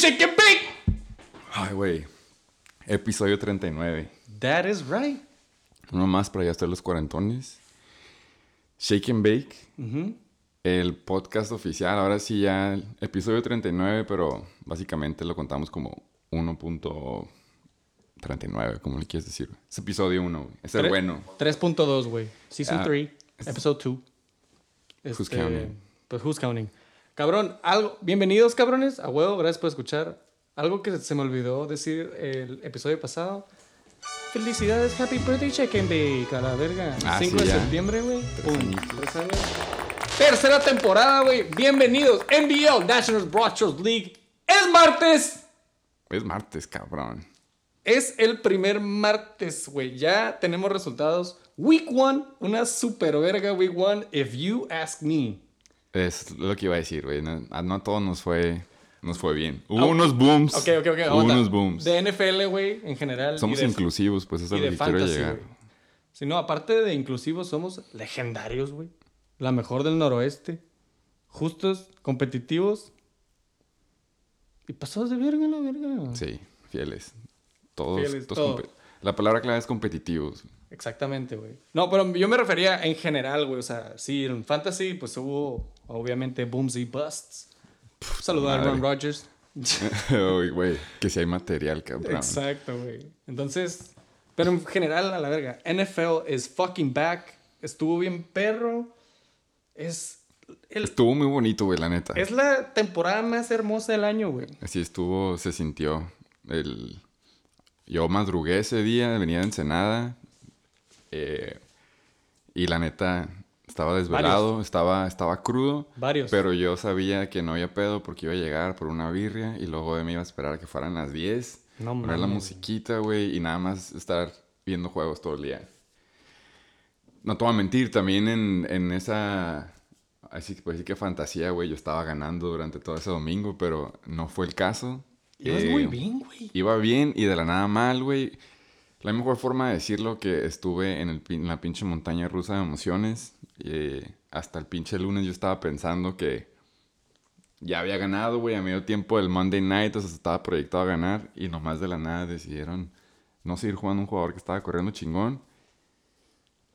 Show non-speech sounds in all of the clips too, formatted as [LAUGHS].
shake and bake. Ay, güey. Episodio 39. That is right. Uno más para ya estar los cuarentones. Shake and Bake. El podcast oficial. Ahora sí ya el episodio 39, pero básicamente lo contamos como 1.39, como le quieres decir. Es episodio 1, güey. Es el bueno. 3.2, güey. Season Ah, 3, episode 2. Who's counting? Pues who's counting. Cabrón, algo. Bienvenidos, cabrones. A huevo, gracias por escuchar. Algo que se me olvidó decir el episodio pasado. Felicidades, happy birthday, check and bake. A la verga. Ah, 5 sí, de ya. septiembre, güey. Pum. añitos. Tres años. Tercera temporada, güey. Bienvenidos. NBL, National Broadcast League. Es martes. Es martes, cabrón. Es el primer martes, güey. Ya tenemos resultados. Week 1, una super verga week 1, if you ask me. Es lo que iba a decir, güey. No, a- no a todos nos fue, nos fue bien. Hubo unos booms. Ok, ok, ok. Hubo unos booms. De NFL, güey, en general. Somos inclusivos, pues eso es lo que quiero llegar. Si no, aparte de inclusivos, somos legendarios, güey. La mejor del noroeste. Justos, competitivos. Y pasados de verga, la verga. Sí, fieles. Todos. Fieles, todos todo. La palabra clave es competitivos. Exactamente, güey. No, pero yo me refería en general, güey. O sea, sí, en fantasy, pues hubo obviamente booms y busts. Saludar a. Aaron Rodgers. [LAUGHS] Uy, güey, que si hay material, cabrón. Exacto, güey. Entonces, pero en general, a la verga. NFL is fucking back. Estuvo bien perro. Es, el, Estuvo muy bonito, güey, la neta. es la temporada más hermosa del año, güey. Así estuvo, se sintió. El... Yo madrugué ese día, venía de Ensenada. Eh, y la neta, estaba desvelado, estaba, estaba crudo. Varios. Pero yo sabía que no había pedo porque iba a llegar por una birria y luego me iba a esperar a que fueran las 10. No poner la mames. musiquita, güey, y nada más estar viendo juegos todo el día. No te voy a mentir, también en, en esa... Así que pues sí que fantasía, güey. Yo estaba ganando durante todo ese domingo, pero no fue el caso. Ibas Eh, muy bien, güey. Iba bien y de la nada mal, güey. La mejor forma de decirlo que estuve en, la pinche montaña rusa de emociones. eh, hasta el pinche lunes yo estaba pensando que ya había ganado, güey, a medio tiempo del Monday Night, o sea, estaba proyectado a ganar y nomás de la nada decidieron no seguir jugando un jugador que estaba corriendo chingón.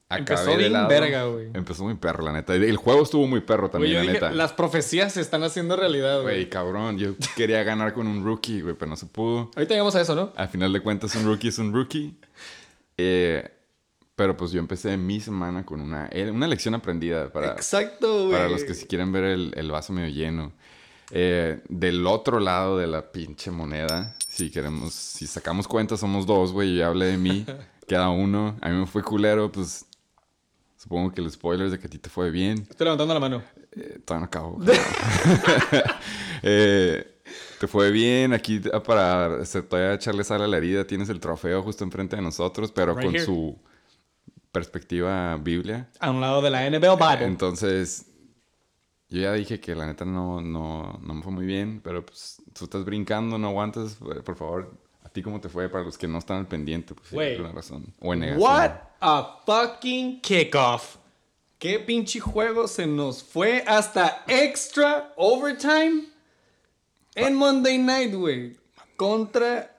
Empezó Acabé de bien verga, güey. Empezó muy perro, la neta. El juego estuvo muy perro Güey, también, yo la dije, neta. las profecías se están haciendo realidad, Güey, güey. cabrón, yo quería ganar con un rookie, güey, pero no se pudo. Ahorita llegamos a eso, ¿no? Al final de cuentas, un rookie es un rookie. Eh, pero pues yo empecé mi semana con una, una lección aprendida para, Exacto, güey. para los que si quieren ver el, el vaso medio lleno. Eh, del otro lado de la pinche moneda, si queremos, si sacamos cuentas, somos dos, güey. Yo ya hablé de mí, [LAUGHS] queda uno. A mí me fue culero, pues supongo que el spoiler es de que a ti te fue bien. Estoy levantando la mano. Eh, todavía no acabo. [LAUGHS] Eh, te fue bien. Aquí para todavía echarle sal a la herida tienes el trofeo justo enfrente de nosotros, pero Right con here. su perspectiva biblia. A un lado de la NFL Bible. Entonces, yo ya dije que la neta no, no, no me fue muy bien, pero pues tú estás brincando, no aguantas. eh, Por favor, ¿a ti cómo te fue? Para los que no están al pendiente, pues razón. O en negación. What a fucking kickoff. ¿Qué pinche juego se nos fue hasta extra overtime en Monday Night, güey? Contra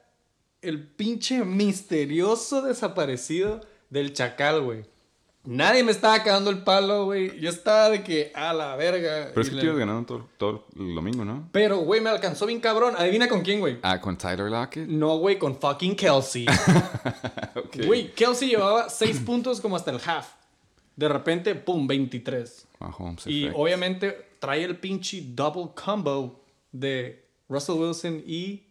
el pinche misterioso desaparecido del Chacal, güey. Nadie me estaba cagando el palo, güey. Yo estaba de que, a la verga. Pero es que tú ibas ganando todo, todo el domingo, ¿no? Pero, güey, me alcanzó bien cabrón. Adivina con quién, güey. Ah, con Tyler Lockett. No, güey, con fucking Kelsey. [LAUGHS] Güey, Kelsey llevaba 6 puntos como hasta el half. De repente, pum, 23. Mahomes Y effect. obviamente trae el pinche double combo de Russell Wilson y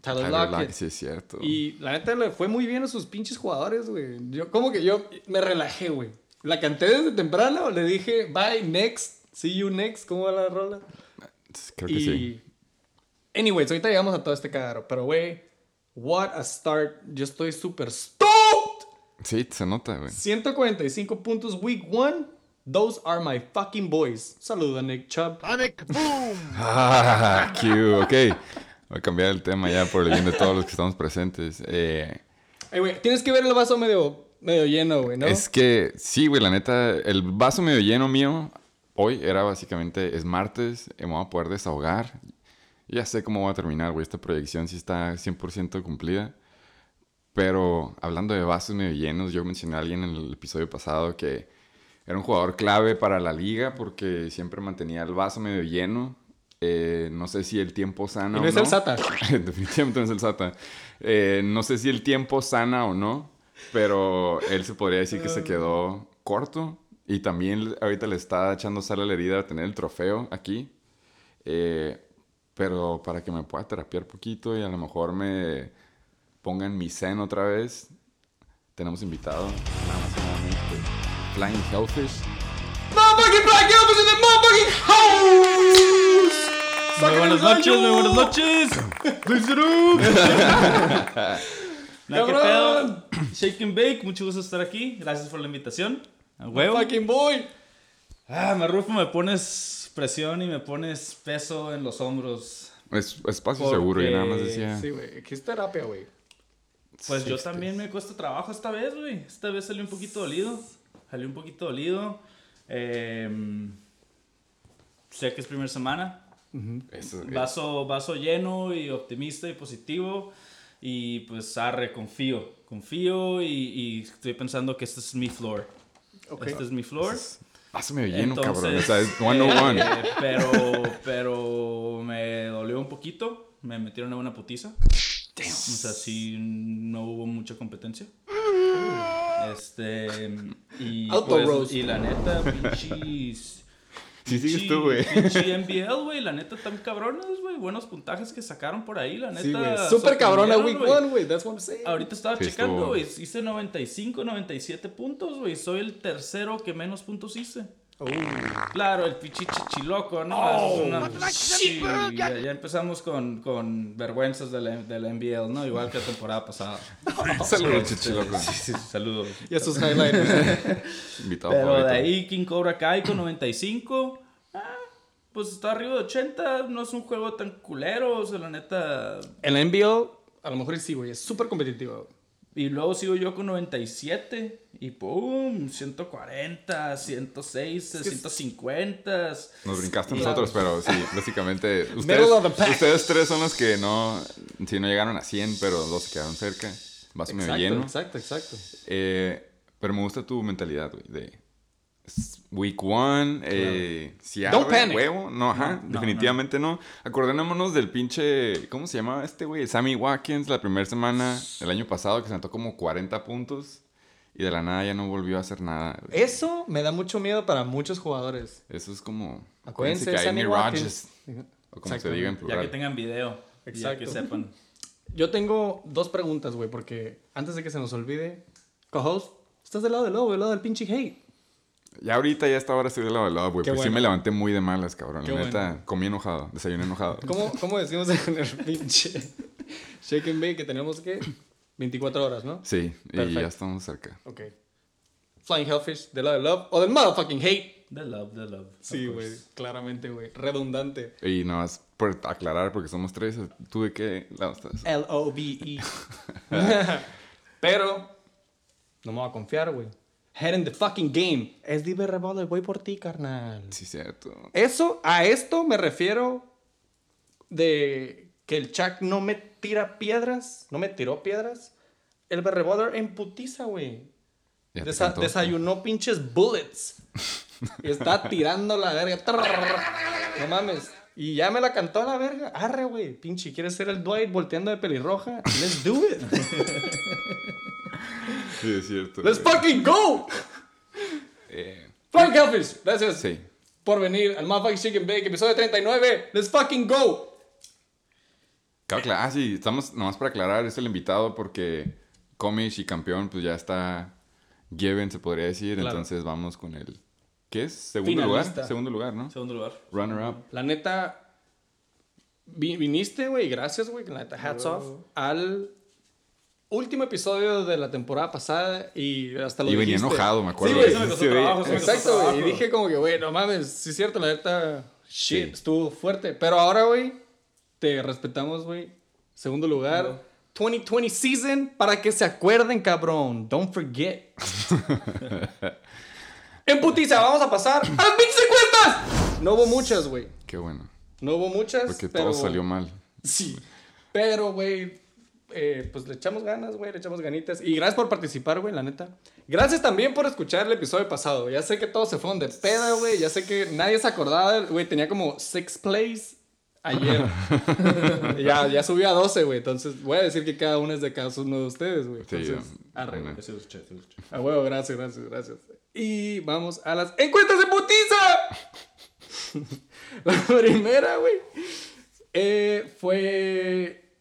Tyler, Tyler Lockett. Lockett, sí es cierto. Y la neta le fue muy bien a sus pinches jugadores, güey. Yo, como que yo me relajé, güey. La canté desde temprano, le dije, bye, next, see you next, ¿cómo va la rola? Creo que y... sí. Anyways, ahorita llegamos a todo este cagadero, pero güey, what a start. Yo estoy súper stoked. Sí, se nota, güey. 145 puntos week 1. Those are my fucking boys. Saluda, Nick Chubb. Ah, [LAUGHS] cute, ok. Voy a cambiar el tema ya por el bien de todos los que estamos presentes. Eh, Ey, güey, tienes que ver el vaso medio, medio lleno, güey, ¿no? Es que, sí, güey, la neta, el vaso medio lleno mío hoy era básicamente, es martes, eh, me voy a poder desahogar. Ya sé cómo va a terminar, güey. Esta proyección sí está 100% cumplida. Pero hablando de vasos medio llenos, yo mencioné a alguien en el episodio pasado que era un jugador clave para la liga porque siempre mantenía el vaso medio lleno. Eh, no sé si el tiempo sana Y no o es no. el Sata. [LAUGHS] Definitivamente no es el Sata. Eh, no sé si el tiempo sana o no, pero él se podría decir que se quedó corto. Y también ahorita le está echando sal a la herida de tener el trofeo aquí. Eh, pero para que me pueda terapiar poquito y a lo mejor me pongan mi zen otra vez, tenemos invitado, nada más y nada menos Flying Hellfish. Motherfucking Black Elvis in the motherfucking house! Muy buenas noches, muy buenas noches. [LAUGHS] [LAUGHS] Nada, ¿qué pedo? [CLEARS THROAT] Shake and Bake, mucho gusto estar aquí. Gracias por la invitación. A huevo. Fucking boy! Ah, Marrufo, me pones presión y me pones peso en los hombros. Es espacio Porque- seguro y nada más decía... Sí, güey. Aquí es terapia, güey. Pues yo también me cuesta trabajo esta vez, güey. Esta vez salí un poquito dolido. Salí un poquito dolido. Em, sé que es primera semana. eso- Vaso, vaso lleno y optimista y positivo. Y pues arre, confío. Confío y, y estoy pensando que este es mi floor. Ok. Este es mi floor. Medio lleno, Entonces, cabrón. O sea, es 101. eh, pero, pero me dolió un poquito. Me metieron en una putiza. O sea, sí, no hubo mucha competencia. Este. Y, pues, y la neta, [LAUGHS] pinches. Sí, sigues tú, güey. Pinche [LAUGHS] NBL, güey. La neta, tan cabrones, güey. Buenos puntajes que sacaron por ahí, la neta. Sí, güey. Super cabrón a sorprendieron, week güey. one, güey. That's what I'm saying. Ahorita estaba Sí, checando, güey. Hice 95, 97 puntos, güey. Soy el tercero que menos puntos hice. Claro, el pichi chichiloco, ¿no? Oh. Es una- sí, ya, ya empezamos con, con vergüenzas de la, de la NBL, ¿no? Igual que la temporada pasada. [LAUGHS] [LAUGHS] Saludos, chichiloco. Sí, sí, saludos. Y esos highlights. [LAUGHS] Invitado Pero favorito. de ahí King Cobra Kai con 95. ah, pues está arriba de 80. No es un juego tan culero. O sea, la neta. En la NBL, a lo mejor sí, güey. Es súper competitivo. Y luego sigo yo con 97. Y pum, 140, 106, 150. Nos brincaste Y- nosotros, pero [LAUGHS] sí, básicamente Middle ustedes, of the pack. ustedes tres son los que no, sí, no llegaron a 100, pero dos se quedaron cerca. Vaso medio Exacto, lleno. exacto, exacto. Eh, pero me gusta tu mentalidad, güey, de week one, eh, si panic. huevo, no, ajá, No, no, definitivamente no. Acordémonos del pinche, ¿cómo se llamaba este güey? Sammy Watkins la primera semana del año pasado que se anotó como 40 puntos y de la nada ya no volvió a hacer nada. Eso me da mucho miedo para muchos jugadores. Eso es como, Acuérdense que Sammy. Rodgers, o como se diga en Ya que plural. tengan video. Ya Exacto. que sepan. [LAUGHS] Yo tengo dos preguntas, güey, porque antes de que se nos olvide, co-host, estás del lado del lobo, del lado del pinche hate. Ya ahorita, ya esta hora estoy del lado del lado, güey. Pues sí me levanté muy de malas, cabrón. Qué La neta, bueno. comí enojado, desayuné enojado. [LAUGHS] ¿Cómo, cómo decimos en el pinche Shake and Bake que tenemos que 24 horas, ¿no? Sí, y Perfecto. ya estamos cerca. Ok. Flying Hellfish, del lado del love o del motherfucking hate. The love, the love. Sí, of güey, claramente, güey. Redundante. Y nada más por aclarar, porque somos tres, ¿tú de qué lado estás? L-O-V-E. [LAUGHS] [LAUGHS] Pero, no me voy a confiar, güey. Head in the fucking game. Es Diver Revolver, voy por ti, carnal. Sí, cierto. Eso, a esto me refiero de que el Chuck no me tira piedras, no me tiró piedras. El Revolver en putiza, güey. Desa- desayunó pinches bullets. y [LAUGHS] está tirando la verga. No mames. Y ya me la cantó a la verga. Arre, güey. Pinche, ¿quieres ser el Dwight volteando de pelirroja? Let's do it. [LAUGHS] Sí, es cierto. Let's güey. fucking go. Eh, Frank Elfish, gracias sí. por venir al Motherfucking Chicken Bake, episodio 39. Let's fucking go. Claro, claro. Ah, sí, estamos, nomás para aclarar, es el invitado porque Comish y campeón, pues ya está given, se podría decir. Claro. Entonces vamos con el. ¿Qué es? Segundo Finalista. lugar. Segundo lugar, ¿no? Segundo lugar. Runner up. La neta, vi- viniste, güey, gracias, güey, la neta, hats off, al último episodio de la temporada pasada y hasta lo Y venía dijiste. enojado, me acuerdo. Sí, güey, Eso me costó trabajo, eso me costó Exacto, güey, y dije como que, güey, no mames, sí es cierto, la neta, shit, Sí. estuvo fuerte. Pero ahora, güey, te respetamos, güey, segundo lugar. 2020 season, para que se acuerden, cabrón. Don't forget. [LAUGHS] en putiza, vamos a pasar a las pinches encuestas. No hubo muchas, güey. Qué bueno. No hubo muchas, Porque pero... todo salió mal. Sí. Pero, güey, eh, pues le echamos ganas, güey, le echamos ganitas. Y gracias por participar, güey, la neta. Gracias también por escuchar el episodio pasado. Ya sé que todos se fueron de peda, güey. Ya sé que nadie se acordaba, güey. Tenía como six plays ayer. [LAUGHS] ya, ya subió a 12, güey. Entonces voy a decir que cada uno es de cada uno de ustedes, güey. Sí, yo- arre, güey. A huevo, gracias, gracias, gracias. Y vamos a las encuestas de putiza. [LAUGHS] La primera, güey, eh, fue.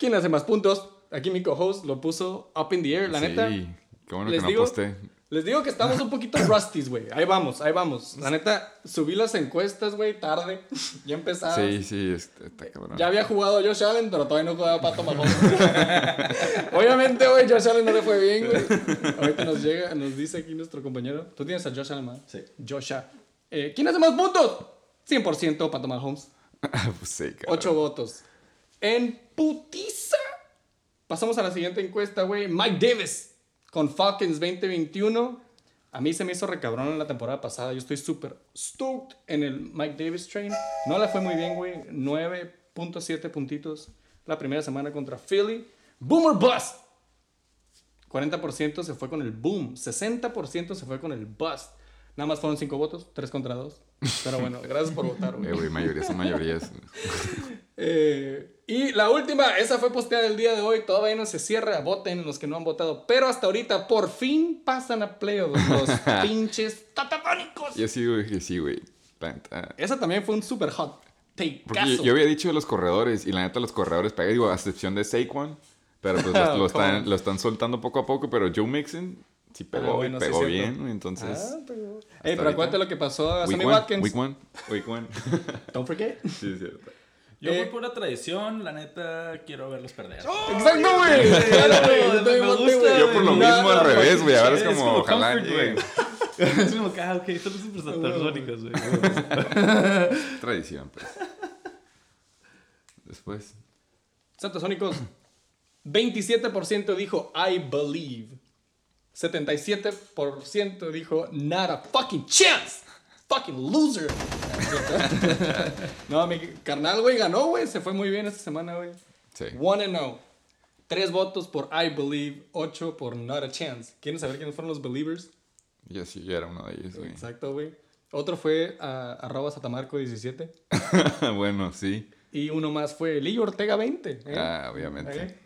¿Quién hace más puntos? Aquí mi co-host lo puso up in the air, la sí, neta. qué bueno les que no digo- aposté. Les digo que estamos un poquito [COUGHS] rusties, güey. Ahí vamos, ahí vamos. La neta, subí las encuestas, güey, tarde. [LAUGHS] Ya empezaba. Sí, sí, este, está cabrón. Ya había jugado Josh Allen, pero todavía no jugaba Pato Mahomes. [LAUGHS] Obviamente, güey, Josh Allen no le fue bien, güey. Ahorita nos llega, nos dice aquí nuestro compañero. Tú tienes a Josh Allen, ¿verdad? Sí. Joshua. Eh, ¿Quién hace más puntos? 100% Pato Mahomes. [LAUGHS] pues sí, cabrón. 8 votos. En putiza. Pasamos a la siguiente encuesta, güey. Mike Davis con Falcons 2021. A mí se me hizo recabrón en la temporada pasada. Yo estoy súper stoked en el Mike Davis train. No le fue muy bien, güey. 9.7 puntitos la primera semana contra Philly. Boomer Bust. 40% se fue con el boom. 60% se fue con el bust. Nada más fueron 5 votos, 3 contra 2. Pero bueno, gracias por votar, [LAUGHS] güey. Eh, güey, mayoría son mayorías. [LAUGHS] Eh, y la última, esa fue posteada el día de hoy. Todavía no se cierra. Voten los que no han votado. Pero hasta ahorita, por fin pasan a playoffs los [LAUGHS] pinches tatafónicos. Yo sí, güey, sí, güey. Esa también fue un super hot take. Yo, yo había dicho de los corredores y la neta los corredores pegan, digo, a excepción de Saquon. Pero pues lo, [LAUGHS] lo están, lo están soltando poco a poco, pero Joe Mixon sí pegó, Ah, bueno, sí, pegó cierto. bien, entonces... Ah, pero... Ey, hasta pero acuérdate lo que pasó a Sammy Watkins. Week one, week one. [LAUGHS] Don't forget. sí, es cierto. Yo Eh, voy por la tradición, la neta, quiero verlos perder. Exacto, güey. Yo también Me voté, gusta, güey. Yo por lo Nada, mismo al revés, güey, ahora es [LAUGHS] Es como, como ojalá es como ah, ok, son los super satasónicos, güey. [LAUGHS] Tradición, pues. Después, Satasónicos. 27% dijo I believe. 77% dijo not a fucking chance. Fucking loser. [LAUGHS] no, mi carnal, güey, ganó, güey. Se fue muy bien esta semana, güey. sí. One and no. Tres votos por I believe, ocho por not a chance. ¿Quieren saber quiénes fueron los believers? Yo sí, yo era uno de ellos, güey. Exacto, güey. Otro fue a, arroba satamarco17. [LAUGHS] bueno, sí. Y uno más fue Lillo Ortega 20. ¿eh? Ah, obviamente. ¿Eh?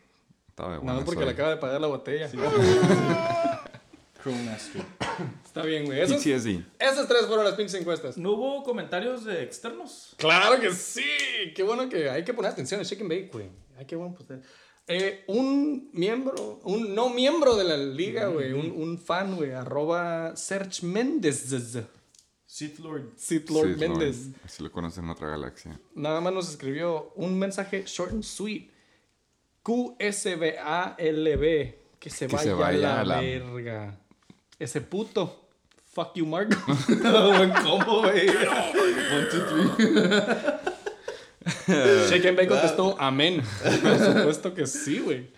Estaba buenas más porque le acaba de pagar la botella. [LAUGHS] [COUGHS] Está bien, güey. Esos- PTSD. esas tres fueron las pinches encuestas. ¿No hubo comentarios de externos? Claro que sí. Qué bueno que hay que poner atención Shake and Bake, güey. Hay que bueno, pues, eh, un miembro, un no miembro de la liga, güey, un, un fan, güey, arroba Serge Méndez. Sith Lord. Sith Lord Méndez. Así lo conocen en otra galaxia. Nada más nos escribió un mensaje short and sweet. QSBALB. Que se Que vaya, se vaya a a la, la- verga. Ese puto. Fuck you, Marco. [LAUGHS] Buen combo, güey. One, two, three. [LAUGHS] Shake and Bake contestó amén. Por supuesto que sí, güey.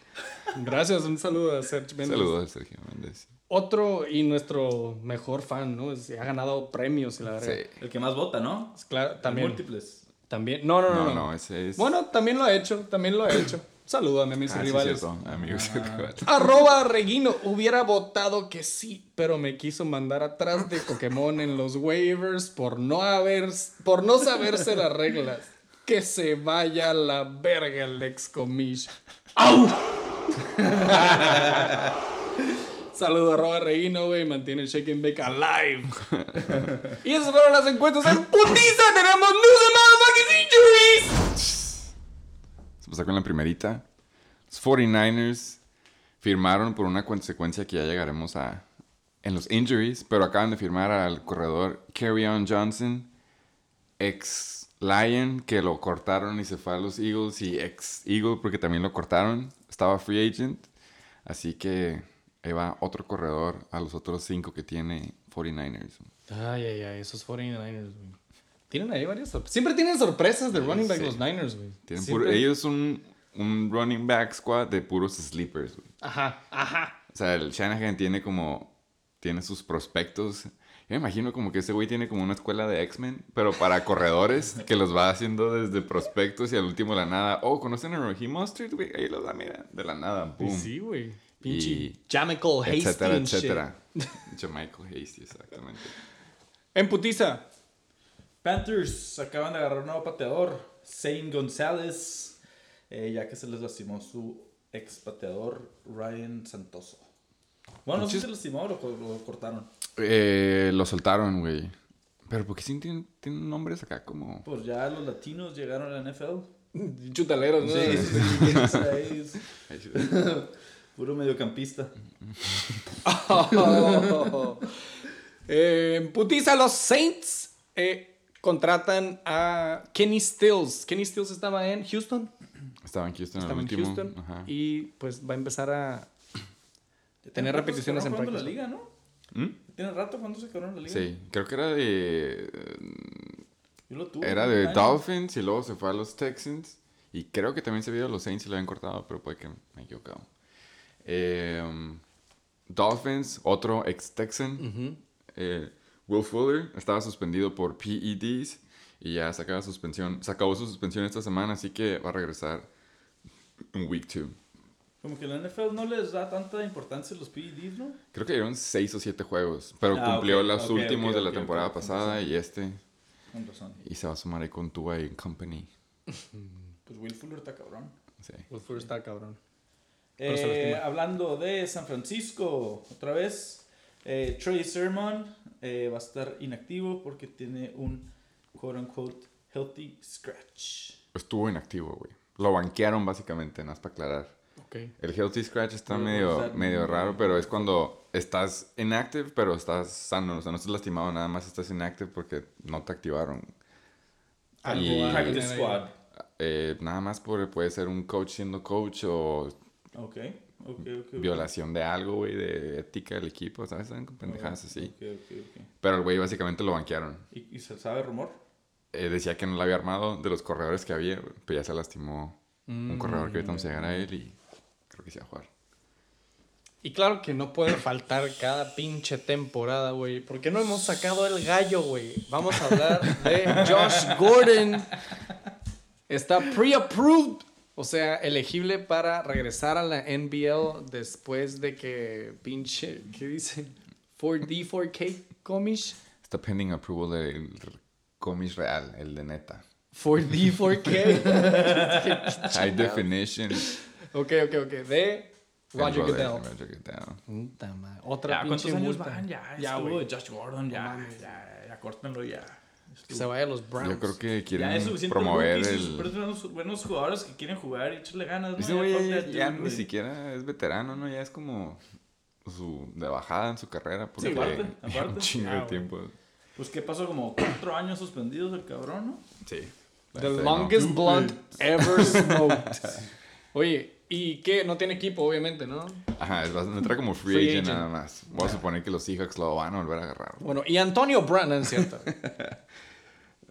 Gracias, un saludo a Serge Méndez. Saludos a Sergio Méndez. Otro y nuestro mejor fan, ¿no? Es- ha ganado premios y la verdad. Sí. El que más vota, ¿no? Claro, también. Múltiples. También. No, no, no. No, no, no, ese es. Bueno, también lo ha hecho. También lo ha hecho. Salúdame, mis ah, sí, rivales. cierto, [LAUGHS] amigos. Arroba Reguino hubiera votado que sí, pero me quiso mandar atrás de Pokémon en los waivers por no haber, por no saberse las reglas. Que se vaya a la verga el ex comish. ¡Au! Saludo arroba Reguino, güey. Mantiene el and Bake alive. y esas fueron las encuestas en putiza. Tenemos news and motherfucking injuries. Empezar con la primerita. Los 49ers firmaron por una consecuencia que ya llegaremos a en los injuries, pero acaban de firmar al corredor On Johnson, ex Lion, que lo cortaron y se fue a los Eagles, y ex Eagle, porque también lo cortaron, estaba free agent. Así que ahí va otro corredor a los otros cinco que tiene 49ers. Ay, ay, ay, esos 49ers, güey. Tienen ahí varias sorpresas. Siempre tienen sorpresas de running back Sí. los Niners, güey. Ellos son un running back squad de puros sleepers. güey. Ajá, ajá. O sea, el Shanahan tiene como. Tiene sus prospectos Yo me imagino como que ese güey tiene como una escuela de X-Men, pero para corredores, que los va haciendo desde prospectos y al último de la nada. Oh, ¿conocen a Raheem Mostert, güey? Ahí los da, mira, de la nada, boom. Sí, güey. Y- Pinche Jamichael Hasty. etcétera, etcétera. Pinche Michael Hasty, exactamente. En putiza. Panthers acaban de agarrar un nuevo pateador, Zane González, eh, ya que se les lastimó su ex pateador, Ryan Santoso. Bueno, no sé si se lastimó o lo, lo cortaron. Eh, lo soltaron, güey. Pero porque sí tienen, tienen nombres acá como... Pues ya los latinos llegaron a la NFL. [LAUGHS] Chutaleros, ¿no? Sí, sí, sí. [LAUGHS] [LAUGHS] Puro mediocampista. Eh, en putiza, los Saints eh, contratan a Kenny Stills. Kenny Stills estaba en Houston. Estaba en Houston Estaba el en último. Houston. Ajá. Y pues va a en Ya Tener repeticiones en práctica. la liga, ¿no? ¿Mm? Tiene rato cuando se quedaron en la liga. Sí, creo que era de... Yo lo tuve. Era de. Dolphins y luego se fue a los Texans. Y creo que también se vio a los Saints y lo habían cortado, pero puede que me he equivocado. Eh, Dolphins, otro ex-Texan. eh, Will Fuller estaba suspendido por PEDs y ya sacaba suspensión, se acabó su suspensión esta semana, así que va a regresar en Week 2. Como que la NFL no les da tanta importancia a los PEDs, ¿no? Creo que dieron 6 o 7 juegos, pero Ah, cumplió ok, los ok, últimos ok, de la temporada pasada y este. Con razón. Y se va a sumar ahí con Tua y Company. [LAUGHS] Pues Will Fuller está cabrón. Sí. Will está cabrón. Pero se Eh, hablando de San Francisco, otra vez, eh, Trey Sermon eh, va a estar inactivo porque tiene un quote unquote healthy scratch. Estuvo inactivo, güey. Lo banquearon básicamente, nada más para aclarar. Ok. El healthy scratch está medio, medio raro, pero es cuando estás inactive, pero estás sano. O sea, no estás lastimado, nada más estás inactive porque no te activaron. Algo Y- Practice squad. Eh, nada más por, puede ser un coach siendo coach o Ok, violación de algo, güey, de ética del equipo, ¿sabes? Saben con pendejadas así. Ok, ok. Pero el güey básicamente lo banquearon. ¿Y, y se sabe rumor? Eh, decía que no lo había armado de los corredores que había, pero ya se lastimó un corredor que ahorita vamos a llegar a él y creo que sí va a jugar. Y claro que no puede faltar cada pinche temporada, güey. Porque no hemos sacado el gallo, güey. Vamos a hablar de [LAUGHS] Josh Gordon. Está pre-approved. O sea, elegible para regresar a la NBL después de que pinche, ¿qué dice? 4D, 4K comish. Está pending approval del comis real, el de neta. 4D, 4K. [LAUGHS] [LAUGHS] High definition. ok, ok, ok. De Roger Goodell. Roger Goodell. Puta madre. Otra Ya, ¿cuántos pinche años multa. van? Ya, ya, estuvo Josh Gordon, ya, ya, ya, córtenlo ya. Que se vaya a los Browns. Yo creo que Ya quieren es suficiente promover el... buenos, buenos jugadores que quieren jugar y echarle ganas. ¿no? Ese güey ya, ya ni siquiera es veterano, ¿no? Ya es como su de bajada en su carrera. Porque aparte, aparte. un chingo Ah, de güey. tiempo. Pues que pasó como cuatro años suspendidos el cabrón, ¿no? Sí. The Este, longest no. blunt ever [LAUGHS] smoked. [LAUGHS] Oye, ¿y qué? No tiene equipo, obviamente, ¿no? Ajá, entra como free, Free agent, agent. nada más. Voy a suponer que los Seahawks lo van a volver a agarrar. Bueno, y Antonio Brown, ¿no es cierto? [LAUGHS]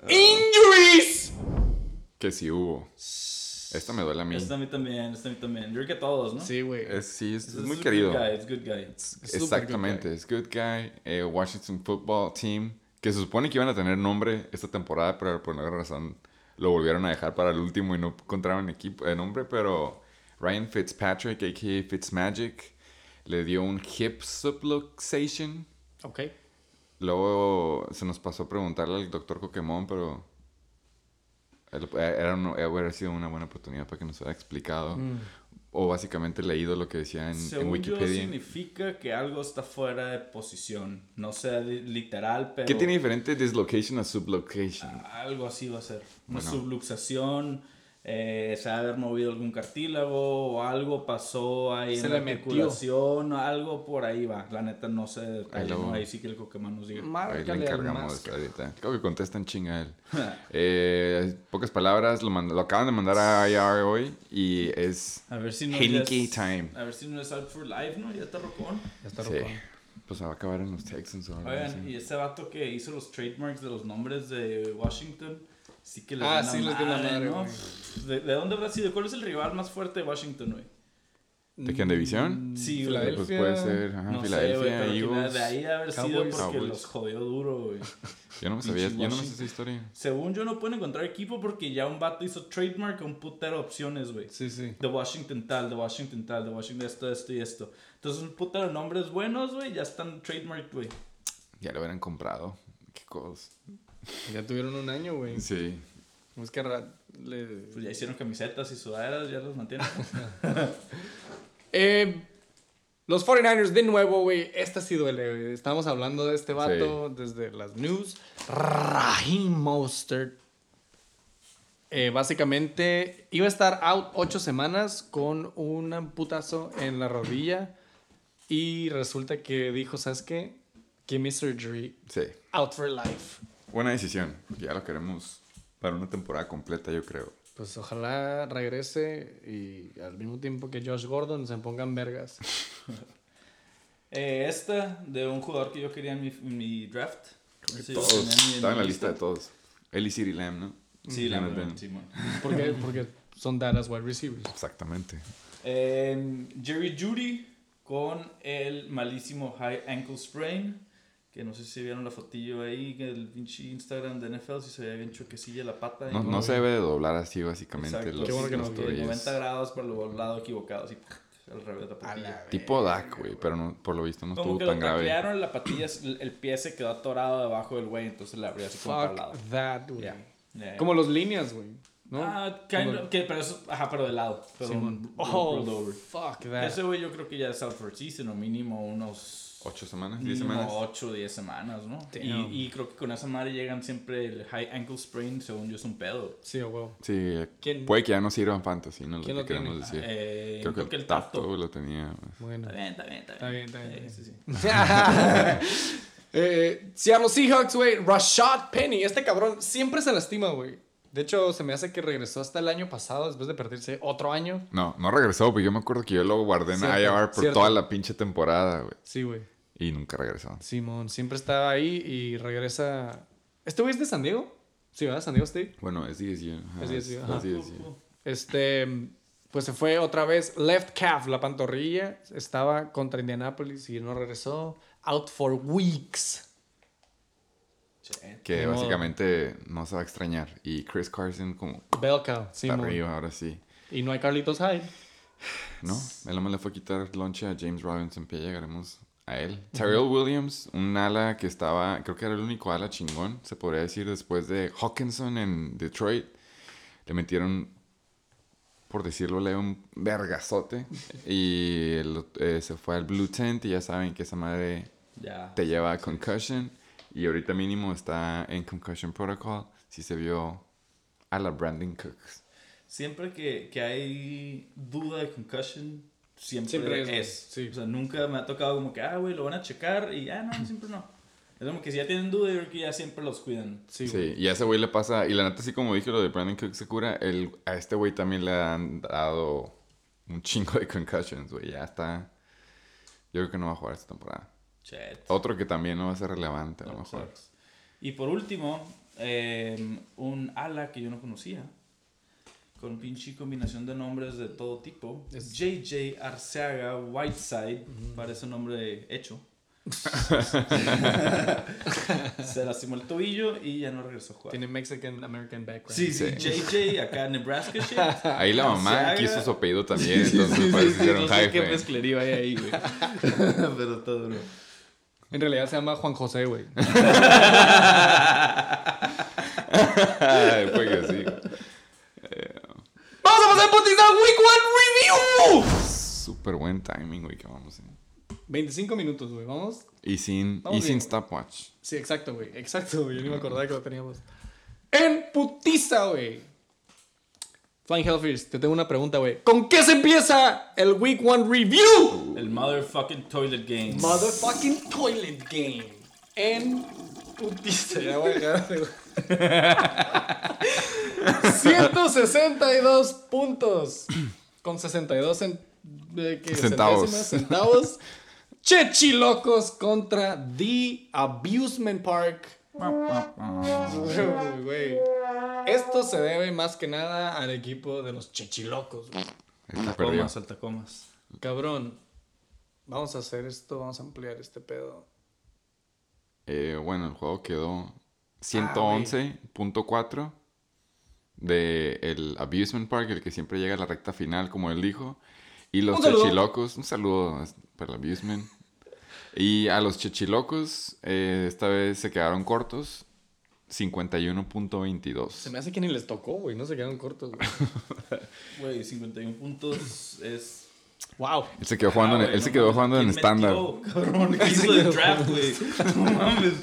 ¡Injuries! Que sí hubo. Esta me duele a mí. Esta a mí también, esta a mí también. Yo creo que a todos, ¿no? Sí, güey. Es, sí, es, Es es muy querido. Good guy, it's good guy. Exactamente, good es good guy. Eh, Washington Football Team, que se supone que iban a tener nombre esta temporada, pero por alguna razón lo volvieron a dejar para el último y no encontraron equipo, eh, nombre, pero Ryan Fitzpatrick, a.k.a. Fitzmagic, le dio un hip subluxation. Ok. Luego se nos pasó a preguntarle al doctor Pokémon, pero eh, era un- eh, hubiera sido una buena oportunidad para que nos hubiera explicado. O básicamente leído lo que decía en, en Según yo, Wikipedia. significa que algo está fuera de posición. No sea li- literal, pero... ¿Qué tiene diferente dislocation a sublocation? Algo así va a ser. Una Bueno. subluxación, eh, se ha haber movido algún cartílago o algo pasó ahí Se en la articulación algo por ahí va. La neta no sé Ahí ¿no? Ahí sí que el Coquemán nos diga. Ahí le encargamos ahorita. Creo que contesta en chinga él. [LAUGHS] Eh, pocas palabras, lo, mand- lo acaban de mandar a IR hoy y es A ver si no Heineke es- time. A ver si no es out for life, ¿no? Ya está rocón. Ya está Sí. rocón. Pues se va a acabar en los Texans Oigan, así. y ese vato que hizo los trademarks de los nombres de Washington, sí que les Ah, sí, les dio la madre, ¿no? güey. ¿De, de dónde habrá sido? ¿Cuál es el rival más fuerte de Washington, güey? ¿De quién? ¿De división? Sí, güey. Filadelfia. Pues puede ser, ajá, No sé, Filadelfia, güey, pero que Eagles. de ahí haber sido Cowboys. porque Cowboys. los jodió duro, güey. [LAUGHS] Yo no me sabía, yo no me sé esa historia. Según yo no pueden encontrar equipo porque ya un vato hizo trademark a un putero de opciones, güey. Sí, sí. De Washington tal, de Washington tal, de Washington esto, esto y esto. Entonces un putero de nombres buenos, güey, ya están trademark, güey. Ya lo hubieran comprado. Qué cosas. Ya tuvieron un año, güey. Sí. Es que le- Pues ya hicieron camisetas y sudaderas, ya los mantienen. [LAUGHS] Eh, los 49ers de nuevo, güey. Esta sí duele, güey. Estamos hablando de este vato desde las news. Raheem Mostert. Eh, básicamente iba a estar out ocho semanas con un putazo en la rodilla. Y resulta que dijo, ¿sabes qué? Give me surgery. Sí. Out for life. Buena decisión. porque Ya lo queremos para una temporada completa, yo creo. Pues ojalá regrese y al mismo tiempo que Josh Gordon se pongan vergas. [LAUGHS] Eh, esta de un jugador que yo quería en mi, en mi draft. Sé, yo Todos. mi- Estaba en la lista de todos. Eli City Lamb, ¿no? Sí, la Jonathan. verdad, Simón. [LAUGHS] ¿Por qué? Porque son Dallas wide receivers. Exactamente. Eh, Jerry Judy con el malísimo high ankle sprain. Que no sé si vieron la fotillo ahí, que el pinche Instagram de NFL, si se veía bien choquecilla la pata. y No, no se debe de doblar así, básicamente. Exacto. Los, Qué bueno que los no, tobillos. 90 grados por el lado equivocado, así [LAUGHS] al revés de la patilla. Tipo Dak, güey, pero no, por lo visto no Como estuvo que lo tan grave. taclearon la patilla, el pie se quedó atorado debajo del güey, entonces le abrió así como para el lado. Fuck that, güey. Yeah. Yeah. Como los líneas, güey. ¿no? Ah, kind of- que, pero eso, ajá, pero de lado. Pero Simón. un- Oh, fuck that. Ese güey yo creo que ya es out for season o mínimo unos... ¿Ocho semanas? ¿Diez semanas? 8 o 10 semanas, ¿no? Y, y creo que con esa madre llegan siempre el high ankle sprain, según yo es un pedo. Sí, huevo. Sí, ¿Quién- puede que ya no sirva en fantasy, ¿no? Lo ¿Quién que lo queremos tiene? decir. Eh, Creo que el Tato lo tenía. Bueno. Está bien, está bien, está Está bien. bien, está bien, Sí, está sí, sí. [LAUGHS] [LAUGHS] eh, Seattle Seahawks, güey. Rashad Penny. Este cabrón siempre se lastima, güey. De hecho, se me hace que regresó hasta el año pasado después de perderse otro año. No, no regresó, porque yo me acuerdo que yo lo guardé en Cierto, IR por cierto. toda la pinche temporada, güey. Sí, güey. Y nunca regresó. Simón siempre estaba ahí y regresa. ¿Este güey es de San Diego? Sí, ¿verdad? San Diego State. Bueno, es DSU. ajá, Es DSU, es- ajá. es DSU. Este, pues se fue otra vez left calf, la pantorrilla. Estaba contra Indianapolis y no regresó. Out for weeks. Che. Que modo. básicamente no se va a extrañar. Y Chris Carson como Bell cow, está Simón. arriba ahora sí. Y no hay Carlitos Hyde. ¿No? Él no le fue a quitar lonche a James Robinson, que ya llegaremos a él. Terrell Williams, un ala que estaba, creo que era el único ala chingón, se podría decir, después de Hawkinson en Detroit. Le metieron, por decirlo, leo, un vergazote. y el- eh, se fue al Blue Tent y ya saben que esa madre te lleva a concussion. Y ahorita mínimo está en concussion protocol. Si se vio a la Brandon Cooks. Siempre que, que hay duda de concussion, siempre, Siempre es, es. sí. O sea, nunca me ha tocado como que, ah, güey, lo van a checar y, ah, no, [LAUGHS] siempre no. Es como que si ya tienen duda, yo creo que ya siempre los cuidan. Sí, Sí, y a ese güey le pasa, y la neta, así como dije lo de Brandon Cook se cura, el, a este güey también le han dado un chingo de concussions, güey, ya está. Yo creo que no va a jugar esta temporada. Chet. Otro que también no va a ser relevante, a lo No, mejor. sucks. Y por último, eh, un ala que yo no conocía, con pinche combinación de nombres de todo tipo, Es- JJ Arceaga Whiteside, parece un nombre hecho. [LAUGHS] Se lastimó el tobillo y ya no regresó a jugar. Tiene Mexican American background. Sí, sí, Sí. JJ acá Nebraska shit. [LAUGHS] Ahí la mamá Arceaga. quiso su apellido también, [LAUGHS] entonces parece que era un no sé qué hype. mezclería hay ahí, güey. Pero todo duro. En realidad se llama Juan José, güey. Ay, fue que sí. ¡Vamos a pasar putiza Week One Review! Súper buen timing, güey, que vamos en. 25 minutos, güey. ¿Vamos? Y sin, Vamos y sin stopwatch. Sí, exacto, güey. Exacto, güey. Yo ni me acordaba que lo teníamos. En putiza, güey. Flying Hellfish, te tengo una pregunta, güey. ¿Con qué se empieza el Week One Review? El motherfucking toilet games. Motherfucking Toilet Game. En putiza. Ya voy a dejar de- 162 puntos. Con 62 cen- de- ¿qué? Centavos. centavos. Chechilocos contra The Abusement Park. Esto se debe más que nada al equipo de los Chechilocos. perdió. Tacomas, al tacomas. Cabrón. Vamos a hacer esto, vamos a ampliar este pedo. Eh, bueno, el juego quedó 111.4 de el Abusement Park, el que siempre llega a la recta final, como él dijo. Y los. Chechilocos, un saludo para el Abusement. Y a los Chechilocos, eh, esta vez se quedaron cortos, 51.22. Se me hace que ni les tocó, güey. No se quedaron cortos, güey. [LAUGHS] Güey, 51 puntos es. wow. Él se quedó jugando, Ah, en, él se quedó jugando en ¿quién estándar. Cabrón, [LAUGHS] ¿qué hizo de draft, güey? No mames.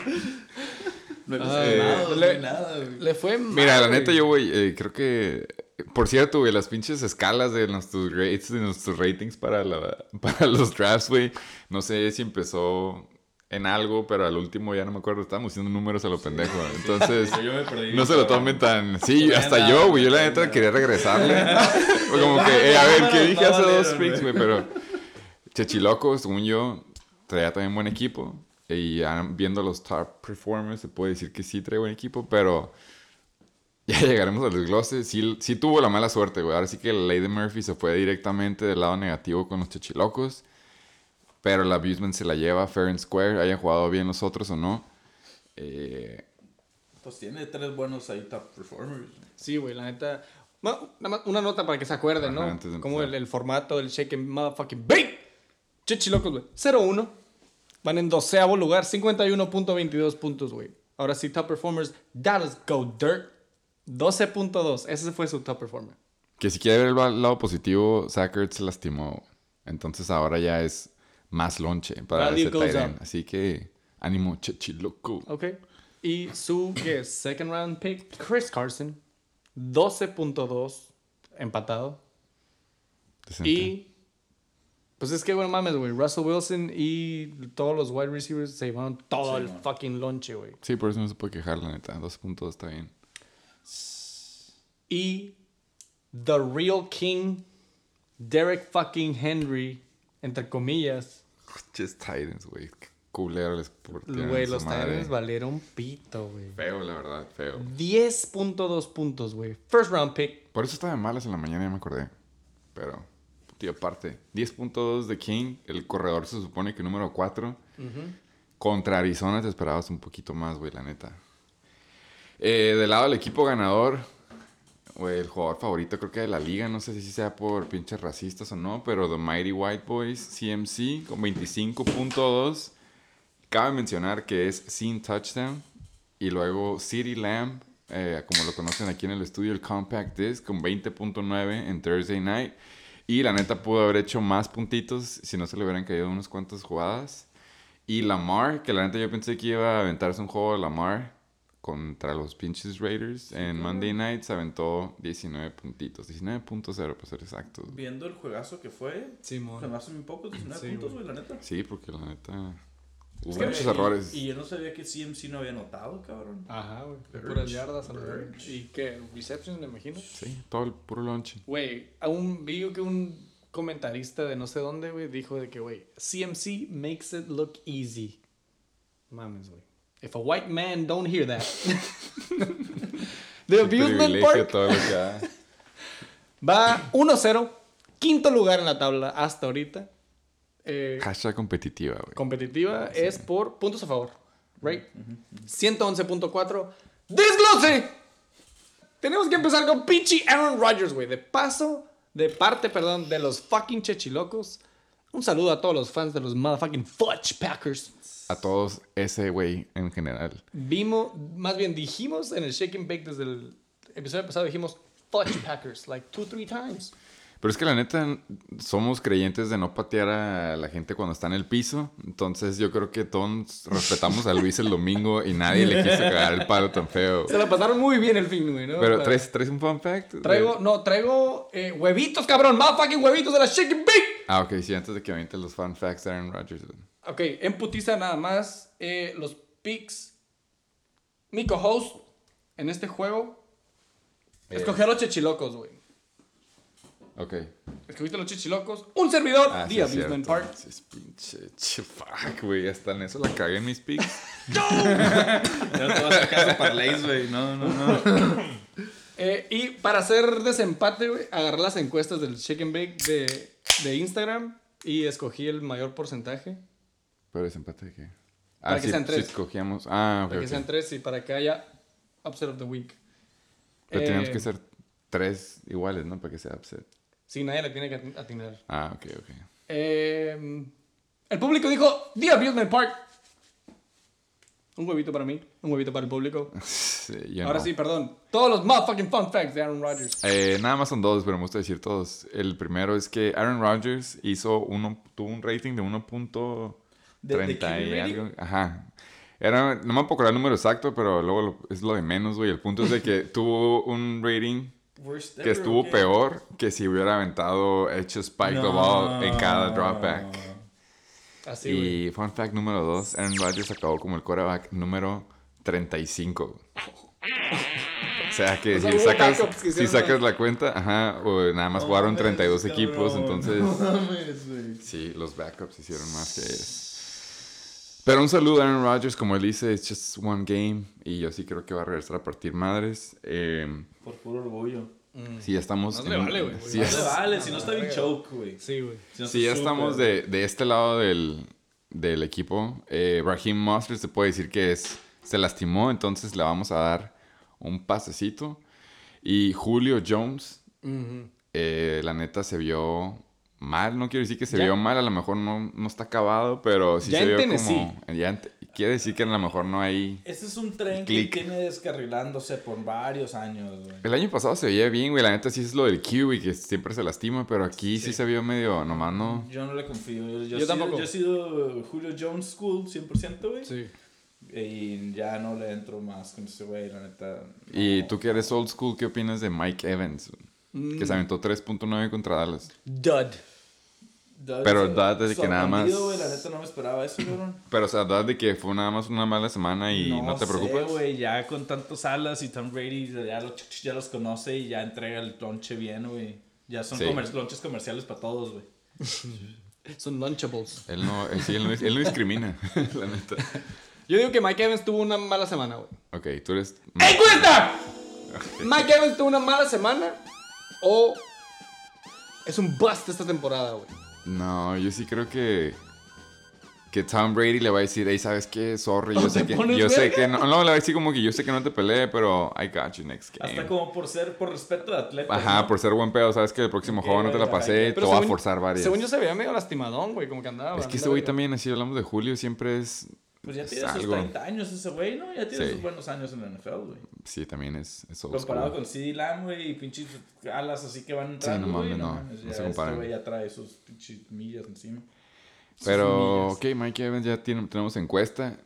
No le Ay, nada, le- nada, güey. Le fue mal, Mira, la güey. neta, yo, güey, eh, creo que. Por cierto, güey, las pinches escalas de nuestros grades, de nuestros ratings para, la, [LAUGHS] para los drafts, güey. No sé si empezó en algo, pero al último ya no me acuerdo. Estábamos haciendo números a lo pendejo. Entonces, [LAUGHS] Yo- yo me perdí, no se lo tomen tan. Sí, No hasta nada, yo, güey. Yo la neta quería regresarle. [LAUGHS] Fue como que, eh, a ver, ¿qué dije hace dos güey. güey? Pero Chechiloco, según yo, traía también buen equipo. Y viendo los top performers, se puede decir que sí trae buen equipo, pero [LAUGHS] ya llegaremos al desglose. Sí, sí tuvo la mala suerte, güey. Ahora sí que la ley de Murphy se fue directamente del lado negativo con los Chechilocos. Pero el abusement se la lleva fair and square, hayan jugado bien los otros o no. Eh, Pues tiene tres buenos ahí top performers. Sí, güey, la neta. Una nota para que se acuerden, Ajá, ¿no? Como el, el formato del shake and motherfucking bake. Chichilocos, güey. 0-1. Van en doceavo lugar, 51.22 puntos, güey. Ahora sí, top performers. Dallas Go Dirt. 12.2. Ese fue su top performer. que si quiere ver el lado positivo, Sackert se lastimó. Entonces ahora ya es más lonche para ese up. Así que ánimo, Chechiloco. Ok. Y su, ¿qué es? Second round pick, Chris Carson. 12.2. Empatado. Decente. Y. Pues es que, bueno, mames, güey. Russell Wilson y todos los wide receivers se llevaron todo Sí, el man. fucking lonche, güey. Sí, por eso no se puede quejar, la neta. Dos puntos está bien. Y. The Real King, Derek fucking Henry, entre comillas. Just Titans, güey. Qué culero les Güey, los Titans valieron pito, güey. Feo, la verdad, feo. 10.2 puntos, güey. First round pick. Por eso estaba malas en la mañana, ya me acordé. Pero, tío, aparte. 10.2 de King. El corredor se supone que número 4. Contra Arizona te esperabas un poquito más, güey, la neta. Eh, del lado del equipo ganador, güey, el jugador favorito creo que de la liga, no sé si sea por pinches racistas o no, pero The Mighty White Boys, CMC, con 25.2. Cabe mencionar que es sin touchdown. Y luego City Lamb, eh, como lo conocen aquí en el estudio, el Compact Disc, con 20.9 en Thursday Night. Y la neta pudo haber hecho más puntitos si no se le hubieran caído unas cuantas jugadas. Y Lamar, que la neta yo pensé que iba a aventarse un juego de Lamar contra los pinches Raiders en Monday Night, se aventó 19 puntitos, 19.0 para ser exactos. Viendo el juegazo que fue, se me hacen muy pocos, 19 Sí, puntos, güey, la neta. Sí, porque la neta hubo muchos y- errores. Y yo no sabía que CMC no había anotado, cabrón. Ajá, güey. Puras yardas. ¿Y qué? ¿Receptions, me imagino? Sí, todo el puro lonche. Güey, aún vi que un comentarista de no sé dónde, güey, dijo de que, güey, CMC makes it look easy. Mames, güey. If a white man don't hear that. The [LAUGHS] privilegio Park todo lo que da. [LAUGHS] va 1-0. Quinto lugar en la tabla hasta ahorita. Eh, Hashtag competitiva, güey. competitiva es por puntos a favor. Right? 111.4. ¡Desglose! Tenemos que empezar con pinche Aaron Rodgers, güey. De paso, de parte, perdón, de los fucking chechilocos. Un saludo a todos los fans de los motherfucking Fudge Packers. A todos ese güey en general. Vimos, más bien dijimos en el Shake and Bake desde el episodio pasado, dijimos Fudge Packers, like two, three times. Pero es que la neta, somos creyentes de no patear a la gente cuando está en el piso. Entonces yo creo que todos respetamos a Luis el domingo y nadie le quiso cagar el palo tan feo. Se la pasaron muy bien el fin, güey, ¿no? Pero Para- ¿traes, traes un fun fact? Traigo, no, traigo eh, huevitos, cabrón. Motherfucking huevitos de la Shake and Bake. Ah, ok, sí, antes de que avientes los fun facts de Aaron Rodgers. Ok, en putiza nada más. eh, los picks. Mi co-host en este juego. Escogió a los chechilocos, güey. Ok. Escogiste a los chechilocos. Un servidor. Ah, sí, The cierto. Park. Sí, es pinche che, fuck, güey. Hasta en eso la cagué en mis picks. [LAUGHS] Ya no te vas a sacar de parlays, güey. No, no, no. [COUGHS] Eh, y para hacer desempate, güey, agarré las encuestas del and Bake de, de Instagram y escogí el mayor porcentaje. Pero desempate de qué? Para Ah, que sí, sean tres. sí escogíamos. Ah, ok. Para que sean tres y para que haya Upset of the Week. Pero tenemos Eh, que ser tres iguales, ¿no? Para que sea upset. Sí, nadie le tiene que atin- atinar. Ah, ok, ok. Eh, el público dijo The Abusement Park. Un huevito para mí, un huevito para el público. [LAUGHS] Sí, Ahora no. sí, perdón. Todos los motherfucking fun facts de Aaron Rodgers. Eh, nada más son dos, pero me gusta decir todos. El primero es que Aaron Rodgers hizo uno, tuvo un rating de 1.30 ¿De- de y algo. Ajá. Era, no me acuerdo el número exacto, pero luego lo- es lo de menos, güey. El punto es de que [LAUGHS] tuvo un rating que estuvo peor que si hubiera aventado hecho spike the ball en cada dropback. Así. Y fun fact número dos, Aaron Rodgers acabó como el quarterback número 35. O sea que O sea, si, sacas, que si sacas la cuenta, ajá, o nada más No jugaron mames, 32 cabrón. equipos, entonces No mames, sí, los backups hicieron más que ellos. Pero un saludo a Aaron Rodgers, como él dice, it's just one game y yo sí creo que va a regresar a partir madres. Eh, Por puro orgullo. sí, ya estamos... Más en le vale, güey. No es- le vale, si no está bien choke, güey. Sí, güey. Si ya estamos de, de este lado del, del equipo. Eh, Raheem Mostert se puede decir que es, se lastimó, entonces le vamos a dar un pasecito. Y Julio Jones, eh, la neta se vio mal. No quiero decir que se Ya- vio mal, a lo mejor no, no está acabado, pero sí Ya se en vio Tennessee. como... Ya en quiere decir que a lo mejor no hay... Este es un tren Click. que tiene descarrilándose por varios años, güey. El año pasado se veía bien, güey. La neta sí es lo del Q y que siempre se lastima, pero aquí sí, se vio medio... Nomás no... Yo no le confío. Yo, yo, Yo he sido- tampoco. yo he sido Julio Jones School 100%, güey. Sí. Y ya no le entro más con ese güey, la neta. Y tú que eres old school, ¿qué opinas de Mike Evans? Que se aventó 3.9 contra Dallas. Dud. Pero so- Dud desde que nada más- la neta no me esperaba eso, [CLEARS THROAT] cabrón. Pero, o sea, ¿verdad de que fue nada más una mala semana y no, te sé, preocupas? güey, ya con tantos alas y Tom Brady ya, lo- ya los conoce y ya entrega el lonche bien, güey. Ya son Sí. comer- lonches comerciales para todos, güey. [LAUGHS] Son Lunchables. Él no, él, sí, él no, él no discrimina, [LAUGHS] la neta. Yo digo que Mike Evans tuvo una mala semana, güey. Ok, tú eres... ¡Encuesta! ¿Mike Evans tuvo una mala semana? ¿O es un bust esta temporada, güey? No, yo sí creo que... Que Tom Brady le va a decir, hey, ¿sabes qué? Sorry, yo ¿O sé que... Yo sé que... No, no, le va a decir como que yo sé que no te peleé, pero I got you next game. Hasta como por ser, por respeto al atleta. Ajá, ¿no? por ser buen pedo, sabes que el próximo juego no te la pasé, ajá, te voy a forzar varias. Según yo se veía medio lastimadón, güey, como que andaba. Es que andaba- güey también, así hablamos de Julio, siempre es... Pues ya tiene sus algo. 30 años ese güey, ¿no? Ya tiene Sí. sus buenos años en la NFL, güey. Sí, también es, Comparado school. con CD Lamb, güey, y pinches alas así que van no entrando, mames, no, mames, no ya se. Este güey ya trae sus pinches millas encima. Pero, millas. ok, Mike Evans ya tiene, tenemos encuesta.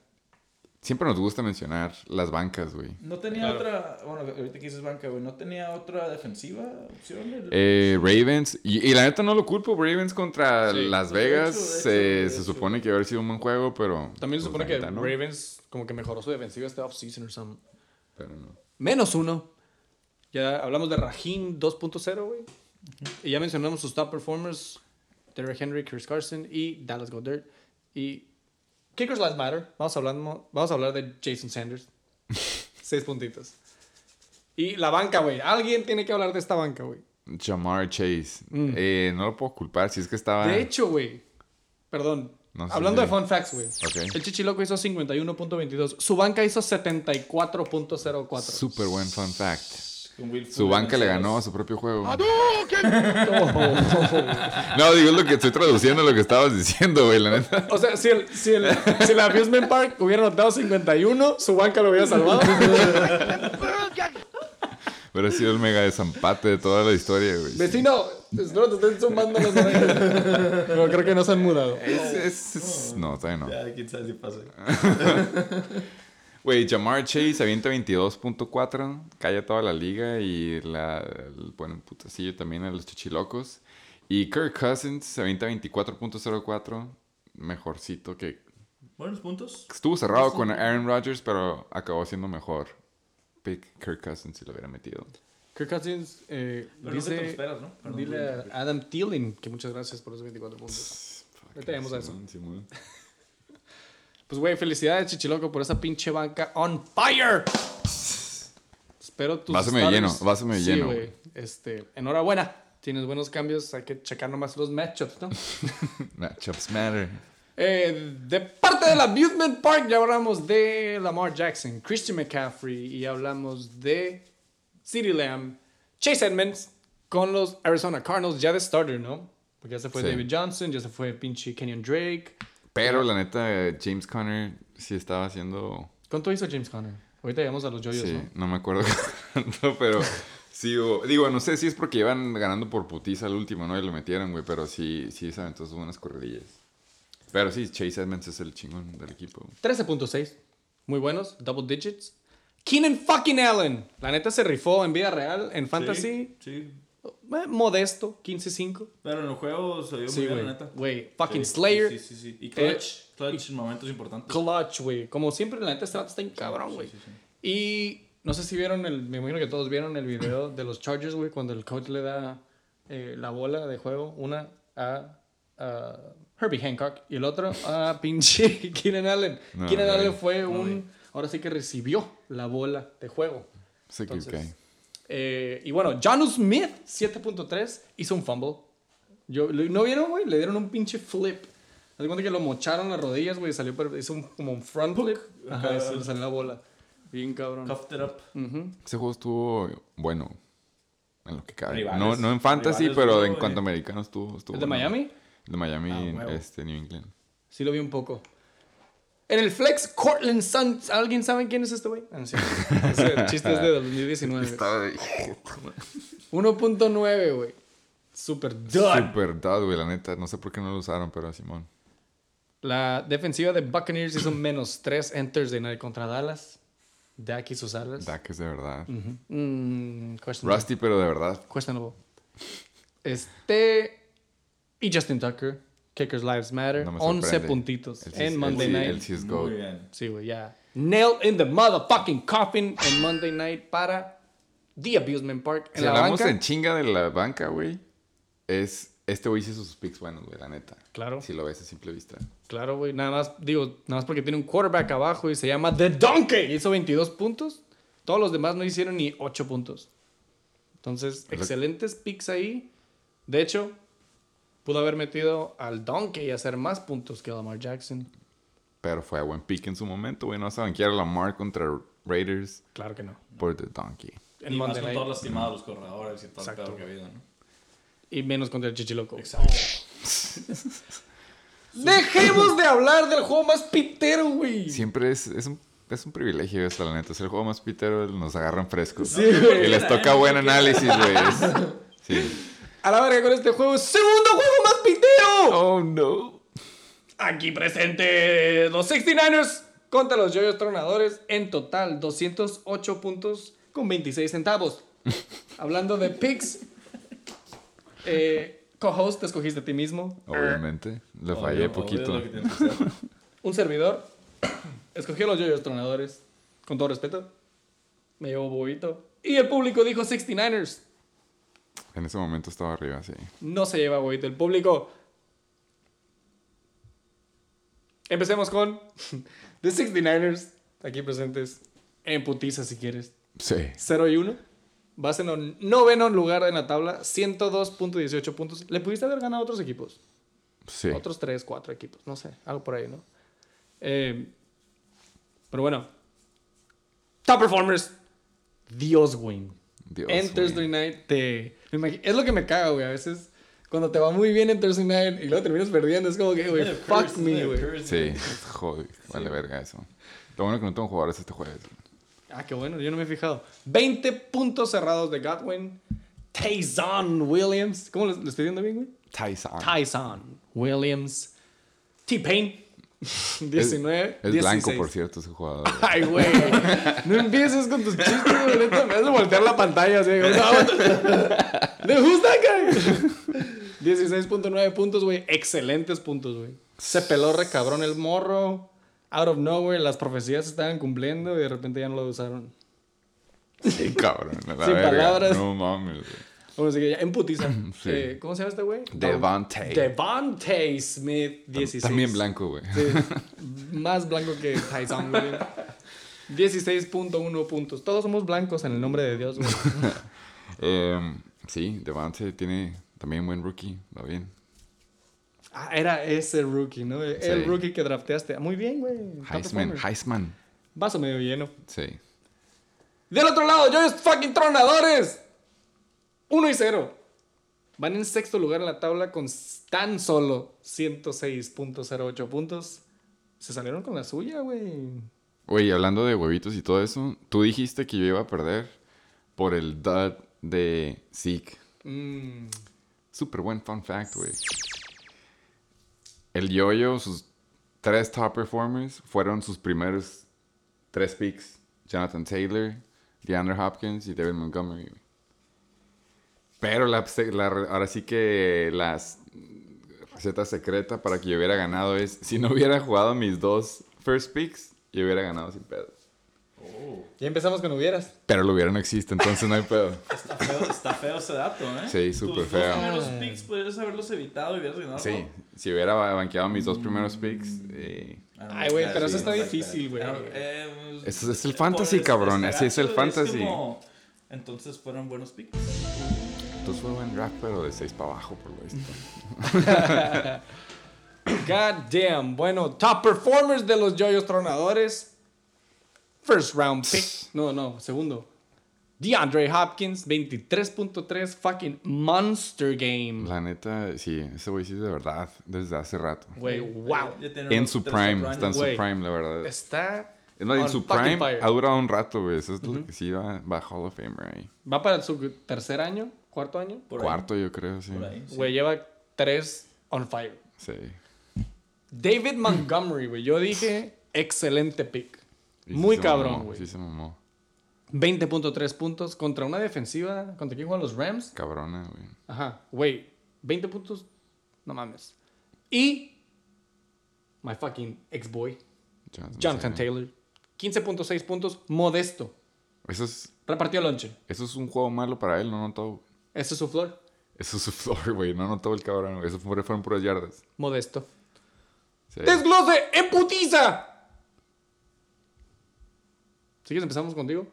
Siempre nos gusta mencionar las bancas, güey. No tenía Claro. otra, bueno, ahorita que dices banca, güey, no tenía otra defensiva opción. Eh, Ravens, y, y la neta no lo culpo, Ravens contra Sí. Las De Vegas. hecho, de se, hecho, supone que haber sido un buen juego, pero. También se pues, supone que neta, no. Ravens como que mejoró su defensiva este offseason o something. Pero no. Menos uno. Ya hablamos de Raheem 2.0, güey. Y ya mencionamos sus top performers. Derrick Henry, Chris Carson y Dallas Goddard. Y Kickers Last Matter. Vamos a hablar, vamos a hablar de Jason Sanders. [LAUGHS] Seis puntitos. Y la banca, güey. Alguien tiene que hablar de esta banca, güey. Jamar Chase. Eh, no lo puedo culpar si es que estaba. Mm. De hecho, güey. Perdón. No sé Hablando si- de fun facts, güey. Ok. El Chichiloco hizo 51.22. Su banca hizo 74.04. Súper buen fun fact. Su banca le ganó a su propio juego. Oh. [LAUGHS] No, digo lo que estoy traduciendo lo que estabas diciendo, güey, la neta. O sea, si el, si el, si el Abusement Park hubiera anotado 51, su banca lo hubiera salvado. [LAUGHS] Pero ha sido el mega desempate de toda la historia, güey. Vecino, espero te estén sumando las orejas. Pero creo que no se han mudado. Es, es- es- No, todavía no. Ya, quién sabe si pasa. [LAUGHS] Güey, Jamar Chase avienta 22.4, calla toda la liga y la el- bueno, putacillo también a los chichilocos. Y Kirk Cousins se avienta 24.04, mejorcito que... Buenos puntos. Estuvo cerrado con Aaron Rodgers, pero acabó siendo mejor. Pick Kirk Cousins si lo hubiera metido. Kirk Cousins eh, Pero no te lo dice, esperas, ¿no? Perdón, dile a Adam Thielen que muchas gracias por esos 24 puntos. Ahorita a eso. Simón. Pues, güey, felicidades, Chichiloco, por esa pinche banca on fire. pero tus Vaso medio lleno, medio sí, lleno. Este, enhorabuena. Tienes buenos cambios, hay que checar nomás los matchups, ¿no? [LAUGHS] Matchups matter. Eh, de parte del Amusement Park ya hablamos de Lamar Jackson, Christian McCaffrey y hablamos de CeeDee Lamb, Chase Edmonds con los Arizona Cardinals ya de starter, ¿no? Porque ya se fue Sí. David Johnson, ya se fue pinche Kenyon Drake. Pero la neta, James Conner sí estaba haciendo. ¿Cuánto hizo James Conner? Ahorita llegamos a los yoyos, Sí, ¿no? no me acuerdo [LAUGHS] cuánto, pero sí, o- digo, no sé si es porque iban ganando por putiza al último, ¿no? Y lo metieron, güey, pero sí, sí se aventó sus buenas corredillas. Pero sí, Chase Edmonds es el chingón del equipo. güey. 13.6. Muy buenos, double digits. Keenan fucking Allen. La neta se rifó en vida real, en fantasy. Sí, sí. Eh, modesto, 15-5. Pero en el juego se vio Sí, muy bien, la neta. Güey, fucking Sí, Slayer. Sí, sí, sí. Y clutch. Eh, clutch en momentos importantes. Clutch, güey. Como siempre, la neta, este está en cabrón, güey. sí, sí. Y no sé si vieron el. Me imagino que todos vieron el video de los Chargers, güey, cuando el coach le da eh, la bola de juego, una a, a Herbie Hancock y el otro a [LAUGHS] pinche Keenan Allen. No, Keenan. Allen fue un. Ahora sí que recibió la bola de juego. Entonces. Eh, y bueno, John Smith, 7.3, hizo un fumble. Yo, ¿No vieron, güey? Le dieron un pinche flip. Haz cuenta que lo mocharon las rodillas, güey. Salió, hizo un, como un front flip. Ajá, y se le salió la bola. Bien cabrón. Cuffed it up. Ujú. Ese juego estuvo bueno. En lo que cabe. Rivales. no, no en fantasy, pero en cuanto a americano estuvo, estuvo ¿El de bueno. Miami? El de Miami, Ah, este, New England. Sí lo vi un poco. En el flex, Cortland Sutton. ¿Alguien sabe quién es este güey? Ah, no, sí. Ese [LAUGHS] chiste es de 2019. Estaba de... 1.9, güey. Super dud. Super dud, güey, la neta. No sé por qué no lo usaron, pero Simón. La defensiva de Buccaneers hizo menos 3 en Thursday Night contra Dallas. Dak y sus alas. Dak es de verdad. Mm. Rusty, pero de verdad. Questionable. Este. Y Justin Tucker. Kickers Lives Matter. No me 11 sorprende. puntitos sí- en Monday Night. Muy GOAT. bien. Sí, güey, ya. Nailed in the motherfucking coffin en Monday Night para The Abusement Park. En Si la hablamos banca. en chinga de la banca, güey, es... Este güey hizo sus picks buenos, güey, la neta. Claro. Si lo ves a simple vista. Claro, güey. Nada más, digo, nada más porque tiene un quarterback abajo y se llama The Donkey. Hizo 22 puntos. Todos los demás no hicieron ni 8 puntos. Entonces, excelentes picks ahí. De hecho, pudo haber metido al Donkey y hacer más puntos que Lamar Jackson. Pero fue a buen pick en su momento, güey. No saben que era Lamar contra Raiders Claro que no. por The Donkey. En y más Monday con Night. todos lastimados los corredores y todo el pedo que ha habido, ¿no? Y menos contra el Chichiloco. Exacto. [LAUGHS] Dejemos de hablar del juego más pitero, güey. Siempre es, es, un, es un privilegio esto, la neta. Es el juego más pitero, nos agarran frescos. Sí, güey. Y les toca buen análisis, güey. [LAUGHS] Sí. A la verga con este juego. ¡Segundo juego más pitero! Oh, no. Aquí presente los 69ers contra los Yoyos Tronadores. En total, 208 puntos con 26 centavos. [LAUGHS] Hablando de picks, eh, co-host, te escogiste a ti mismo. Obviamente. Le fallé poquito. Un servidor [COUGHS] escogió a los Yoyos Tronadores. Con todo respeto, me llevó bobito. Y el público dijo 69ers. En ese momento estaba arriba, sí. No se lleva bobito el público. Empecemos con [LAUGHS] The 69ers, aquí presentes en putiza si quieres. Sí. 0 y 1. Vas en el noveno lugar en la tabla, 102.18 puntos. Le pudiste haber ganado a otros equipos. Sí. Otros 3, 4 equipos. No sé, algo por ahí, ¿no? Eh, pero bueno. Top performers. Dios, güey. Dios, en güey. Thursday Night te... Es lo que me caga, güey. A veces cuando te va muy bien en Thursday Night y luego terminas perdiendo, es como que, güey, fuck curse, me, güey. Sí. Joder, vale verga eso. Lo bueno que no tengo jugadores este jueves. Ah, qué bueno, yo no me he fijado. 20 puntos cerrados de Godwin. Tyson Williams. ¿Cómo le estoy viendo bien, güey? Tyson. Tyson Williams. T-Pain. [LAUGHS] 19. Es 16. blanco, por cierto, ese jugador. güey. [LAUGHS] Ay, güey. No empieces con tus chistes, güey. Me hace voltear la pantalla así. güey. No, ¿De who's that guy? 16.9 puntos, güey. Excelentes puntos, güey. Se peló re cabrón el morro. Out of nowhere, las profecías se estaban cumpliendo y de repente ya no lo usaron. Sí, cabrón. Sin verga. palabras. No mames, güey. Bueno, así que ya, en putiza. [CLEARS THROAT] Sí. Eh, ¿Cómo se llama este güey? Devontae. Devontae Smith, 16. También blanco, güey. Sí. [LAUGHS] Más blanco que Tyson, güey. 16.1 puntos. Todos somos blancos en el nombre de Dios, güey. [LAUGHS] Em, sí, Devante tiene también buen rookie, va bien. Ah, era ese rookie, ¿no? El Sí. rookie que drafteaste. Muy bien, güey. Heisman. Heisman. Vaso medio lleno. Sí. Del otro lado, yo fucking tronadores. 1 y 0. Van en sexto lugar en la tabla con tan solo 106.08 puntos. Se salieron con la suya, güey. Oye, hablando de huevitos y todo eso, tú dijiste que yo iba a perder por el dud de Zeke. Mm, Súper buen fun fact, güey. El Yoyo, sus tres top performers, fueron sus primeros tres picks. Jonathan Taylor, DeAndre Hopkins y David Montgomery. Pero la, la- ahora sí que las receta secreta para que yo hubiera ganado es, si no hubiera jugado mis dos first picks, yo hubiera ganado sin pedo. Ya empezamos con hubieras. Pero lo hubiera no existe, entonces no hay pedo. [LAUGHS] Está feo, está feo ese dato, ¿eh? Sí, súper Tus feo. dos primeros picks podrías haberlos evitado y hubieras ganado. Sí, si hubiera banqueado mis dos primeros picks, eh, Ah, Ay, güey, pero eso está difícil, güey. eh, Eso es el fantasy, cabrón, así es el fantasy. como- Entonces fueron buenos picks. Entonces fue buen draft, pero de 6 para abajo, por lo visto. [LAUGHS] God damn. Bueno, top performers de los yoyos tronadores. First round pick. No, no, segundo. DeAndre Hopkins, 23.3 fucking monster game. La neta, sí, ese güey sí es de verdad, desde hace rato. Güey, wow. En su prime, está en su prime, la verdad. Está. Es más, en su prime fire. ha durado un rato, güey. Eso es lo que sí va, va Hall of Famer ahí. Va para su tercer año, cuarto año. Por ahí, Cuarto, yo creo, sí. Güey, lleva tres on fire. Sí. David Montgomery, güey. Yo dije, excelente pick. Y Muy cabrón, güey. Sí se mamó. 20.3 puntos contra una defensiva. ¿Contra quién juegan los Rams? Cabrona, güey. Ajá, güey. 20 puntos. No mames. Y. My fucking ex-boy, Jonathan, Jonathan Taylor. Taylor. 15.6 puntos, modesto. Eso es, Repartió lonche. eso es un juego malo para él, no notó. Ese es su flor. Eso es su flor, güey. No notó el cabrón. güey. Eso fue- fueron puras yardas. Modesto. Sí. ¡Desglose en putiza! ¿Sigues? Empezamos contigo.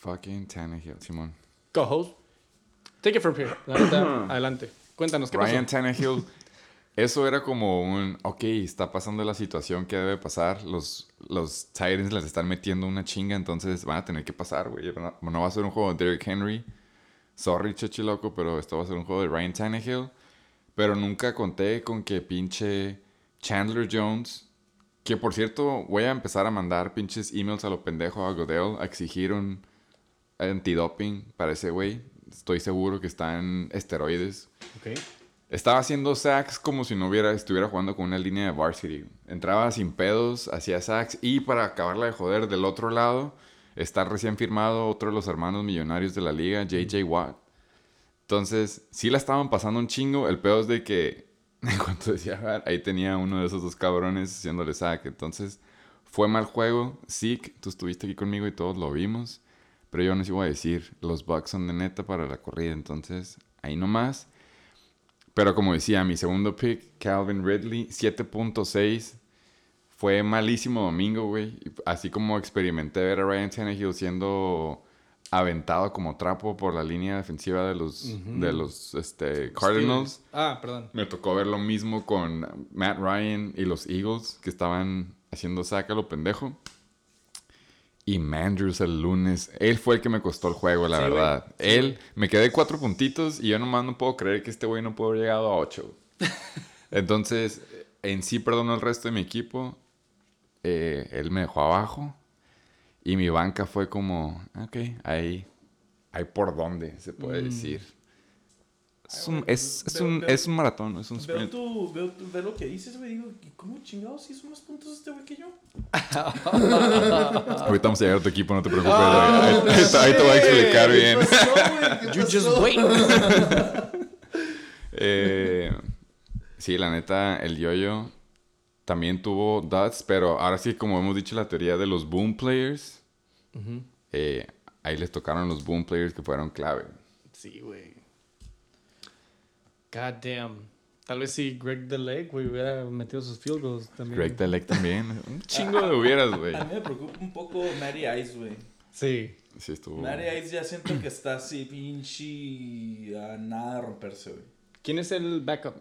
Fucking Tannehill, Simón. Co-host. Take it from here. La neta, [CLEARS THROAT] adelante. Cuéntanos, ¿qué Ryan pasó? Tannehill, eso era como un, ok, está pasando la situación que debe pasar, los, los Titans les están metiendo una chinga, entonces van a tener que pasar, güey. No, no va a ser un juego de Derrick Henry, sorry, chechi loco, pero esto va a ser un juego de Ryan Tannehill. Pero nunca conté con que pinche Chandler Jones, que por cierto, voy a empezar a mandar pinches emails a lo pendejo a Godell a exigir un antidoping para ese güey. Estoy seguro que está en esteroides. Ok. Estaba haciendo sacks como si no hubiera, estuviera jugando con una línea de varsity. Entraba sin pedos, hacía sacks y para acabarla de joder del otro lado está recién firmado otro de los hermanos millonarios de la liga, JJ Watt. Entonces, sí la estaban pasando un chingo. El pedo es de que [LAUGHS] en cuanto decía, "Ah", ahí tenía uno de esos dos cabrones haciéndole sack. Entonces, fue mal juego. Sí, tú estuviste aquí conmigo y todos lo vimos. Pero yo no les iba a decir, los Bucks son de neta para la corrida. Entonces, ahí nomás. Pero como decía, mi segundo pick, Calvin Ridley, 7.6. Fue malísimo domingo, güey. Así como experimenté ver a Ryan Tannehill siendo aventado como trapo por la línea defensiva de los, de los este, Cardinals. Steelers. Ah, perdón. Me tocó ver lo mismo con Matt Ryan y los Eagles, que estaban haciendo saca lo pendejo. Y Mandrews el lunes, él fue el que me costó el juego, la Sí, güey. verdad. Él, me quedé cuatro puntitos y yo nomás no puedo creer que este güey no pudo haber llegado a ocho. [LAUGHS] Entonces, en sí perdono el resto de mi equipo. Eh, él me dejó abajo. Y mi banca fue como, ok, ahí, ahí por dónde, se puede decir. Es un, es, es Veo- un, veo- es un maratón, es un Veo, sprint. tu, veo, tu- veo lo que dices, güey. Digo, ¿y ¿cómo chingados hizo más puntos este güey que yo? [LAUGHS] Ahorita vamos a llegar a tu equipo, no te preocupes. ahí, ahí- ahí te- ahí te voy a explicar bien. ¿Qué pasó, You just wait. [LAUGHS] Eh, sí, la neta, el yoyo también tuvo dots, pero ahora sí, como hemos dicho, la teoría de los boom players, eh, ahí les tocaron los boom players que fueron clave. Sí, güey. God damn. Tal vez si Greg Delake, güey, hubiera metido sus field goals también. Greg Delec también. [LAUGHS] Un chingo de hubieras, güey. A mí me preocupa un poco Matty Ice, güey. Sí. Sí, estuvo. Matty Ice ya siento que está así pinche a nada de romperse, güey. ¿Quién es el backup?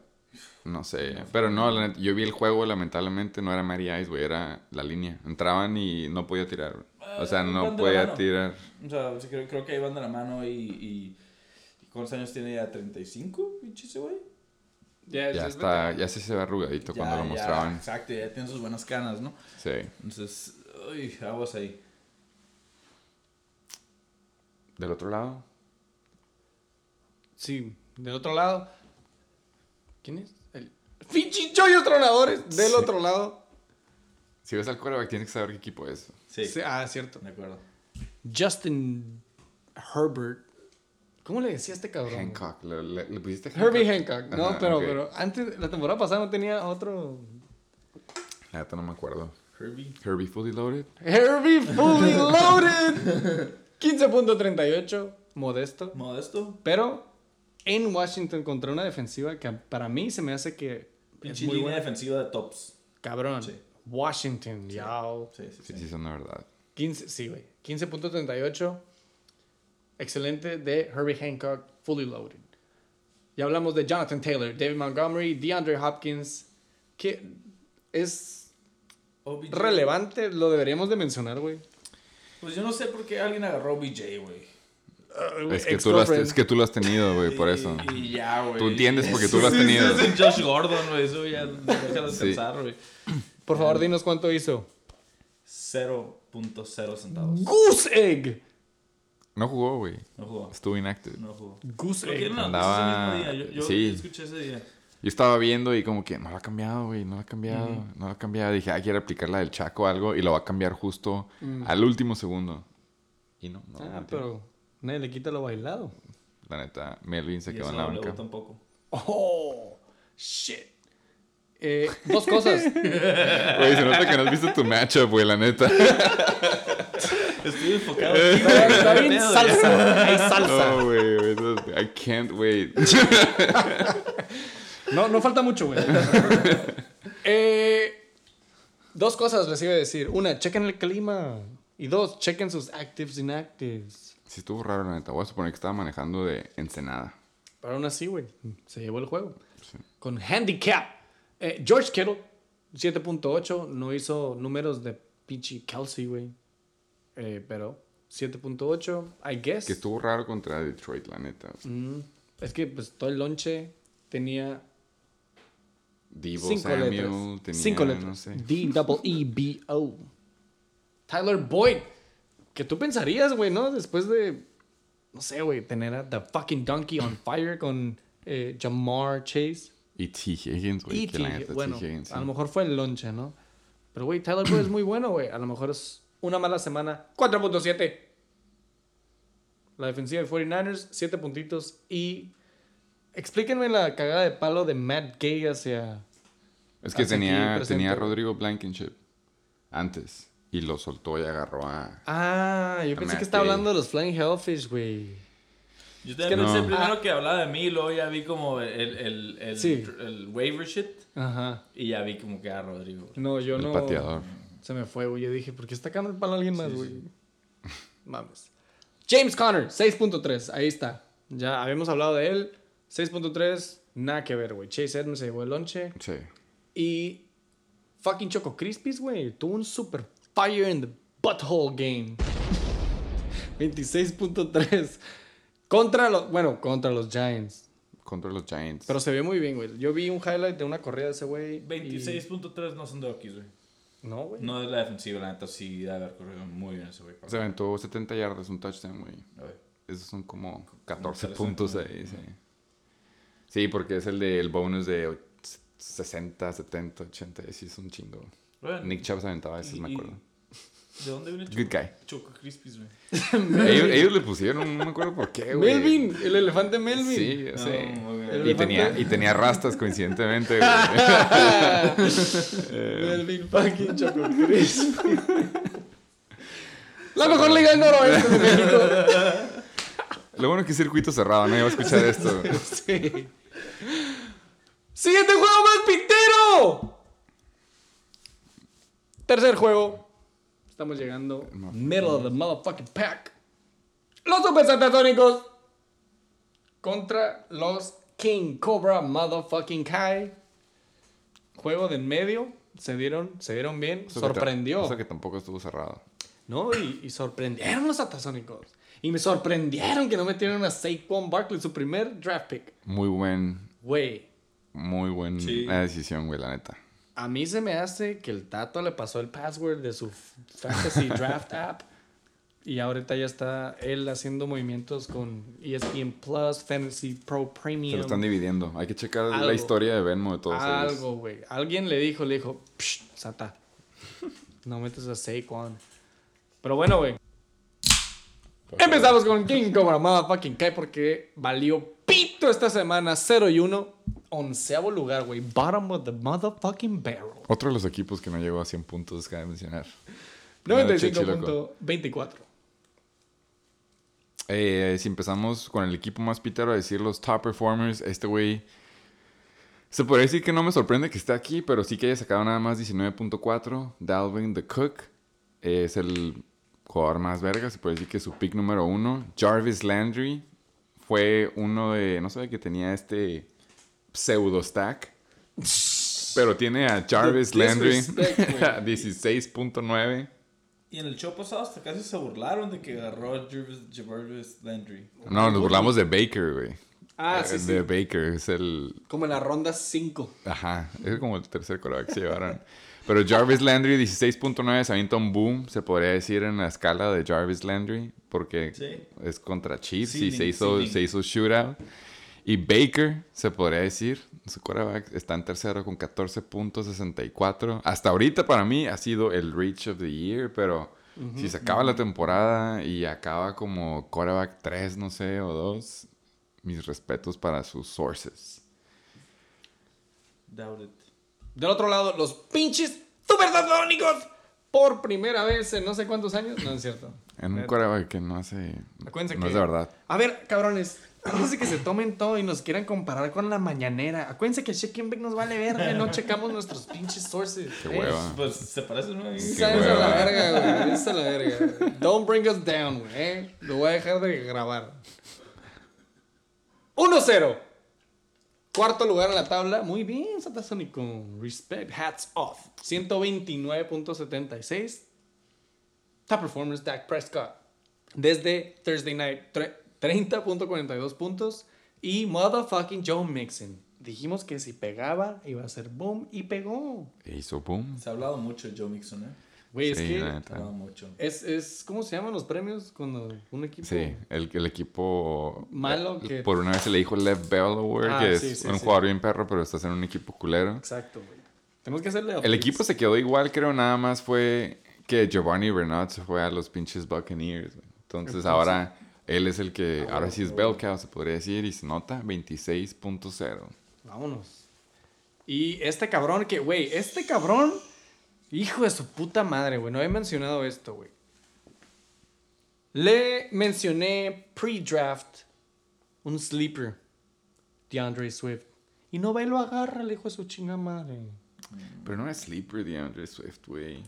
No sé. Pero no, la neta, yo vi el juego, lamentablemente no era Mary Ice, güey, era la línea. Entraban y no podía tirar. güey. O sea, Ah, no podía tirar. O sea, sí, creo, creo que ahí van de la mano y, y, y ¿Cuántos años tiene ya? ¿35, pinche ese güey? Ya, Ya es está, ya sí se ve arrugadito cuando lo ya, mostraban. Exacto, ya tiene sus buenas canas, ¿no? Sí. Entonces, uy, aguas ahí. Del otro lado, Sí, del otro lado. ¿Quién es? El pinche chollos tronadores. Del Sí. otro lado. si ves al quarterback tienes que saber qué equipo es. Sí, Sí, Ah, cierto. de acuerdo. Justin Herbert. ¿Cómo le decía a este cabrón? Hancock. ¿Le, le- le pusiste Herbie Hancock. No, Ajá, pero, pero antes, la temporada pasada no tenía otro. La neta no me acuerdo. Herbie. Herbie Fully Loaded. Herbie Fully [LAUGHS] Loaded. 15.38. Modesto. Modesto. Pero en Washington contra una defensiva que para mí se me hace que es Pinche muy línea buena. defensiva de tops. Cabrón. Sí. Washington, yao. Sí, sí, Sí, sí. sí, son de verdad. 15, sí, güey. 15.38. Excelente de Herbie Hancock, fully loaded. Ya hablamos de Jonathan Taylor, David Montgomery, DeAndre Hopkins. Que es OBJ. relevante, lo deberíamos de mencionar, güey. Pues yo no sé por qué alguien agarró OBJ, güey. Es que, tú lo has, es que tú lo has tenido, güey, por eso. Y, ya, güey. Tú entiendes porque tú Sí, lo has tenido. sí, sí, Josh Gordon, güey. Eso ya déjalo descansar, güey. Por favor, dinos cuánto hizo. 0.0 centavos. Goose Egg. No jugó, güey. No jugó. Estuvo inactive. No jugó. Goose Egg. Andaba- ese mismo día. Yo, yo sí. escuché ese día. Yo estaba viendo y como que no lo ha cambiado, güey, no lo ha cambiado, no lo ha cambiado. Dije, ah, quiere aplicar la del Chaco o algo y lo va a cambiar justo al último segundo. Y no, no. Ah, pero nadie le quita lo bailado. La neta, Melvin se Y quedó eso en la no le banca. tampoco. Oh, shit. Eh, dos cosas. [LAUGHS] Güey, se nota que no has visto tu matchup, güey, la neta. Estoy enfocado. Está, está bien salsa. Hay salsa. No, güey, I can't wait. [LAUGHS] No, no falta mucho, güey. Eh, dos cosas les iba a decir. Una, chequen el clima. Y dos, chequen sus actives inactives. Sí estuvo raro, la neta. Voy a suponer que estaba manejando de Ensenada. Pero aún así, güey, se llevó el juego. Con handicap. Eh, George Kittle, 7.8. No hizo números de pinche Kelsey, güey. Eh, pero 7.8, I guess. Que estuvo raro contra Detroit, la neta. Mm, es que pues todo el lonche tenía Divo cinco Samuel, letras. tenía, cinco letras. no sé. D-double-E-B-O. Tyler Boyd. Que tú pensarías, güey, ¿no? Después de, no sé, güey, tener a The Fucking Donkey on [LAUGHS] Fire con eh, Jamar Chase. Y T. Higgins, güey, neta, bueno. Higgins. a lo mejor fue el lonche, ¿no? Pero, güey, Tyler Boyd es muy bueno, güey. A lo mejor es una mala semana. 4.7. La defensiva de 49ers, 7 puntitos. Y explíquenme la cagada de palo de Matt Gay hacia... Es que hacia tenía, tenía a. Rodrigo Blankenship antes. Y lo soltó y agarró a. Ah, yo pensé Matt que estaba Gay. hablando de los Flying Hellfish, güey. Yo también no. pensé primero Ah. que hablaba de mí, y luego ya vi como el, el, el, Sí. el waiver shit. Ajá. Y ya vi como que a Rodrigo. No, yo el no... pateador. Se me fue, güey. Yo dije, ¿por qué está cagando el palo a alguien más, güey? [LAUGHS] Mames. James Conner, 6.3. Ahí está. Ya habíamos hablado de él. 6.3. Nada que ver, güey. Chase Edmonds se llevó el lonche. Sí. Y fucking Choco Crispies, güey. Tuvo un super fire in the butthole game. 26.3. Contra los, bueno, contra los Giants. Contra los Giants. Pero se ve muy bien, güey. Yo vi un highlight de una corrida de ese güey. y- 26.3 no son de Rockies, güey. No, güey. No es la defensiva, la neta sí debe haber corrido muy bien ese güey. Se aventó 70 yardas, un touchdown, güey. A ver. Esos son como 14 13, puntos ahí, sí. Sí, porque es el del bonus de och- 60, 70, 80. Sí, es un chingo. Bueno, Nick Chubb se aventaba esos, y- me y- acuerdo. ¿De dónde viene Good Choco? guy. Choco Crispies, güey. [LAUGHS] ellos, ellos le pusieron, no me acuerdo por qué, güey. Melvin, el elefante Melvin. Sí, sí. No, güey. y, elefante- tenía, y tenía rastas, coincidentemente, güey. [LAUGHS] Melvin fucking Choco Crispy. [LAUGHS] La mejor liga del noroeste de México. Lo bueno es que es circuito cerrado, nadie va a escuchar esto. Sí. Siguiente juego más pitero. Tercer juego. Estamos llegando. Middle of the motherfucking pack. Los Super Satasónicos contra los King Cobra Motherfucking Kai. Juego de en medio. Se dieron, se dieron bien. Eso que Sorprendió. Eso que tampoco estuvo cerrado. No, y, y sorprendieron los Satasónicos. Y me sorprendieron que no metieron a Saquon Barkley, su primer draft pick. Muy buen, Güey, muy buena Sí. decisión, güey, la neta. A mí se me hace que el Tato le pasó el password de su Fantasy [LAUGHS] Draft app. Y ahorita ya está él haciendo movimientos con ESPN Plus, Fantasy Pro Se Premium. lo están dividiendo. Hay que checar Algo. la historia de Venmo de todos. Algo, güey. Alguien le dijo, le dijo, Psh, Sata, no metes a Saquon. Pero bueno, güey. Empezamos con King Cobra Motherfucking Kai porque valió pito esta semana 0 y 1. Onceavo lugar, güey. Bottom of the motherfucking barrel. Otro de los equipos que no llegó a 100 puntos, cabe mencionar. Primero, Chichi, loco. 95.24. Eh, si empezamos con el equipo más pitero a decir los top performers, este güey. Se podría decir que no me sorprende que esté aquí, pero sí que haya sacado nada más 19.4. Dalvin the Cook es el jugador más verga, se puede decir que su pick número uno. Jarvis Landry fue uno de. No sé, que tenía este pseudo stack. Pero tiene a Jarvis Landry disrespect, [LAUGHS] güey. a 16.9. Y en el show pasado hasta casi se burlaron de que agarró a Jarvis, Jarvis Landry. No, nos burlamos de Baker, güey. Ah, Eh, sí, sí. De Baker, es el. Como en la ronda 5. Ajá, es como el tercer coreback que se llevaron. Pero Jarvis Landry, 16.9, se avienta un boom, se podría decir, en la escala de Jarvis Landry, porque Sí. es contra Chiefs y se hizo, se hizo shootout. Y Baker, se podría decir, su coreback está en tercero con 14.64. Hasta ahorita para mí ha sido el reach of the year, pero si se acaba la temporada y acaba como coreback 3, no sé, o 2, mis respetos para sus sources. Doubt it. Del otro lado, los pinches super satónicos. Por primera vez en no sé cuántos años. No es cierto. En un coreback que no hace. Acuérdense no que- es de verdad. A ver, cabrones. [LAUGHS] De que se tomen todo y nos quieran comparar con la mañanera. Acuérdense que Check Back nos vale verga. No checamos nuestros pinches sources. Qué Eh, hueva. Pues se parece, ¿no? Sabes a la verga, güey. Es a la verga. Don't bring us down, güey. eh. Lo voy a dejar de grabar. 1-0. Cuarto lugar en la tabla. Muy bien, Satasónico. Respect. Hats off. 129.76. Top performance, Dak Prescott. Desde Thursday Night, 30.42 puntos. Y motherfucking Joe Mixon. Dijimos que si pegaba, iba a ser boom. Y pegó. E hizo boom. Se ha hablado mucho de Joe Mixon, ¿eh? Güey, es Sí, que... la Se ha neta. hablado mucho. Es, es, ¿cómo se llaman los premios cuando un equipo... Sí, el, el equipo. Malo eh, que- Por una vez se le dijo Lev Bell Award, Ah, que es sí, sí, un sí. jugador bien perro, pero estás en un equipo culero. Exacto, güey. Tenemos que hacerle... El equipo se quedó igual, creo, nada más fue que Giovanni Bernard se fue a los pinches Buccaneers. güey. Entonces ahora él es el que, ahora sí es bell cow, se podría decir, y se nota 26.0. Vámonos. Y este cabrón que, güey, este cabrón... Hijo de su puta madre, güey. No he mencionado esto, güey. Le mencioné pre-draft un sleeper. DeAndre Swift. Y no va y lo agarra, el hijo de su chinga madre. Pero no es sleeper de Andre Swift, güey.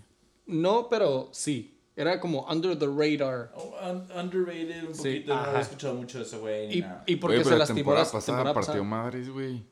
No, pero sí. Era como under the radar. Oh, un- underrated un Sí, poquito. no ajá. había escuchado mucho de ese güey. Y, y porque Güey, se la lastimó temporada la pasada temporada partió pasada. madres, güey.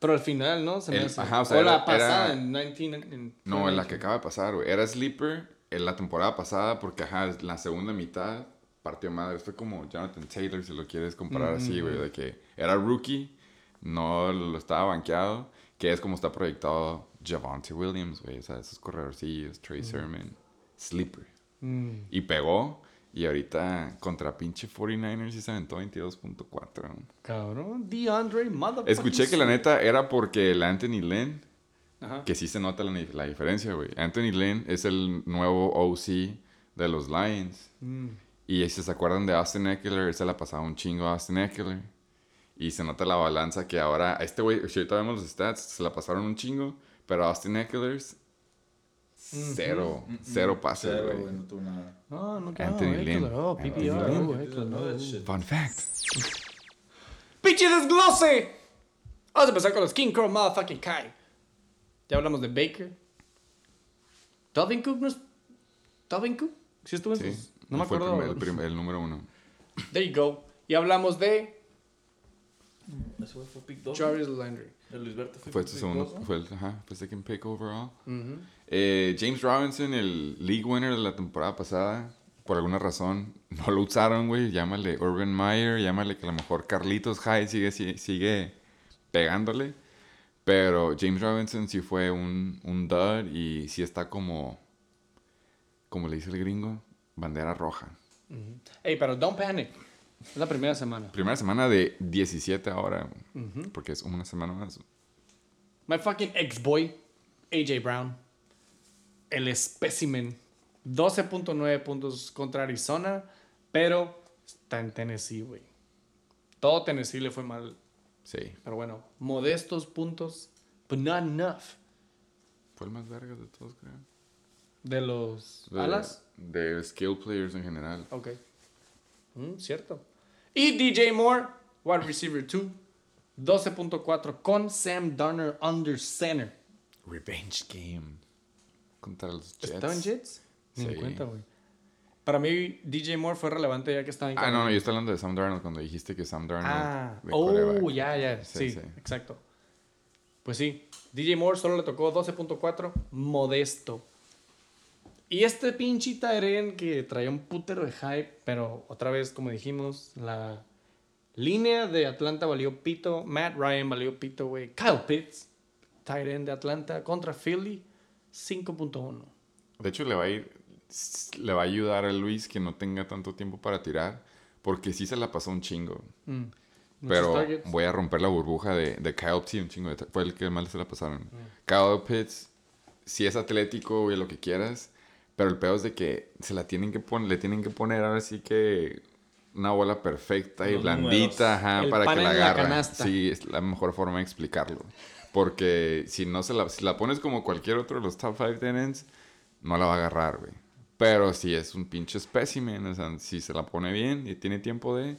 Pero al final, ¿no? Se me El- hace. ajá, o o, sea, la era- pasada era- en 19. en- No, en la que acaba de pasar, güey. Era sleeper en la temporada pasada porque, ajá, la segunda mitad partió madre. Fue como Jonathan Taylor, si lo quieres comparar así, güey. De que era rookie, no lo estaba banqueado, que es como está proyectado Javante Williams, güey. O sea, esos corredorcillos, Trey Sermon, sleeper. Mm. Y pegó. Y ahorita contra pinche 49ers sí se aventó 22.4. Cabrón, DeAndre, motherfucker. Escuché que la neta era porque el Anthony Lynn Ajá. que sí se nota la, la diferencia, güey. Anthony Lynn es el nuevo OC de los Lions. Mm. Y si se acuerdan de Austin Eckler, se la pasaba un chingo a Austin Eckler. Y se nota la balanza que ahora, a este güey, si ahorita vemos los stats, se la pasaron un chingo. Pero Austin Eckler, cero, cero pases, Cero, güey. güey, no tuvo nada. No, no, Anthony no, Lynn. PPR. Oh. Fun fact. ¡Pinche desglose! Vamos a empezar con los King Crow Motherfucking Kai. Ya hablamos de Baker. Dalvin Cook no es. ¿Dalvin Cook? ¿Sí estuvo en Sí. sus- No me Fue el acuerdo. primer- el, el número uno. There you go. Y hablamos de Ese fue pick 2. Jarvis Landry. El Luis Berto fue Fue pick segundo, dos, ¿no? fue el, ajá, fue second pick overall. Ujú. Eh, James Robinson, el league winner de la temporada pasada, por alguna razón [LAUGHS] no lo usaron, güey. Llámale Urban Meyer, llámale que a lo mejor Carlitos Hyde sigue, sigue, sigue pegándole. Pero James Robinson sí fue un, un dud y sí está como, como le dice el gringo, bandera roja. Ey, pero don't panic. Es la primera semana. Primera semana de 17 ahora, porque es una semana más. My fucking ex-boy, AJ Brown. El espécimen. 12.9 puntos contra Arizona, pero está en Tennessee, güey. Todo Tennessee le fue mal. Sí, Pero bueno, modestos puntos, but not enough. fue el más vergas de todos, creo. De los De, alas. de skill players en general. Ok. Mm, cierto. Y DJ Moore, wide receiver 2. 12.4 con Sam Darner under center. Revenge game. Contra los Jets. ¿Estaba en Jets? Ni en Sí. cuenta, güey. Para mí, DJ Moore fue relevante ya que estaba en Ah, no, no, yo estoy hablando de Sam Darnold cuando dijiste que Sam Darnold. Ah, de oh, ya, ya, sí, Sí, sí. exacto. Pues sí, DJ Moore solo le tocó 12.4, modesto. Y este pinche Tyren que traía un putero de hype, pero otra vez, como dijimos, la línea de Atlanta valió pito, Matt Ryan valió pito, güey. Kyle Pitts, Tyren de Atlanta contra Philly, 5.1. De hecho, le va a ir. Le va a ayudar a Luis que no tenga tanto tiempo para tirar. Porque sí se la pasó un chingo. Mm. Pero targets. voy a romper la burbuja de, de Kyle Pitts. Un chingo de Fue el que más se la pasaron. Mm. Kyle Pitts, sí es atlético y lo que quieras. Pero el peor es de que se la tienen que poner, le tienen que poner ahora sí que una bola perfecta y Los blandita, ajá, para que la agarre. Sí, es la mejor forma de explicarlo. Porque si no se la, si la pones como cualquier otro de los top 5 tenants, no la va a agarrar, güey. Pero si es un pinche specimen, o sea, si se la pone bien y tiene tiempo de,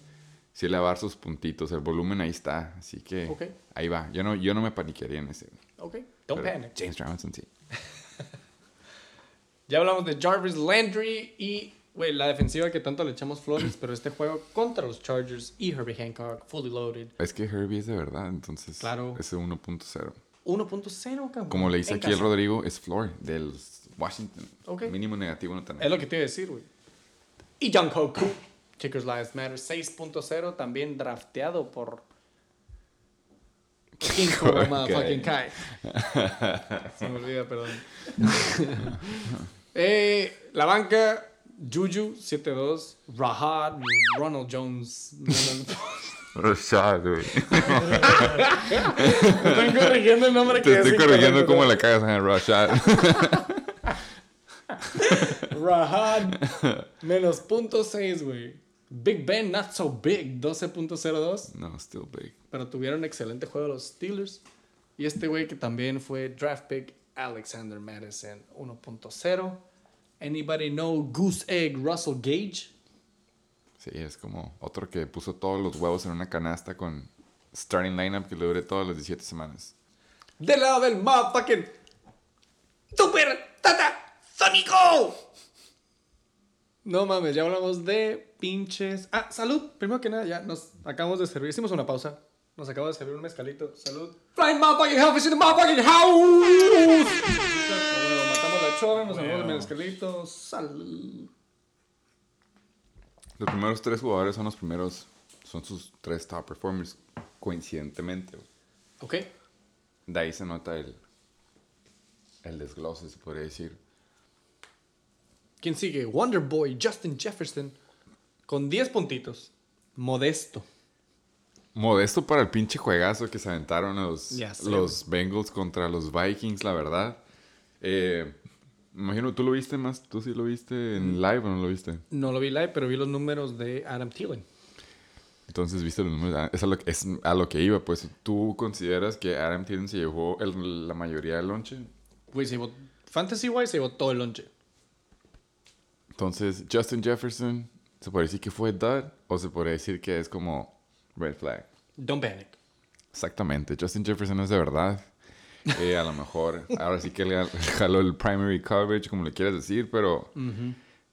sí le va a dar sus puntitos. El volumen ahí está, así que Ok. ahí va. Yo no, yo no me paniquearía en ese. Ok, don't Pero panic. James Robinson, sí. [LAUGHS] Ya hablamos de Jarvis Landry y, güey, la defensiva que tanto le echamos flores, pero este juego contra los Chargers y Herbie Hancock, fully loaded. Es que Herbie es de verdad, entonces Claro. ese 1.0. 1.0, cabrón. Como le dice aquí el. Rodrigo, es floor del Washington. Ok. Mínimo negativo no tener. Es lo que te iba a decir, güey. Y John Koku, Kickers Lives Matter 6.0, también drafteado por [LAUGHS] King. Motherfucking Kai. Se me olvida, perdón. [LAUGHS] eh, la banca, Juju 7-2, Rahad, Ronald Jones. Rashad, [LAUGHS] güey. [LAUGHS] Están corrigiendo el nombre que Te es estoy corrigiendo cómo la cagas en Rashad. [LAUGHS] Rahad menos punto .6, güey. Big Ben, not so big, 12.02. no, still big. Pero tuvieron excelente juego los Steelers. Y este güey que también fue draft pick, Alexander Madison 1.0. Anybody know Goose Egg Russell Gage? Sí, es como otro que puso todos los huevos en una canasta con starting lineup que le dure todas las 17 semanas. Del lado del motherfucking Super Tata Sónico. No mames, ya hablamos de pinches. Ah, salud. Primero que nada, ya nos acabamos de servir. Hicimos una pausa. Nos acaba de servir un mezcalito. Salud. Flying motherfucking in the motherfucking house. Ah, bueno, matamos la chora, nos servimos el mezcalito. Salud. Los primeros tres jugadores son los primeros, son sus tres top performers, coincidentemente. güey. Ok. De ahí se nota el, el desglose, se podría decir. ¿Quién sigue? Wonder Boy, Justin Jefferson. Con 10 puntitos. Modesto. Modesto para el pinche juegazo que se aventaron los, los Bengals contra los Vikings, la verdad. Eh, imagino, ¿tú lo viste más? ¿Tú sí lo viste Mm. en live o no lo viste? No lo vi live, pero vi los números de Adam Thielen. Entonces, ¿viste los números? Ah, Es a lo, que- es a lo que iba, pues. ¿Tú consideras que Adam Thielen se llevó el- la mayoría del lonche? Güey, se llevó. Fantasy wise se llevó todo el lonche. Entonces, Justin Jefferson, ¿se puede decir que fue dud? ¿O se podría decir que es como red flag? Don't panic. Exactamente. Justin Jefferson es de verdad. [LAUGHS] Eh, a lo mejor, ahora sí que le [LAUGHS] jaló el primary coverage, como le quieras decir, pero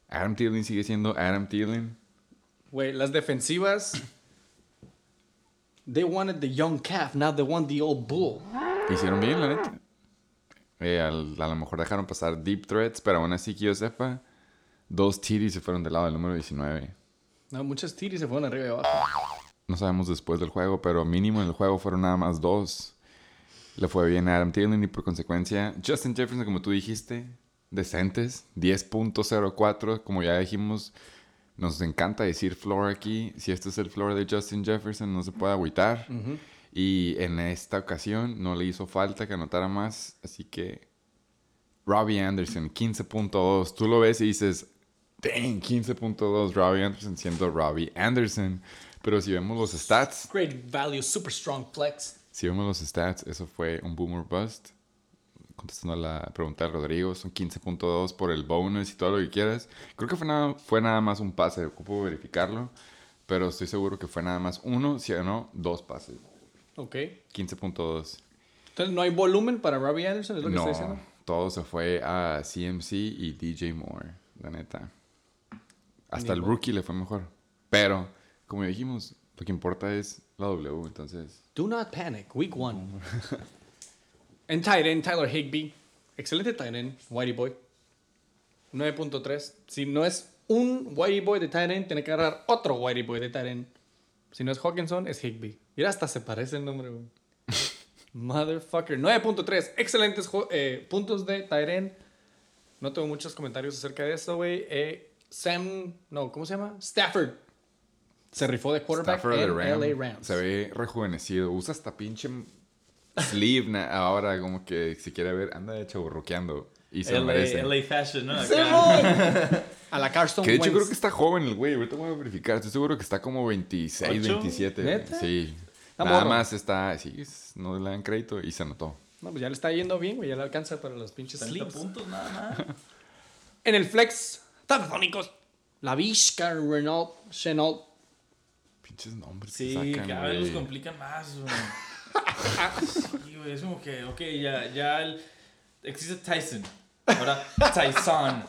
Adam Thielen sigue siendo Adam Thielen. Güey, las defensivas. They wanted the young calf, now they want the old bull. Hicieron bien, la neta. Eh, al- a lo mejor dejaron pasar deep threats, pero aún así que yo sepa, dos TDs se fueron del lado del número 19. No, muchas tiris se fueron arriba y abajo. No sabemos después del juego, pero mínimo en el juego fueron nada más dos. Le fue bien a Adam Thielen y por consecuencia Justin Jefferson, como tú dijiste, decentes, 10.04, como ya dijimos, nos encanta decir floor aquí. Si este es el floor de Justin Jefferson, no se puede agüitar. Y en esta ocasión no le hizo falta que anotara más, así que Robbie Anderson, 15.2. Tú lo ves y dices, dang, 15.2, Robbie Anderson siendo Robbie Anderson. Pero si vemos los stats, Great value, super strong flex. Si vemos los stats, eso fue un boomer bust. Contestando a la pregunta de Rodrigo, son 15.2 por el bonus y todo lo que quieras. Creo que fue nada, fue nada más un pase, ocupo verificarlo. Pero estoy seguro que fue nada más uno, si no, dos pases. Ok. 15.2. Entonces, ¿no hay volumen para Robbie Anderson? ¿Es lo que No, estoy diciendo? todo se fue a CMC y DJ Moore, la neta. Hasta Ni el rookie le fue mejor. Pero, como dijimos, lo que importa es la W, entonces... Do not panic. Week one. [LAUGHS] en tight Tyler Higby. Excelente tight end, Whitey Boy. 9.3. Si no es un Whitey Boy de tight end, tiene que agarrar otro Whitey Boy de tight end. Si no es Hawkinson, es Higby. Ahora hasta se parece el nombre, güey. [LAUGHS] Motherfucker. 9.3. Excelentes eh, puntos de end. No tengo muchos comentarios acerca de eso, güey. Eh, Sam, no, ¿cómo se llama? Stafford. Se rifó de quarterback Stafford de en Ram, LA Rams. Se ve rejuvenecido. Usa hasta pinche sleeve ahora, como que si quiere ver, anda de chaburroqueando. Y se lo merece. LA, LA Fashion, ¿no? [LAUGHS] A la Carson Que de hecho Wentz. creo que está joven el güey. Ahorita voy a verificar. Estoy seguro que está como 26, ¿Ocho? 27. güey. ¿Neta? Sí. Está Nada morro. más está... Sí, no le dan crédito y se anotó. No, pues ya le está yendo bien, güey. Ya le alcanza para los pinches 30 sleeps. puntos nada más. En el flex, tabatónicos. La Vizca, Renault, Chenault. Pinches nombres Sí, que sacan, cada vez güey. los complican más, güey. Sí, güey, es como que, ok, ya, ya el- existe Tyson. Ahora Tyson.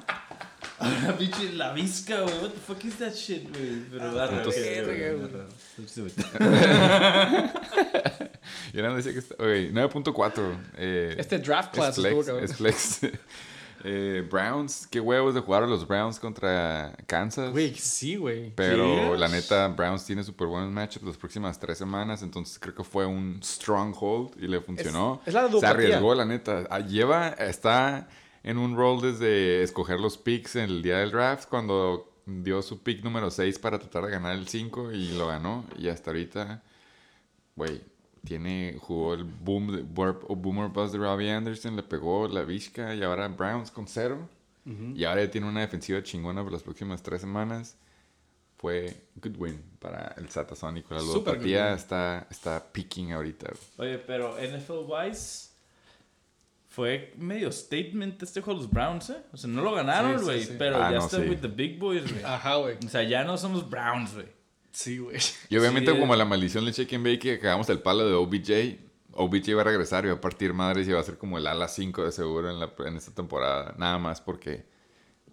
Ahora pinche la visca, güey. What the fuck is that shit, güey? Pero arre, Entonces- ok, ok, Verga, ok, güey. arre. Sí, güey. [LAUGHS] Y ahora decía que está... ok, 9.4. Eh, Este draft es class estuvo flex. Es flex. Eh, Browns. Qué huevos de jugar a los Browns contra Kansas. Güey, sí, güey. Pero la neta, Browns tiene súper buenos matchups las próximas tres semanas. Entonces creo que fue un stronghold y le funcionó. es la Se arriesgó, la neta. Ah, Lleva, está en un rol desde escoger los picks en el día del draft cuando dio su pick número 6 para tratar de ganar el 5 y lo ganó. Y hasta ahorita, güey, tiene, jugó el boom de, burp o boomer bust de Robbie Anderson, le pegó la Vizca y ahora Browns con cero. Y ahora ya tiene una defensiva chingona por las próximas tres semanas. Fue good win para el Satasónico. La ludopatía está, está picking ahorita. Oye, pero NFL wise fue medio statement este juego de los Browns, ¿eh? O sea, no lo ganaron, Sí, sí, güey, sí. pero Ah, ya no, están sí. with the big boys, güey. Ajá, güey. O sea, ya no somos Browns, güey. Sí, güey. Y obviamente Sí, como la maldición de Chicken Bake que cagamos el palo de OBJ, OBJ va a regresar y va a partir madres y va a ser como el ala 5 de seguro en, la, en esta temporada. Nada más porque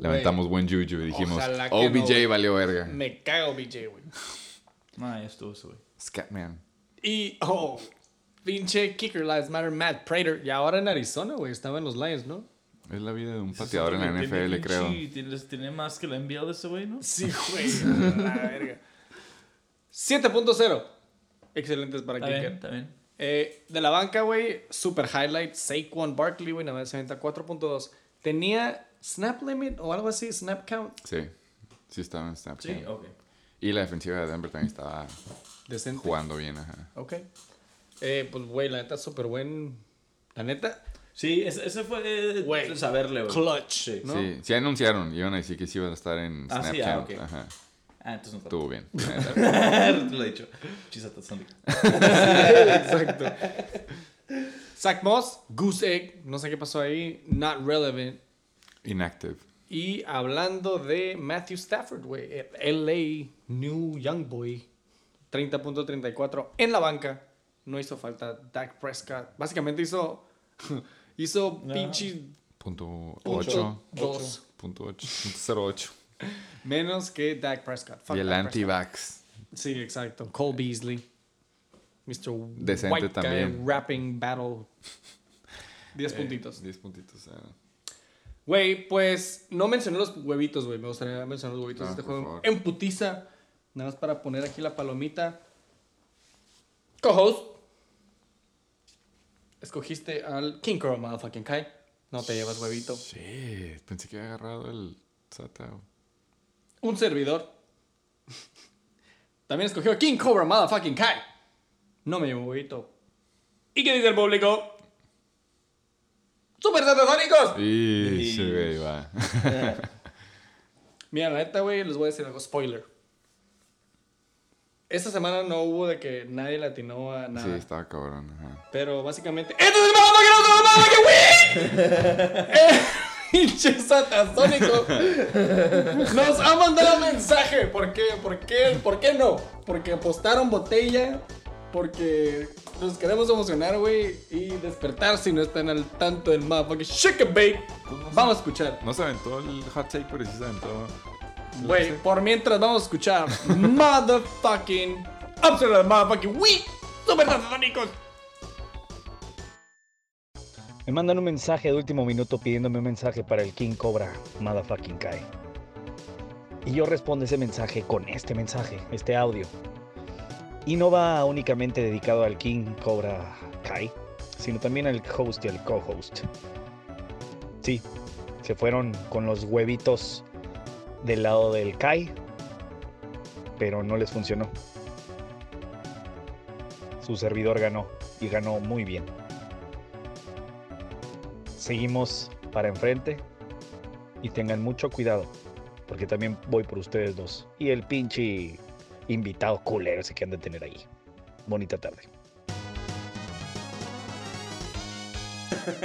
aventamos buen juju y dijimos, OBJ no, valió verga. Me cago, BJ, güey. No, ya estuvo eso, güey. Scatman. Y, oh, pinche kicker lives matter, Matt Prater. Y ahora en Arizona, güey. Estaba en los Lions, ¿no? Es la vida de un pateador en la NFL, creo. Tiene, tiene más que la NBL de ese güey, ¿no? Sí, güey. [LAUGHS] La verga. 7.0. Excelentes para Está kicker. bien, está bien. Eh, de la banca, güey, super highlight. Saquon Barkley, güey, nada más se aventa 4.2. Tenía snap limit o algo así, snap count. Sí, sí estaba en snap. Sí, count. ok. Y la defensiva de Denver también estaba Decente. jugando bien, ajá. Ok. Eh, pues, güey, la neta, súper buen. La neta, Sí, ese, ese fue eh, Güey, saberle, güey. clutch. Sí. ¿no? Sí, sí anunciaron, iban a decir que sí iban a estar en Ah, snap sí, ah. Ajá, Ah, entonces no estuvo bien. [LAUGHS] Te lo he dicho. Chisata Sonic. [LAUGHS] Exacto. Zach Moss, Goose Egg, no sé qué pasó ahí, not relevant. Inactive. Y hablando de Matthew Stafford, güey, LA New Young Boy, 30.34 en la banca. No hizo falta Dak Prescott. Básicamente hizo. [LAUGHS] hizo No. pinche. Punto punto 8. dos. Punto 8. Punto 08. Menos que Dak Prescott. Fuck Y el anti-vax. Sí, exacto. Cole Beasley. Mr. Decente White Guy también. Rapping Battle. [LAUGHS] 10 Eh, puntitos. 10 puntitos. ah. Güey, pues no mencioné los huevitos, güey. Me gustaría mencionar los huevitos de este juego. favor. En putiza. Nada más para poner aquí la palomita. Co-host. Escogiste al King Crow, motherfucking Kai. No te llevas huevito. Shit, pensé que había agarrado el SATA. Un servidor. También escogió a King Cobra, motherfucking Kai. No me llevo huevito. ¿Y qué dice el público? ¡Super satasónicos! Y Y- sí, güey, va. [LAUGHS] Mira, la neta, güey, les voy a decir algo. Spoiler. Esta semana no hubo de que nadie latinó a nada. Sí, estaba cabrón. Ajá. Pero básicamente. ¡Esto es el motherfucking! ¡Eh! [LAUGHS] ¡Pinche satasónico! Nos ha mandado mensaje. ¿Por qué? ¿Por qué? ¿Por qué no? Porque apostaron botella. Porque nos queremos emocionar, güey. Y despertar si no están al tanto del motherfucking shake and bake. Vamos a escuchar. No se aventó el hot take, pero sí se aventó. Güey, por mientras vamos a escuchar [LAUGHS] Motherfucking the Motherfucking Week Super satasónicos Me mandan un mensaje de último minuto pidiéndome un mensaje para el King Cobra Motherfucking Kai. Y yo respondo ese mensaje con este mensaje, este audio. Y no va únicamente dedicado al King Cobra Kai, sino también al host y al co-host. Sí, se fueron con los huevitos del lado del Kai, pero no les funcionó. Su servidor ganó y ganó muy bien seguimos para enfrente y tengan mucho cuidado porque también voy por ustedes dos y el pinche invitado culero ese que han de tener ahí. Bonita tarde.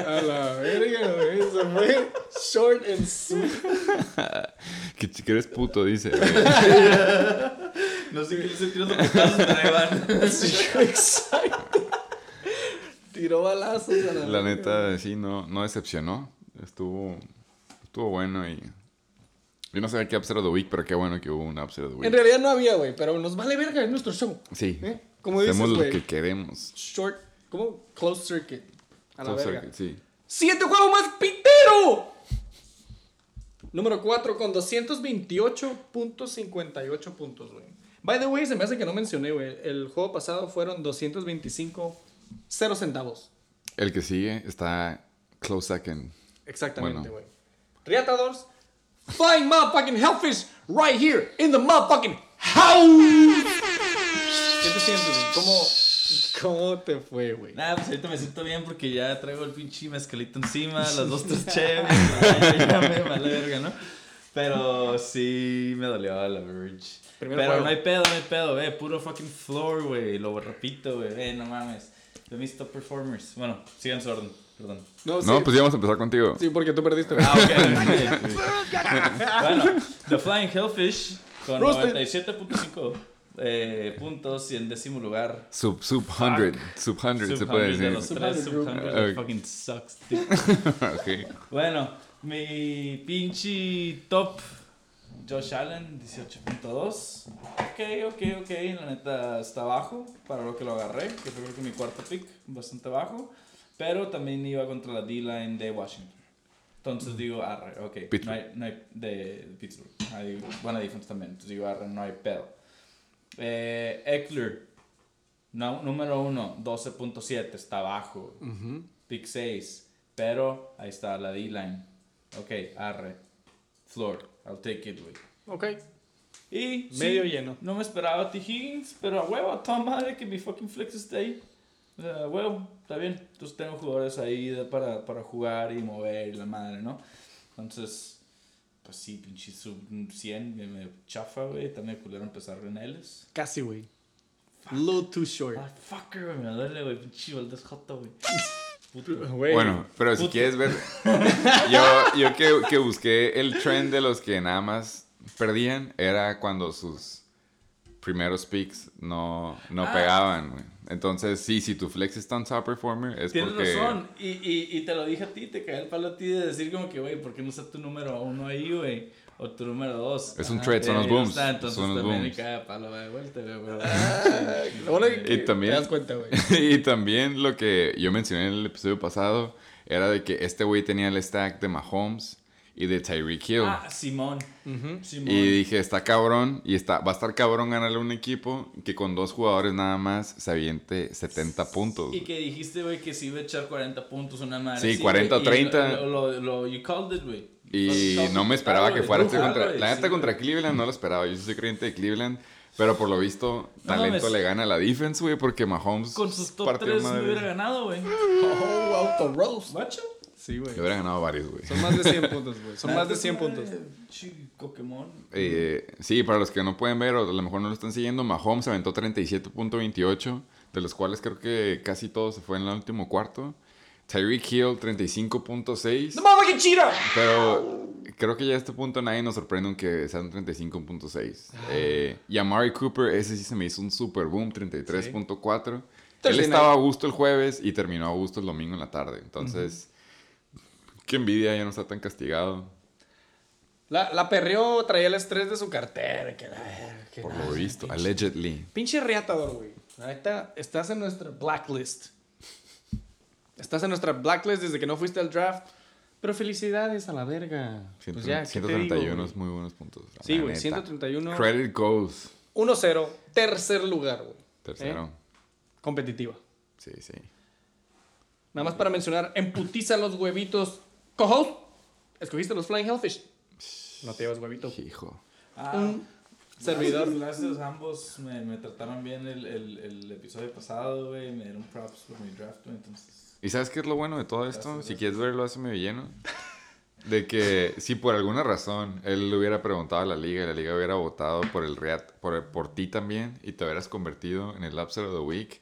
A la verga, güey Eso fue short and sweet [LAUGHS] Que, que eres puto, dice. güey. [LAUGHS] No sé qué le sentí los putazos, pero Iván. Exacto Tiró balazos a la, La neta, sí, no, no decepcionó. Estuvo, estuvo bueno y... Yo no sabía qué Upset of the Week, pero qué bueno que hubo un Upset of the En Week. realidad no había, güey Pero nos vale verga, es nuestro show Sí. ¿Eh? Como dices, Hacemos lo que queremos. Short, ¿cómo? Closed circuit A la Close verga circuit, sí. ¡Siete juegos más pitero! Número 4 con 228.58 puntos, güey. By the way, se me hace que no mencioné, güey. El juego pasado fueron 225, 0 centavos. El que sigue está close second. Exactamente, Bueno. güey. Riatadores, flying motherfucking hellfish right here in the motherfucking house. ¿Qué te sientes? ¿Cómo, ¿Cómo te fue, güey? Nah, pues ahorita me siento bien porque ya traigo el pinche mezcalito encima, las dos, tres [LAUGHS] cheves. ya, me vale verga, ¿no? Pero sí me dolió la Verge. Pero juego. no hay pedo, no hay pedo, ve. Puro fucking floor, güey. Lo repito, güey. Ve, no mames. De mis top performers. Bueno, sigan su orden, perdón. No, No, pues ya vamos a empezar contigo. Sí, porque tú perdiste. Ah, ok. bueno, The Flying Hellfish con Roasted. 97.5 eh, puntos y en décimo lugar. Sub, sub 100. Sub 100 se puede 100 de decir. los Sub tres 100 sub group. 100 Ok. fucking sucks, dude. [LAUGHS] ok. Bueno, mi pinche top Josh Allen 18.2. Ok, ok, ok. La neta está bajo para lo que lo agarré, que fue creo que mi cuarto pick, bastante bajo. Pero también iba contra la D-line de Washington. Entonces digo, arre, ok. No hay, no hay, de Pittsburgh. Hay buena defense también. Entonces digo, arre, no hay pedo. Eh, Eckler, no- número 1, 12.7, está bajo. Pick 6. Pero ahí está la D-line. Ok, arre. Floor. I'll take it, güey. Ok. Y Medio sí, lleno. No me esperaba a T. Higgins, pero a huevo, a toda madre que mi fucking flex esté ahí. A huevo, está bien. Entonces tengo jugadores ahí de- para, para jugar y mover y la madre, ¿no? Entonces, pues sí, pinche sub 100 me, me chafa, güey. También culero empezar en L's. Casi, güey. Little too short. Ah, fucker, güey, me duele, güey. Pinche Valdez Jota, güey. [LAUGHS] Bueno, pero si quieres ver. [LAUGHS] Yo, yo que, que busqué el trend de los que nada más perdían era cuando sus primeros picks no, no Ah. pegaban. Entonces, sí, si tu flex está en top performer, es Tienes porque... razón. Y, y, y te lo dije a ti, te caí el palo a ti de decir como que, güey, ¿por qué no está tu número uno ahí, güey? O tu número dos. Es un trade, son y los booms, está, entonces son los también me booms. cae a palo de vuelta, güey. pero- Lo bueno es que Y también- te das cuenta, güey. [LAUGHS] y también lo que yo mencioné en el episodio pasado era de que este güey tenía el stack de Mahomes y de Tyreek Hill. Ah, Simón. Simón. Y dije, está cabrón, y está, va a estar cabrón ganarle un equipo que con dos jugadores nada más se aviente 70 puntos. Y que dijiste, güey, que sí iba a echar 40 puntos una madre. Sí, así, 40 o güey, y 30. Lo, lo, lo- you called it, güey. Y no me esperaba claro, que fuera este contra... La sí, neta contra Cleveland no lo esperaba. Yo sí soy creyente de Cleveland. Pero por lo visto, talento le gana a la defense, güey, porque Mahomes Con sus top partió 3 madre. me hubiera ganado, güey. Oh, auto roast. ¿Macho? Sí, güey. Le hubiera ganado varios, güey. Son más de 100 [LAUGHS] puntos, güey. Son más de 100 puntos. Pokémon. Eh, sí, para los que no pueden ver o a lo mejor no lo están siguiendo, Mahomes aventó 37.28, de los cuales creo que casi todo se fue en el último cuarto. Tyreek Hill 35.6. ¡No mames, que chira! Pero creo que ya a este punto nadie nos sorprende aunque sean 35.6. Eh, y Amari Cooper, ese sí se me hizo un super boom, 33.4. Él Thursday estaba a gusto el jueves y terminó a gusto el domingo en la tarde. Entonces, qué envidia, ya no está tan castigado. La, la perreó, traía el estrés de su cartera. Que la, que Por lo visto, pinche- allegedly. Pinche reatador, güey. Ahorita estás en nuestra blacklist. Estás en nuestra blacklist desde que no fuiste al draft. Pero felicidades a la verga. Pues ya, ¿qué te digo, 131 güey? es muy buenos puntos. Sí, güey, neta. 131. Credit goes. 1-0, tercer lugar, güey. Tercero. ¿Eh? Competitiva. Sí, sí. Nada más para mencionar, emputiza los huevitos. Co-host, escogiste los Flying Hellfish. No te llevas huevito. Hijo. Ah, servidor. Gracias, gracias, ambos me, me trataron bien el, el, el episodio pasado, güey. Me dieron props por mi draft, güey. Entonces, ¿Y sabes qué es lo bueno de todo esto? Gracias, si gracias. quieres verlo, hace medio lleno. De que si por alguna razón él le hubiera preguntado a la liga y la liga hubiera votado por el Reat, por, por ti también y te hubieras convertido en el Upset of the Week,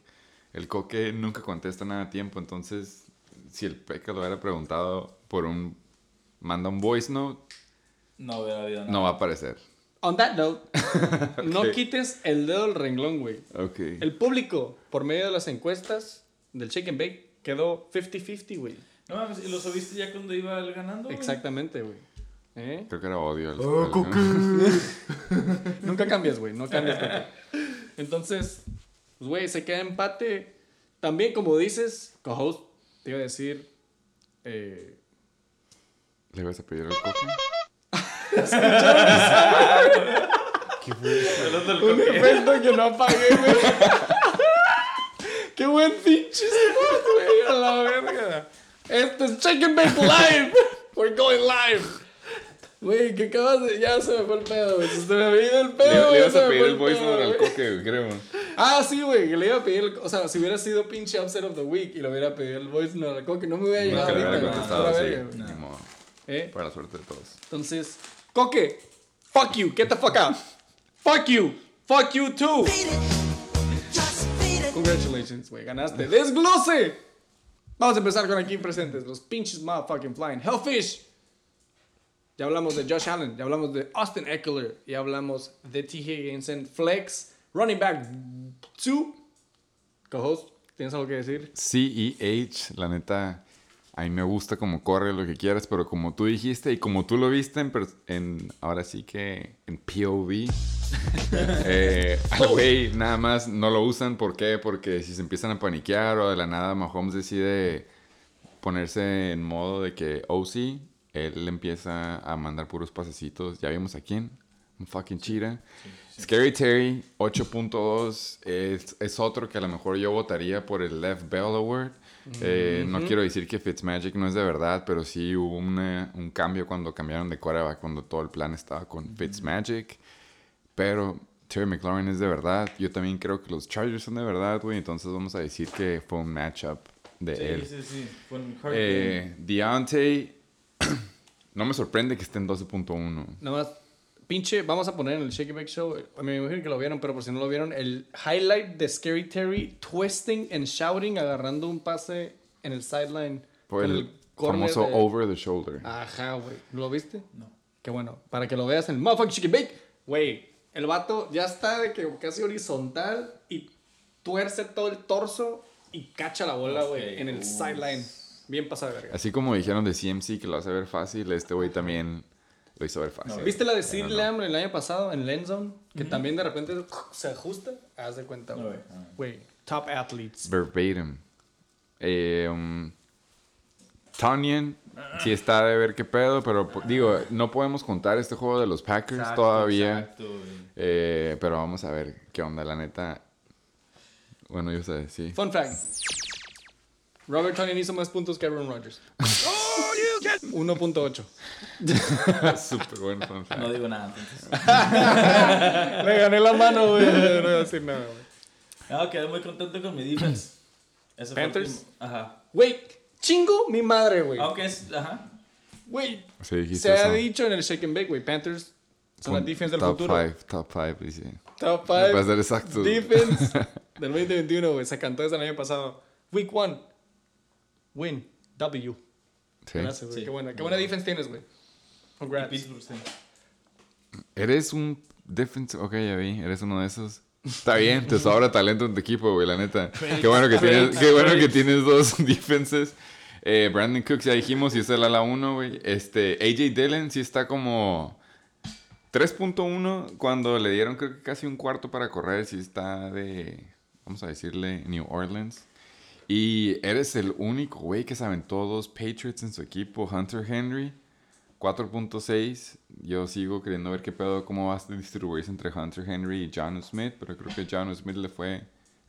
el Coque nunca contesta nada a tiempo. Entonces, si el Peca lo hubiera preguntado por un. manda un voice note, no hubiera habido nada. no va a aparecer. On that note, [LAUGHS] no quites el dedo del renglón, güey. Ok. El público, por medio de las encuestas del Shake and Bake, quedó 50-50, güey. No mames, ¿y lo subiste ya cuando iba él ganando? güey? Exactamente, güey. ¿Eh? Creo que era odio. al- Oh, al- [LAUGHS] Nunca cambias, güey. No cambias. Entonces, pues, güey, se queda empate. También, como dices, co-host, te iba a decir. eh, ¿Le ibas a pedir al Coque? un efecto que no apagué, güey. Qué buen pinche spot, güey. A la verga. Esto es and Bake Live. We're going live. Güey, ¿qué acabas de.? Ya se me fue el pedo, güey. Se me había ido el Le, pedo, le güey. ibas se a pedir fue el voice note al. Coque, creo. Ah, sí, güey, que le iba a pedir, el- o sea, si hubiera sido pinche upset of the week y le hubiera pedido el voice note al Coque, no me hubiera llegado Nunca le ahorita, hubiera contestado, sí. Ni modo. ¿Eh? Para la suerte de todos. Entonces, Coque, fuck you, get the fuck out. fuck you, fuck you too. Congratulations, güey, ganaste. ¡Desglose! Vamos a empezar con aquí presentes, los pinches motherfucking flying. Hellfish. Ya hablamos de Josh Allen, ya hablamos de Austin Eckler, ya hablamos de T. Higginson, Flex, running back 2. Co-host, ¿tienes algo que decir? CEH, la neta, a mí me gusta como corre lo que quieras, pero como tú dijiste y como tú lo viste en, en ahora sí que en POV, [LAUGHS] eh, al güey nada más no lo usan. ¿Por qué? Porque si se empiezan a paniquear o de la nada Mahomes decide ponerse en modo de que OC, él empieza a mandar puros pasecitos. Ya vimos a quién. Un fucking cheetah. Scary Terry, 8.2. Es, es otro que a lo mejor yo votaría por el Left Bell Award. Eh, No quiero decir que Fitzmagic no es de verdad, pero sí hubo una- un cambio cuando cambiaron de quarterback, cuando todo el plan estaba con Fitzmagic. Pero Terry McLaurin es de verdad. Yo también creo que los Chargers son de verdad, güey. Entonces vamos a decir que fue un matchup de él. Sí, sí, sí. Fue un hard Eh, Deontay, [CLEARS THROAT] no me sorprende que esté en 12.1. Nada más, pinche, vamos a poner en el Shake Bake Show, me imagino que lo vieron, pero por si no lo vieron, el highlight de Scary Terry twisting and shouting, agarrando un pase en el sideline. Por el, corner famoso de- over the shoulder. Ajá, güey. ¿Lo viste? No. Qué bueno. Para que lo veas en el motherfucking Shake and Bake. Güey, El vato ya está de que casi horizontal y tuerce todo el torso y cacha la bola, güey, en el sideline. Bien pasada verga. Así como dijeron de CMC que lo hace ver fácil, este güey también lo hizo ver fácil. ¿Viste la de Sid No, no. Lamb el año pasado en el end zone? Que también de repente se ajusta. Haz de cuenta, No, güey. güey. Top athletes. Verbatim. Eh, um, Tonyan sí está de ver qué pedo, pero digo, no podemos contar este juego de los Packers Exacto, todavía. exacto, güey. Eh, pero vamos a ver qué onda, la neta. Bueno, yo sé, sí. Fun fact. Robert Tonyan hizo más puntos que Aaron Rodgers. [LAUGHS] 1.8. Súper bueno. fun fact. No digo nada, entonces. [LAUGHS] Le gané la mano, güey. No voy a decir nada, güey. No, quedé muy contento con mi defense. [CLEARS THROAT] El Panthers. Ajá. Güey, chingo mi madre, güey. Aunque es. Ajá. Güey, Sí, dijiste se ha eso. dicho en el Shake and Bake, güey. Panthers son la defense del top futuro. Five, top 5, dice. Top Para 5 ser exacto. defense [LAUGHS] del 2021, güey. Se cantó desde el año pasado. Week 1. Win. W. Sí. Gracias, güey. Sí. Qué buena, qué buena defense tienes, güey. Congrats. Pittsburgh, sí. Eres un defense. Ok, ya vi. Eres uno de esos. Está bien, te sobra talento en tu equipo, güey, la neta. [LAUGHS] Qué bueno que tienes, qué bueno que tienes dos [LAUGHS] defenses. Eh, Brandon Cooks ya dijimos y es el ala 1, güey. Este, AJ Dillon sí está como 3.1 cuando le dieron creo que casi un cuarto para correr. Sí está de, vamos a decirle, New Orleans. Y eres el único, güey, que se aventó dos Patriots en su equipo. Hunter Henry, 4.6. Yo sigo queriendo ver qué pedo, cómo va a distribuirse entre Hunter Henry y John Smith. Pero creo que John Smith le fue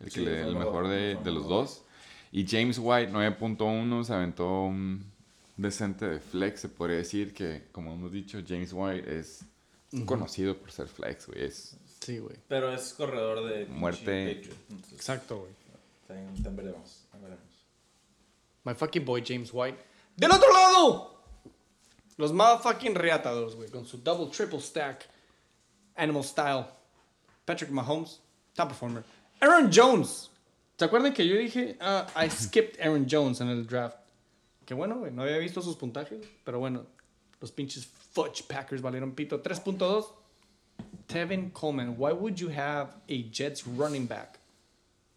el, que Sí, le- el lo- mejor de, de lo los dos. Y James White, 9.1, se aventó un decente de flex. Se podría decir que, como hemos dicho, James White es conocido por ser flex, güey. Es Sí, güey. Pero es corredor de. Muerte. Exacto, güey. También, también veremos. My fucking boy James White. ¡Del otro lado! Los motherfucking reatados, güey. Con su double, triple stack. Animal style. Patrick Mahomes. Top performer. Aaron Jones. ¿Se acuerdan que yo dije, ah, I skipped Aaron Jones en el draft? Que bueno, güey. No había visto sus puntajes. Pero bueno, los pinches fudge Packers valieron pito. 3.2. Tevin Coleman. Why would you have a Jets running back?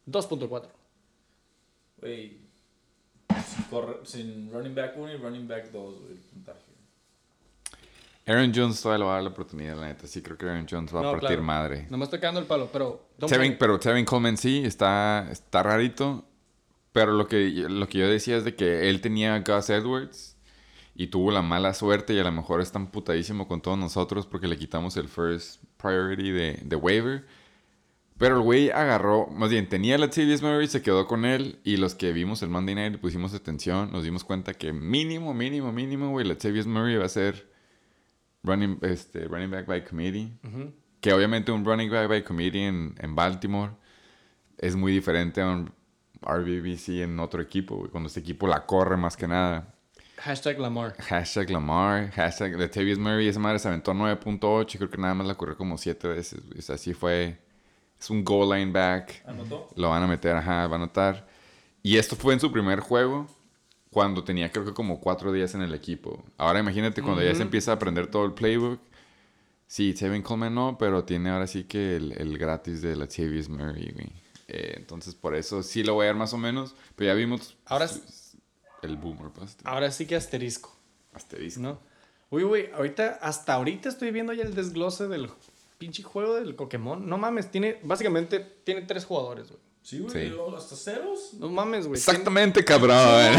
2.4. Güey. Sin, running back 1 y running back 2, güey. el puntaje. Aaron Jones todavía le va a dar la oportunidad, la neta. Sí, creo que Aaron Jones va a partir claro. madre. No me estoy quedando el palo, pero. Tevin- pero Tevin Coleman sí, está, está rarito. Pero lo que, lo que yo decía es de que él tenía a Gus Edwards y tuvo la mala suerte y a lo mejor está emputadísimo con todos nosotros porque le quitamos el first priority de, de waiver. Pero el güey agarró, más bien, tenía a Latavius Murray, se quedó con él y los que vimos el Monday Night y pusimos atención, nos dimos cuenta que mínimo, mínimo, mínimo, güey, Latavius Murray va a ser running, este, running back by committee. Que obviamente un running back by committee en, en Baltimore es muy diferente a un RBBC en otro equipo, güey. Cuando este equipo la corre más que nada. Hashtag Lamar. Hashtag Lamar, hashtag Latavius Murray, esa madre se aventó 9.8 y creo que nada más la corrió como 7 veces. güey. O sea, sí fue... Es un goal line back. ¿Anotó? Lo van a meter, ajá, va a anotar. Y esto fue en su primer juego, cuando tenía creo que como cuatro días en el equipo. Ahora imagínate cuando ya se empieza a aprender todo el playbook. Sí, Tevin Coleman no, pero tiene ahora sí que el, el gratis de Latavius Murray, güey. Eh, entonces por eso sí lo voy a dar más o menos. Pero ya vimos Ahora su- el boomer bust. Ahora sí que asterisco, Asterisco. ¿no? Uy, güey, ahorita, hasta ahorita estoy viendo ya el desglose del pinche juego del Pokémon. No mames, tiene, básicamente, tiene tres jugadores, güey. Sí, güey. Sí. Hasta ceros. No mames, güey. Exactamente, cabrón.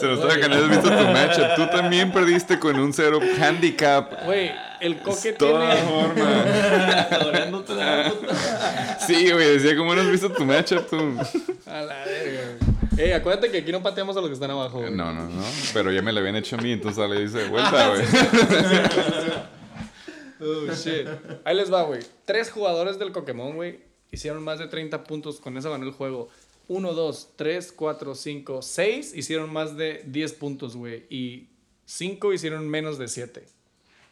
Se nos toca que no has visto tu matchup. Tú también perdiste con un cero handicap. Güey, el coque Toda tiene... forma. Doliéndote la puta. Sí, güey, decía, ¿cómo no has visto tu matchup tú? A la verga, güey. Ey, acuérdate que aquí no pateamos a los que están abajo, güey. No, no, no. Pero ya me lo habían hecho a mí, entonces le dice de vuelta, güey. Oh, shit. Ahí les va, güey. Tres jugadores del Pokémon, güey, hicieron más de 30 puntos. Con eso ganó el juego. 1, 2, 3, 4, 5, 6 hicieron más de 10 puntos, güey. Y 5 hicieron menos de 7.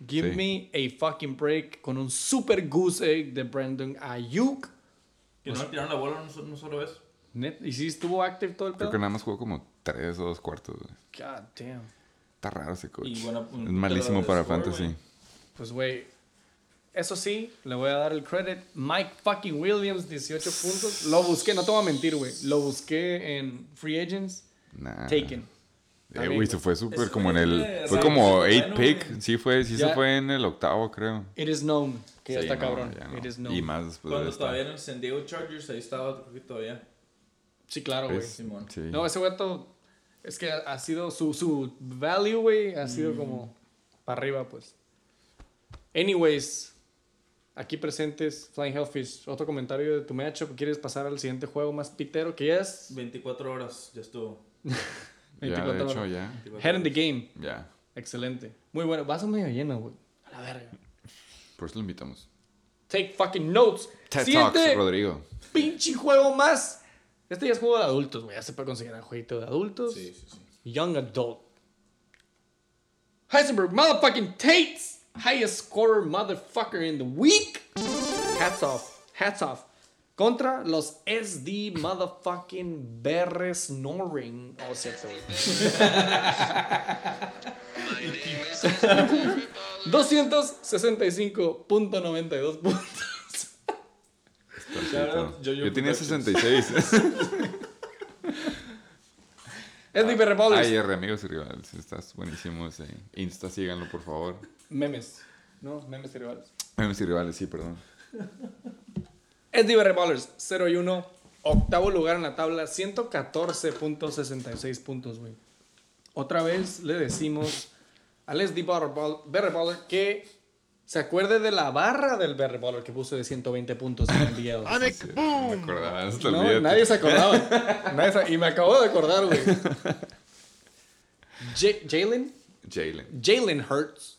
Give Sí. me a fucking break con un super goose egg de Brandon Ayuk. Que no le tiraron la bola, no, no solo ves. Net- ¿Y si estuvo active todo el Creo pedo? que nada más jugó como tres o dos cuartos, güey. God damn. Está raro ese coach. Y un es malísimo para score, fantasy. güey. Pues, güey, eso sí, le voy a dar el credit. Mike fucking Williams, 18 puntos. Lo busqué, no te voy a mentir, güey. Lo busqué en Free Agents. Nah. Taken. Eh, güey, se fue súper como en el. Fue o sea, como es 8 bueno, pick. Sí, fue, sí Ya. se fue en el octavo, creo. It is known. Que ya está no, cabrón. ya no. It is known. Y más después de Cuando esta. todavía en el San Diego Chargers, ahí estaba, creo que todavía. Sí, claro, güey. Pues, Simón. sí. No, ese vato. Es que ha, ha sido su, su value, güey. Ha sido como para arriba, pues. Anyways. Aquí presentes, Flying Hellfish. Otro comentario de tu matchup. ¿Quieres pasar al siguiente juego más pitero? Que ya es 24 horas, ya estuvo. [LAUGHS] Ya, 24 de hecho, horas. ya. 24 Head in the game. Ya. Excelente. Muy bueno. Vaso medio lleno, güey. A la verga. Por eso lo invitamos. Take fucking notes. TED Siguiente Talks, Rodrigo. pinche juego más. Este ya es juego de adultos, güey. Ya se puede considerar jueguito de adultos. Sí, sí, sí. Young adult. Heisenberg motherfucking Tates. Highest scorer motherfucker in the week. Hats off. Hats off. Contra los SD motherfucking Berres Noring. Oh, cierto, güey. 265.92 puntos. Yo tenía Productions. 66. SD Berre Ballers. Ay, R, amigos y rivales. Estás buenísimo ese. Insta, síganlo, por favor. Memes. No, memes y rivales. Amigos y rivales, sí, perdón. [LAUGHS] SD Berre Ballers, 0 y 1. Octavo lugar en la tabla, 114.66 puntos, güey. Otra vez le decimos al SD Baller que se acuerde de la barra del Berre Baller que puso de 120 puntos en el [LAUGHS] acordaba, No, olvídate. nadie se acordaba. [LAUGHS] Nadie se- y me acabo de acordar, güey. Ja- Jalen, Jalen. Jalen Hurts,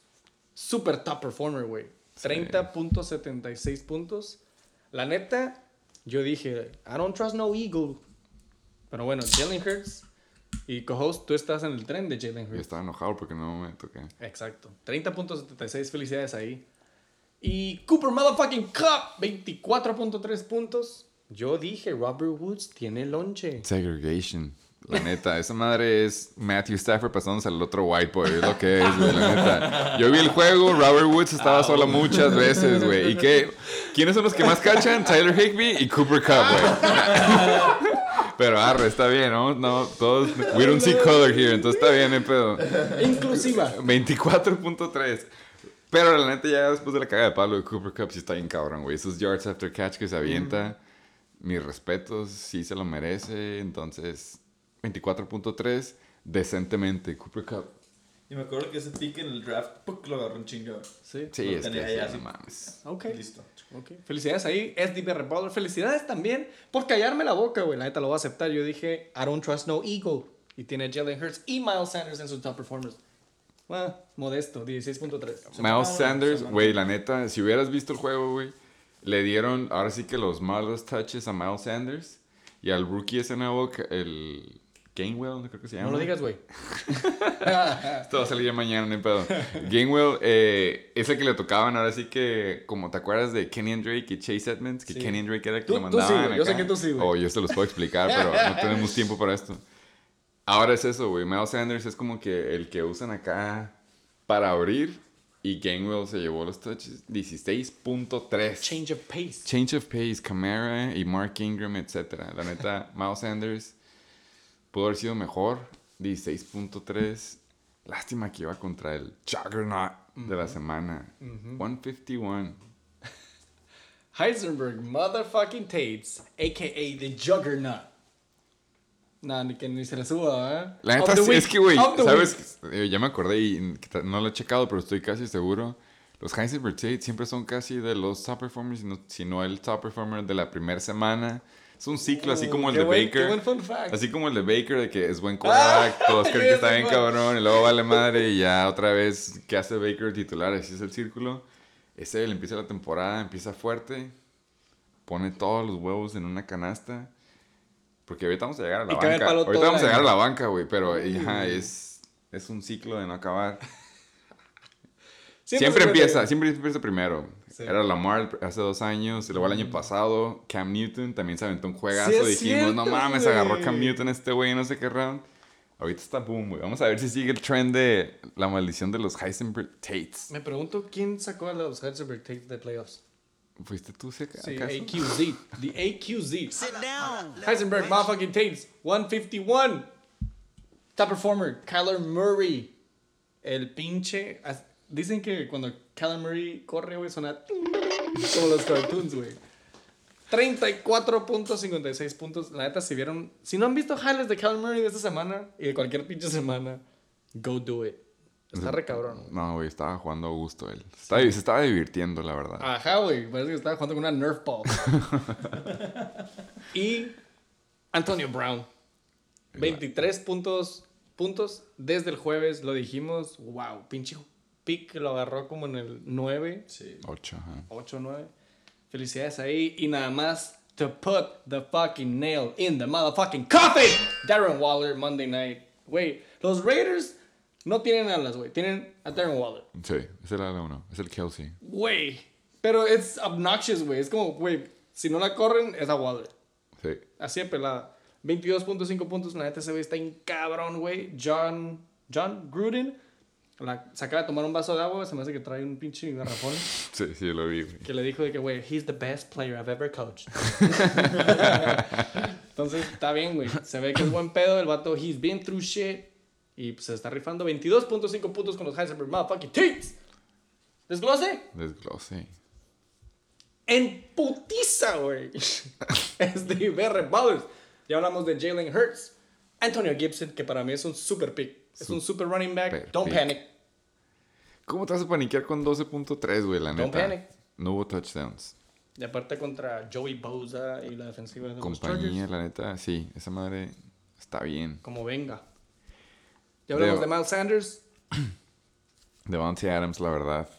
super top performer, güey. 30.76 puntos. La neta, yo dije, I don't trust no Eagle. Pero bueno, Jalen Hurts y co-host, tú estás en el tren de Jalen Yo Hurts. estaba enojado porque no me toqué. Exacto. 30.76, felicidades ahí. Y Cooper Motherfucking Cup, 24.3 puntos. Yo dije, Robert Woods tiene lonche. Segregation. La neta, esa madre es Matthew Stafford pasándose al otro white boy, es lo que es, güey, la neta. Yo vi el juego, Robert Woods estaba solo muchas veces, güey. ¿Y qué? ¿Quiénes son los que más cachan? Tyler Higby y Cooper Cup, güey. [LAUGHS] Pero arre, está bien, ¿no? No, todos, we don't see color here, entonces está bien, el pedo. Inclusiva. 24.3. Pero la neta, ya después de la caga de palo de Cooper Cup, sí está bien cabrón, güey. Esos yards after catch que se avienta, mis respetos, sí se lo merece. Entonces, 24.3, decentemente, Cooper Cup. Y me acuerdo que ese pick en el draft, ¡puc! lo agarró un chingo. Sí. Sí, Lo es que tenía así. mames. Ok. Listo. Ok. Felicidades ahí, SDB Reballer. Felicidades también por callarme la boca, güey. La neta lo voy a aceptar. Yo dije, I don't trust no ego. Y tiene Jalen Hurts y Miles Sanders en sus top performers. Bueno, modesto, 16.3. Miles Sanders, güey, la neta, si hubieras visto el juego, güey, le dieron ahora sí que los malos touches a Miles Sanders y al rookie ese nuevo, el Gainwell, creo que se llama. No lo digas, güey. [LAUGHS] Esto va a salir ya mañana, no hay pedo. Gainwell eh, es el que le tocaban, ahora sí que, como te acuerdas de Kenny Drake y Chase Edmonds, que Sí. Kenny Drake era el que lo tú sí, mandaban. yo sé que tú sí, güey. O yo se los puedo explicar, pero no tenemos tiempo para esto. Ahora es eso, güey. Miles Sanders es como que el que usan acá para abrir y Gainwell se llevó los touches 16.3. Change of pace. Change of pace, Camara y Mark Ingram, etc. La neta, Miles Sanders pudo haber sido mejor. 16.3. Lástima que iba contra el Juggernaut de la semana. 151. Heisenberg Motherfucking Tates, a.k.a. The Juggernaut. Nah, ni que ni se le suba, ¿eh? La neta, sí, week, es que, güey, ¿sabes? Eh, Ya me acordé y no lo he checado, pero estoy casi seguro. Los Heisenberg Tate siempre son casi de los top performers, sino, sino el top performer de la primera semana. Es un ciclo así Oh, como el de buen- Baker. qué buen fun fact. Así como el de Baker, de que es buen quarterback, todos [LAUGHS] creen que está bien cabrón, y luego vale madre, y ya otra vez, ¿qué hace Baker titular? Así es el círculo. Ese él empieza la temporada, empieza fuerte, pone todos los huevos en una canasta. Porque ahorita vamos a llegar a la Y banca. Ahorita vamos a llegar a la banca, güey, pero ajá, es, es un ciclo de no acabar. [LAUGHS] Siempre, empieza, siempre empieza primero. Sí. Era Lamar hace dos años, luego el año pasado, Cam Newton también se aventó un juegazo. Sí, dijimos, no cierto, mames, agarró güey. Cam Newton este güey, no sé qué round. Ahorita está boom, güey. Vamos a ver si sigue el trend de la maldición de los Heisenberg Tates. Me pregunto quién sacó a los Heisenberg Tates de playoffs. ¿Fuiste tú, Seca? Sí, acaso? AQZ. The [LAUGHS] AQZ. Heisenberg motherfucking Tates. 151. Top performer, Kyler Murray. El pinche. Dicen que cuando Murray corre, güey, suena como los cartoons, güey. 34.56 puntos. La neta, si vieron. Si no han visto highlights de Murray de esta semana y de cualquier pinche semana, go do it. Está re cabrón. güey. No, güey, estaba jugando a gusto él. Estaba- Se estaba divirtiendo, la verdad. Ajá, güey. Parece que estaba jugando con una Nerf ball. [LAUGHS] y Antonio Brown. 23 puntos, puntos desde el jueves. Lo dijimos. Wow, pinche pick lo agarró como en el 9, Sí. Ocho, ajá. 8, 9. Felicidades ahí. Y nada más. To put the fucking nail in the motherfucking coffin. Darren Waller, Monday night. Güey, los Raiders no tienen alas, güey. Tienen a Darren Waller. Sí, es el ala uno. Es el Kelsey. Güey. Pero es obnoxious, güey. Es como, güey, si no la corren, es a Waller. Sí. Así de pelada. 22.5 puntos. La neta ese güey está en cabrón, güey. John, John Gruden. La, se acaba de tomar un vaso de agua. Se me hace que trae un pinche garrafón. [LAUGHS] Sí, sí, lo vi, güey. Que le dijo de que, güey, he's the best player I've ever coached. [LAUGHS] Entonces, está bien, güey. Se ve que es buen pedo. El vato, he's been through shit. Y pues, se está rifando 22.5 puntos con los Heisenberg motherfucking Teams. Desglose. Desglose. En putiza, güey. [LAUGHS] es de BR Ballers. Ya hablamos de Jalen Hurts. Antonio Gibson, que para mí es un super pick. Es un super running back. Don't panic. ¿Cómo te vas a paniquear con 12.3, güey, la neta? Don't panic. No hubo touchdowns. Y aparte contra Joey Bosa y la defensiva de los Compañía, la neta, sí. Esa madre está bien. Como venga. Ya hablamos De- de Miles Sanders. [CLEARS THROAT] Devontae Adams, la verdad.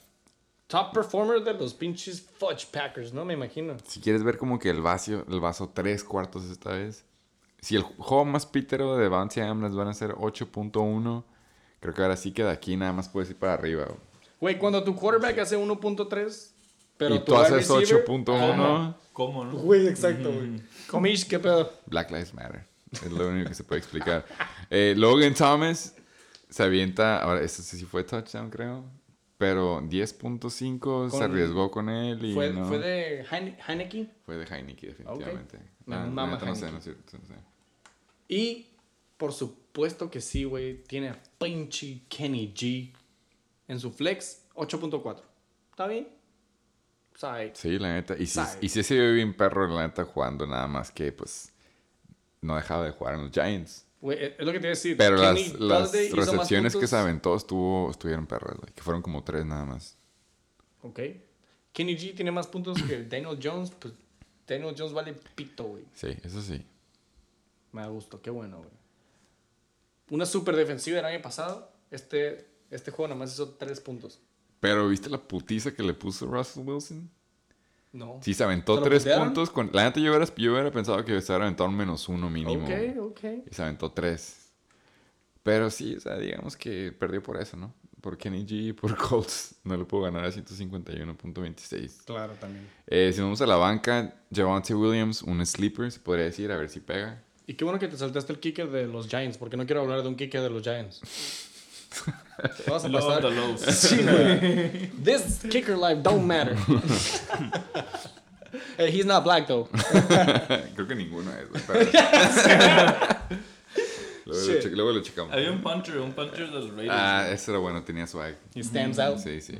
Top performer de los pinches Fudge Packers, ¿no? Me imagino. Si quieres ver como que el vaso, el vaso tres cuartos esta vez. Si el juego más pítero de Devontae Adams van a ser 8.1, creo que ahora sí que de aquí nada más puedes ir para arriba. güey. Güey, cuando tu quarterback hace 1.3, pero y tú haces receiver- 8.1, ¿Cómo, no? Güey, exacto, güey. Comish, ¿qué pedo? Black Lives Matter. Es lo único que se puede explicar. Eh, Logan Thomas se avienta, ahora este sí fue touchdown creo, pero 10.5 se arriesgó con él y Fue, no. fue de Heine- Heineken. Fue de Heineken definitivamente. Me la mama no sé, no sé, no sé. Y por supuesto que sí, güey. Tiene a pinche Kenny G en su flex 8.4. ¿Está bien? Sorry. Sí, la neta. Y sí, y sí se vio bien perro, la neta, jugando nada más que, pues, no dejaba de jugar en los Giants. Es lo que te iba a decir. Pero Kenny las, las recepciones que se aventó estuvo, estuvieron perras, güey. Que fueron como tres nada más. Ok. Kenny G tiene más puntos que Daniel Jones. Pues Daniel Jones vale pito, güey. Sí, eso sí. Me da gusto. Qué bueno, güey. Una super defensiva del año pasado. Este, este juego nada más hizo 3 puntos. Pero, ¿viste la putiza que le puso Russell Wilson? No. Sí, se aventó ¿Se lo tres putearon? puntos. Con... La neta, yo hubiera, yo hubiera pensado que se hubiera aventado un menos uno mínimo. Ok, ok. Y se aventó tres. Pero sí, o sea, digamos que perdió por eso, ¿no? Por Kenny G y por [LAUGHS] Colts. No le pudo ganar a 151.26. Claro, también. Eh, si vamos a la banca, Javante Williams, un sleeper, se podría decir, a ver si pega. Y qué bueno que te saltaste el kicker de los Giants, porque no quiero hablar de un kicker de los Giants. [LAUGHS] Vamos a pasar. the lows. [LAUGHS] Sí. This kicker life don't matter. hey, he's not black though. Creo que ninguno es, luego, lo che- luego lo checamos. Había un punter, un punter de los Raiders. Ah, ese era bueno, tenía swag. He stands out. Sí, sí.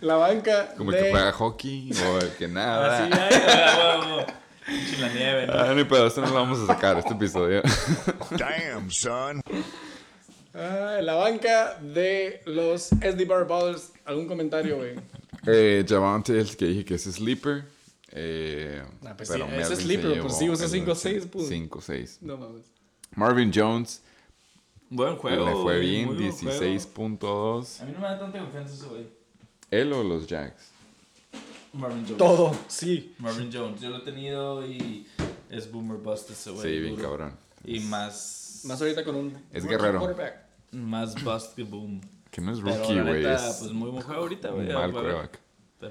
La banca Como el de... que juega hockey o el que nada. Así, ay, ay, huevo. Pinche la nieve, ¿no? Ah, no hay pedo, esto no lo vamos a sacar, este episodio. [LAUGHS] Damn, son. Ah, la banca de los SD Bar Ballers. ¿Algún comentario, güey? eh, Javante, el que dije que es sleeper. Eh, Ah, pues pero sí, es sleeper, pero sí usa el 5-6, pues. 5-6. No mames. Marvin Jones Buen juego. le fue bien, muy buen juego. 16.2. A mí no me da tanta confianza ese güey. ¿Él o los Jacks? Marvin Jones. Todo, sí. Marvin Jones. Yo lo he tenido y es boomer bust ese güey. Sí, bien duro. cabrón. Y más. Más ahorita con un... Es guerrero. quarterback. Más bust que boom. Que no es rookie, güey. pues muy buen juego ahorita, güey. mal. Pero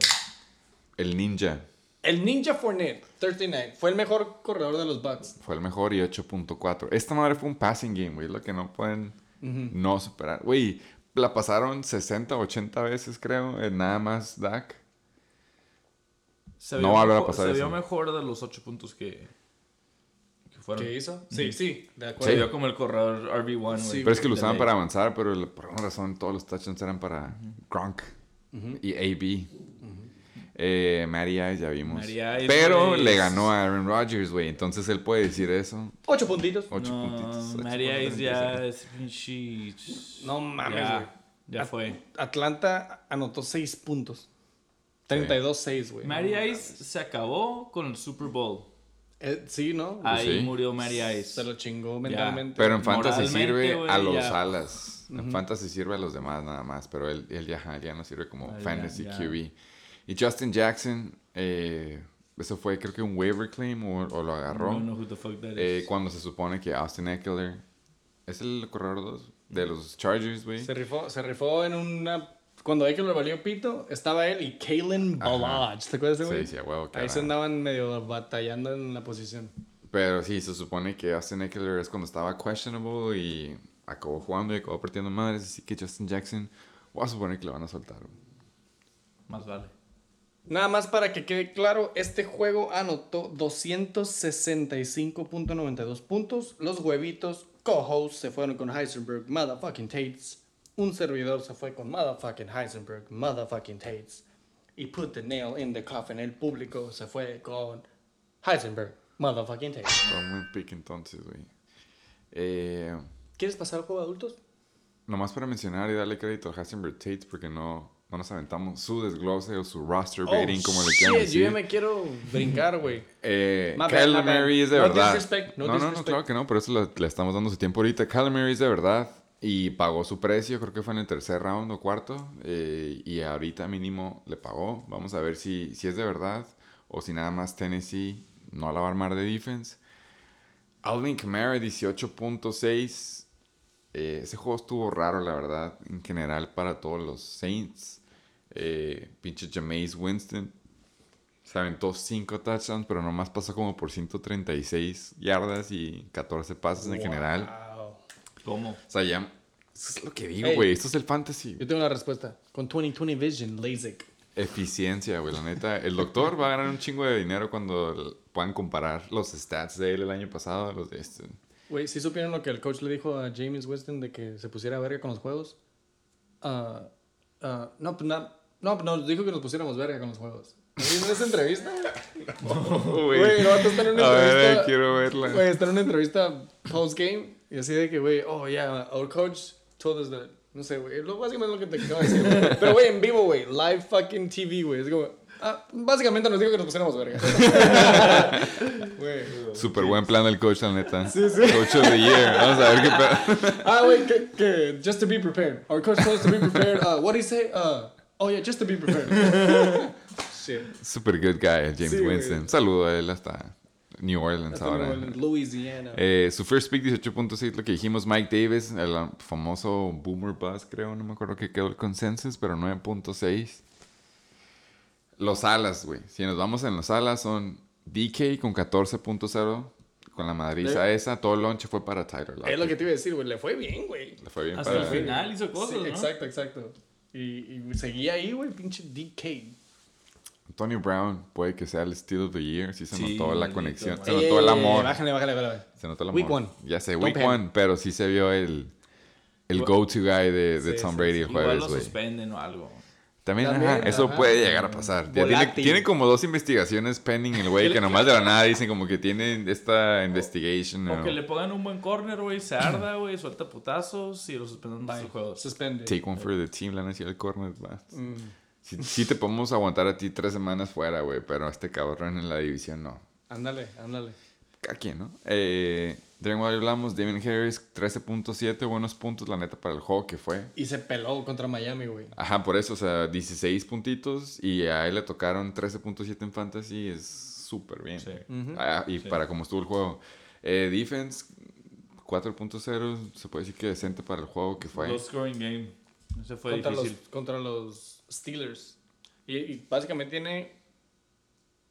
El ninja. El Ninja Fournette, 39, fue el mejor corredor de los Bucks. Fue el mejor y 8.4. Esta madre fue un passing game, güey. Lo que no pueden no superar. Güey, la pasaron 60, 80 veces, creo, en nada más Dak. Se No va a volver a pasar Se vio mejor de los 8 puntos que, que fueron. ¿Qué hizo? Sí, sí, de Se acuerdo. vio como el corredor RB1, güey. Sí, Pero es que lo usaban para avanzar, pero por alguna razón todos los touchdowns eran para Gronk y AB. Eh, Ice ya vimos. Pero le ganó a Aaron Rodgers, güey. Entonces él puede decir eso. Ocho puntitos. Ocho no, puntitos. ocho ya es pinche... No mames, Ya, güey. ya fue. Atlanta anotó 6 puntos. 32-6, güey. Matty Ice se acabó con el Super Bowl. Eh, sí, ¿no? Ahí sí. murió Matty Se lo chingó mentalmente. Pero en Fantasy sirve a los ya. alas. En Fantasy sirve a los demás nada más. Pero él, él ya, ya no sirve como ya, Fantasy ya. QB. Y Justin Jackson, eh, eso fue creo que un waiver claim o, o lo agarró. No know who the fuck that Eh, is. cuando se supone que Austin Eckler es el corredor 2 de los Chargers, güey. Se rifó, se rifó en una. Cuando Eckler le valió pito, estaba él y Kalen. Ballage. ¿Te acuerdas de ese güey? Sí, sí, huevo Ahí se andaban medio batallando en la posición. Pero sí, se supone que Austin Eckler es cuando estaba questionable y acabó jugando y acabó partiendo madres. Así que Justin Jackson, voy a suponer que le van a soltar. Más vale. Nada más para que quede claro, este juego anotó 265.92 puntos. Los huevitos co-hosts se fueron con Heisenberg, motherfucking Tates. Un servidor se fue con motherfucking Heisenberg, motherfucking Tates. Y put the nail in the coffin. El público se fue con Heisenberg, motherfucking Tates. Fue buen pick entonces, güey. Eh, ¿Quieres pasar al juego de adultos? nomás para mencionar y darle crédito a Hasenberg Tates porque no, no nos aventamos su desglose o su roster baiting, como le quieran Oh, decir. Yo ya me quiero brincar, güey. Eh, bad. Murray es de No verdad. disrespect, no no, no, no, disrespect. claro que no, por eso le, le estamos dando su tiempo ahorita. Murray es de verdad y pagó su precio, creo que fue en el tercer round o cuarto, eh, y ahorita mínimo le pagó. Vamos a ver si, si es de verdad o si nada más Tennessee no la va a armar de defense. Alvin Kamara, 18.6. Eh, ese juego estuvo raro, la verdad, en general para todos los Saints. Eh, pinche Jameis Winston se aventó 5 touchdowns, pero nomás pasó como por 136 yardas y 14 pases en general. Wow. ¿Cómo? O sea, ya. Eso es lo que digo, Hey. güey. Esto es el fantasy. Yo tengo la respuesta. Con 2020 Vision, LASIK. Eficiencia, güey. La neta. El doctor va a ganar un chingo de dinero cuando puedan comparar los stats de él el año pasado a los de este. Güey, ¿sí supieron lo que el coach le dijo a James Winston de que se pusiera verga con los juegos? Ah, ah, no, pues na- no, nos dijo que nos pusiéramos verga con los juegos. ¿Vieron esa entrevista? [LAUGHS] Güey, Güey, vato está en una A ver, entrevista. quiero verla. Güey, está en una entrevista post-game y así de que, güey, oh, yeah, our coach told us that. No sé, güey, lo básicamente es lo que te acabo de decir. güey. [LAUGHS] Pero, güey, en vivo, güey, live fucking TV, güey. Es como, ah, básicamente nos dijo que nos pusiéramos verga. [LAUGHS] Súper buen plan del coach, la neta. Coach of the year. Vamos a ver qué pedo. [LAUGHS] Ah, güey, que, que, just to be prepared. Our coach told us to be prepared. Uh, what did he say? Uh, oh, yeah, just to be prepared. [LAUGHS] Shit. Super good guy, James Sí. Winston. Saludo a él hasta New Orleans Hasta ahora. Nueva Orleans, Louisiana. Eh, su first pick 18.6, lo que dijimos, Mike Davis, el famoso Boomer Buzz, creo, no me acuerdo qué quedó el consensus, pero 9.6. Los alas, güey. Si nos vamos en los alas, son DK con 14.0, con la madriza esa, todo el lonche fue para Tyler es Lockett. lo que te iba a decir, güey. Le fue bien, güey. Le fue bien Hasta para el final hizo cosas, Sí, ¿no? exacto, exacto. Y, y seguía ahí, güey, pinche DK. Antonio Brown puede que sea el of the Year, sí se Sí, notó la conexión, se notó el amor. Bájale, bájale, bájale. Se notó el amor. Week one. Ya sé, Don't week one, pero sí se vio el, el go-to guy de, de Sí, Tom sí, Brady sí. el Igual jueves, lo güey. suspenden o algo. También, También, ajá, eso ajá. puede llegar a pasar. Ya tiene, como dos investigaciones pending el güey que nomás de la nada dicen como que tiene esta investigation. O que le pongan un buen corner, güey, se arda, güey, suelta putazos y lo suspenden de sus juegos. Suspende. Take one for the team, la necesidad del corner. va. Mm. Sí, sí te podemos aguantar a ti tres semanas fuera, güey, pero a este cabrón en la división no. Ándale, ándale. Cada quien, ¿no? Eh, hablamos, Damien Harris, 13.7, buenos puntos, la neta, para el juego que fue. Y se peló contra Miami, güey. Ajá, por eso, o sea, 16 puntitos y a él le tocaron 13.7 en fantasy, es súper bien. Sí. Ah, y para cómo estuvo el juego. Eh, defense, 4.0, se puede decir que decente para el juego que fue. Low scoring game. Ese fue contra, difícil. los, contra los Steelers. Y, y básicamente tiene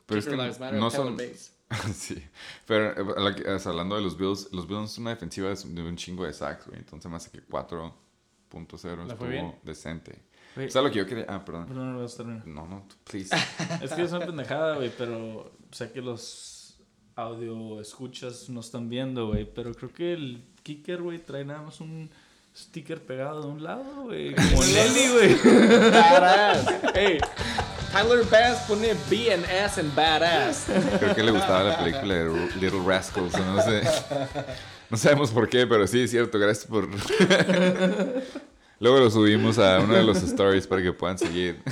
Pero es que no son... Bates. [LAUGHS] sí. Pero eh, o sea, hablando de los Bills, los Bills son una defensiva de un chingo de sacks, güey. Entonces más que 4.0 ¿La fue estuvo bien? decente. O sea, lo que yo quería... Ah, perdón. No, no, vas a terminar. No, no, please. [LAUGHS] Es que es una pendejada, güey, pero sé que los audio escuchas no están viendo, güey, pero creo que el kicker, güey, trae nada más un sticker pegado de un lado, güey, [LAUGHS] como Nelly, güey. Badass. Tyler Bass pone B and S en badass. Creo que le gustaba la película de Little Rascals, no sé. No sabemos por qué, pero sí, es cierto. Gracias por... [LAUGHS] Luego lo subimos a uno de los stories para que puedan seguir.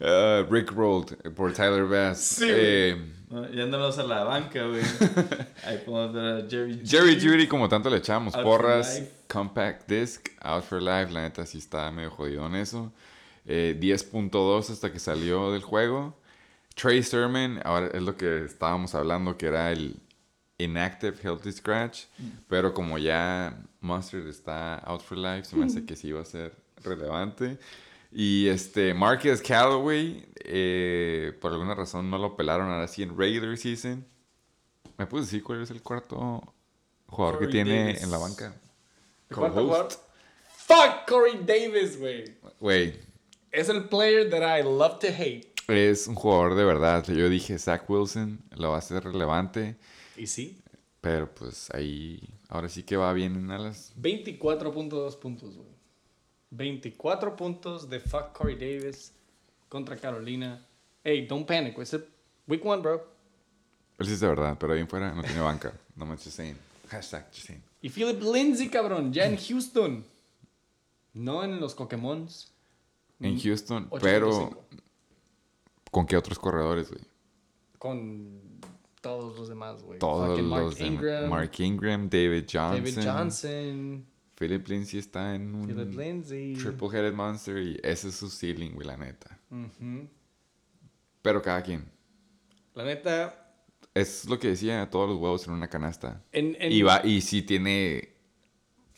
Uh, Rick Rolled por Tyler Bass. Eh, No, Ya andamos a la banca, güey. [LAUGHS] Ahí podemos ver a Jerry Jerry Judy, como tanto le echamos Out porras. Compact Disc, Out for Life. La neta sí está medio jodido en eso. Eh, 10.2 hasta que salió del juego. Trey Sermon, ahora es lo que estábamos hablando, que era el Inactive Healthy Scratch. Pero como ya Mustard está Out for Life, se me hace que sí va a ser relevante. Y este, Marcus Callaway, eh, por alguna razón no lo pelaron ahora sí en regular season. ¿Me puedes decir cuál es el cuarto jugador que tiene Davis. en la banca? ¿Cuánto Co-host. Fuck Corey Davis, güey. Güey, Es el player that I love to hate. es un jugador de verdad. Yo dije Zach Wilson lo va a hacer relevante, Y sí, pero pues ahí ahora sí que va bien en alas. 24.2 puntos, güey. 24 puntos de fuck Corey Davis contra Carolina. Hey, don't panic, güey. Es el week one, bro. Él sí es de verdad, pero ahí en fuera no tiene banca. [LAUGHS] No me just saying. Hashtag just saying. Y Philip Lindsay, cabrón, ya en Houston. No en los Pokémons. En Houston, 8.5. pero ¿con qué otros corredores, güey? Con todos los demás, güey. Todos Mark los Ingram, Mark Ingram, David Johnson. David Johnson, Philip Lindsay está en un triple headed monster y ese es su ceiling, güey, la neta. Pero cada quien. La neta, Es lo que decía, todos los huevos en una canasta. en, en- Y va, y sí tiene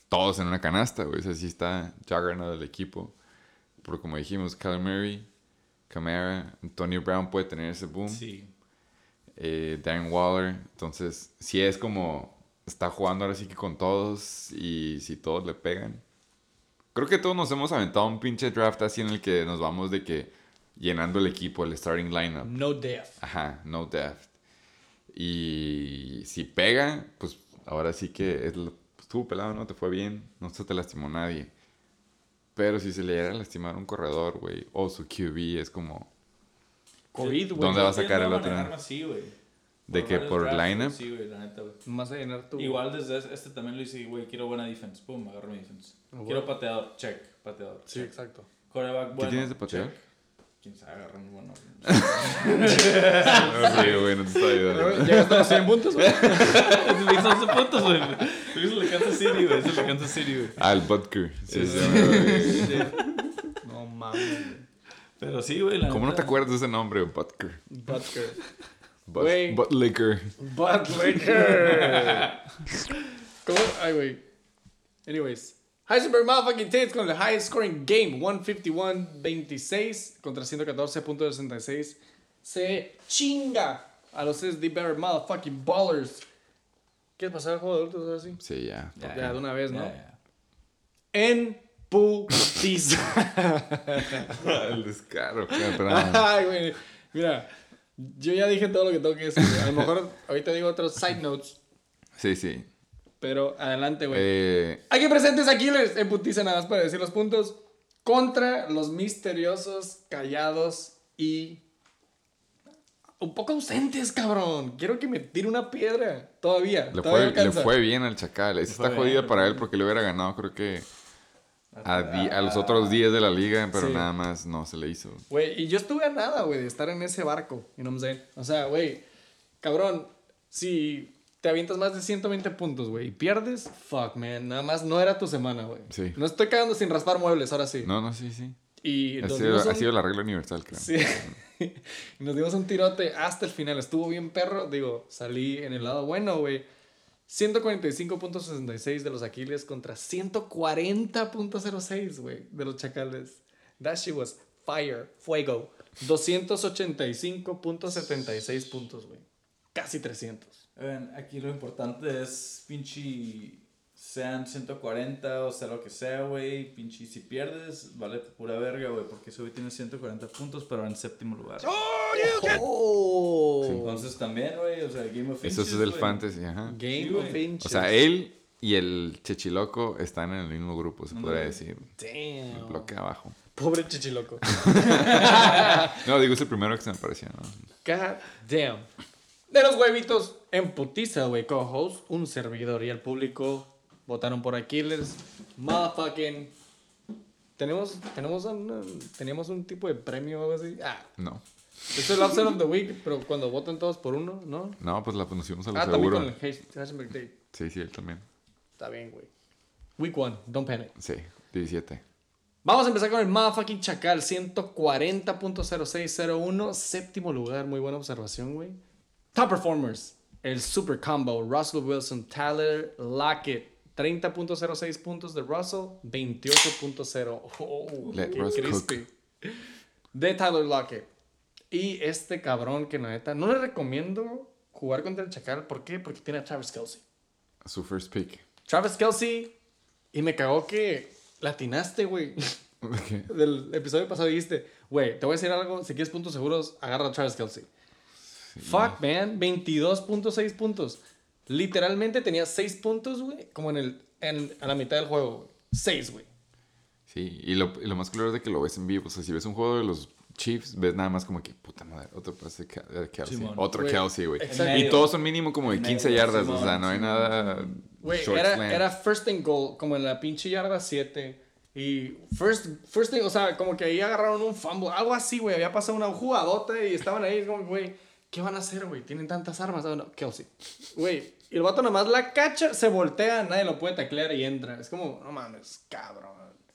todos en una canasta, güey. O sea, sí está Juggernaut del equipo. Pero como dijimos, Murray, Camara, Antonio Brown puede tener ese boom. Sí. eh, Darren Waller. Entonces, si es como está jugando ahora sí que con todos y si todos le pegan. Creo que todos nos hemos aventado un pinche draft así en el que nos vamos de que llenando el equipo, el starting lineup. No death. Ajá, no depth. Y si pega, pues ahora sí que es estuvo pelado, ¿no? Te fue bien, no se te lastimó nadie. Pero si se le llega a lastimar un corredor, güey, o su QB, es como COVID, güey. ¿Dónde va a sacar el otro? así, güey. ¿De Por que por lineup? Sí, güey, la neta, güey. Más a llenar tu. Igual desde es- este también lo hice, güey, quiero buena defense. Pum, agarro mi defense. Ah, Quiero pateador, check, pateador. Sí, check. exacto. Coreback bueno. tienes de pateador? check. Quién sabe, agarran bueno. [LAUGHS] Sí, güey, no te estoy ayudando. Llegaste a los 100 [LAUGHS] puntos, güey. Le hizo 11 puntos, güey. Lo hizo el Kansas City, güey. Eso es el Kansas City, güey. Ah, el Butker. Sí, sí, Sí. [LAUGHS] No mames. Pero sí, güey. la ¿Cómo no te neta. acuerdas de ese nombre, Butker? Butker. But, Güey. Buttlicker. Butlicker. ¿Cómo? Ay, güey. Anyways. Heisenberg motherfucking Tates con el highest scoring game. 151-26 contra 114.66. Se chinga a los SD Better motherfucking ballers. ¿Quieres pasar al juego de adultos ahora sí? Sí, ya. Ya, de una vez, ¿no? En putiza. [LAUGHS] El descaro. [LAUGHS] Ay, güey. Mira, yo ya dije todo lo que tengo que decir. A lo mejor ahorita digo otros side notes. Sí, sí. Pero adelante, güey. Eh, Aquí presentes a Killers en putiza nada más para decir los puntos. Contra los misteriosos, callados y un poco ausentes, cabrón. Quiero que me tire una piedra. Todavía. le, todavía fue, le fue bien al Chacal. Esa fue está jodida para él porque le hubiera ganado, creo que a, a los otros días de la liga, pero Sí. nada más no se le hizo. Güey, y yo estuve a nada, güey, de estar en ese barco. You know what I'm saying? O sea, güey, cabrón, si te avientas más de 120 puntos, güey, y pierdes, fuck, man. Nada más no era tu semana, güey. Sí. No estoy cagando sin raspar muebles, ahora sí. No, no, sí, sí. Y Ha sido, ha la regla universal, creo. Sí. [LAUGHS] Nos dimos un tirote hasta el final. Estuvo bien perro. Digo, salí en el lado bueno, güey. 145.66 de los Aquiles contra 140.06, güey, de los Chacales. That shit was fire, fuego. 285.76 puntos, güey. Casi 300. Ven, aquí lo importante es pinche sean 140 o sea lo que sea, güey. Pinche si pierdes, vale pura verga, güey. Porque ese güey tiene 140 puntos, pero en séptimo lugar. Oh. Entonces también, güey, o sea, Game of Eso Inches, es el güey. fantasy, ajá. Game Sí, of güey. Inches. O sea, él y el Chechiloco están en el mismo grupo, se podría decir. El Damn. bloque abajo. Pobre chichiloco. [LAUGHS] No, digo, es el primero que se me parecía, ¿no? God damn. De los huevitos en putiza, güey. Co-host, un servidor y el público votaron por Aquiles. Motherfucking. Tenemos, tenemos, un, teníamos un tipo de premio o algo así. Ah, No. esto es el Upset of the Week, pero cuando votan todos por uno, ¿no? No, pues la pusimos a lo Ah, también seguro. con el Hash- Hashtag Day. Sí, sí, él también. Está bien, güey. Week one, don't panic. Sí, 17. Vamos a empezar con el motherfucking Chacal, 140.0601, séptimo lugar, muy buena observación, güey. Top performers, el Super Combo, Russell Wilson, Tyler Lockett, 30.06 puntos de Russell, 28.0. Oh, Let qué Russ crispy. De Tyler Lockett. Y este cabrón que neta, no le recomiendo jugar contra el Chacal, ¿por qué? Porque tiene a Travis Kelsey. Su first pick. Travis Kelsey, y me cagó que latinaste, güey. [LAUGHS] ¿Qué? del episodio pasado dijiste, güey, te voy a decir algo, si quieres puntos seguros, agarra a Travis Kelsey. Fuck, man, 22.6 puntos. Literalmente tenía 6 puntos, güey, como en el, en, a la mitad del juego, güey. 6, güey. Sí, y lo, y lo más claro es de que lo ves en vivo. O sea, si ves un juego de los Chiefs, ves nada más como que, puta madre, otro pase de Ke- de Kelsey. Simón. otro Güey, Kelsey, güey. exacto. Y todos son mínimo como de En 15 medio, yardas. Simón, o sea, no hay Simón. nada. Güey, era, era first and goal, como en la pinche yarda 7. Y first, first thing, o sea, como que ahí agarraron un fumble, algo así, güey. Había pasado una jugadota y estaban ahí, como, güey, ¿qué van a hacer, güey? Tienen tantas armas. Ah, no, Kelsey. Güey, y el vato nomás la cacha, se voltea, nadie lo puede taclear y entra. Es como, no mames, cabrón.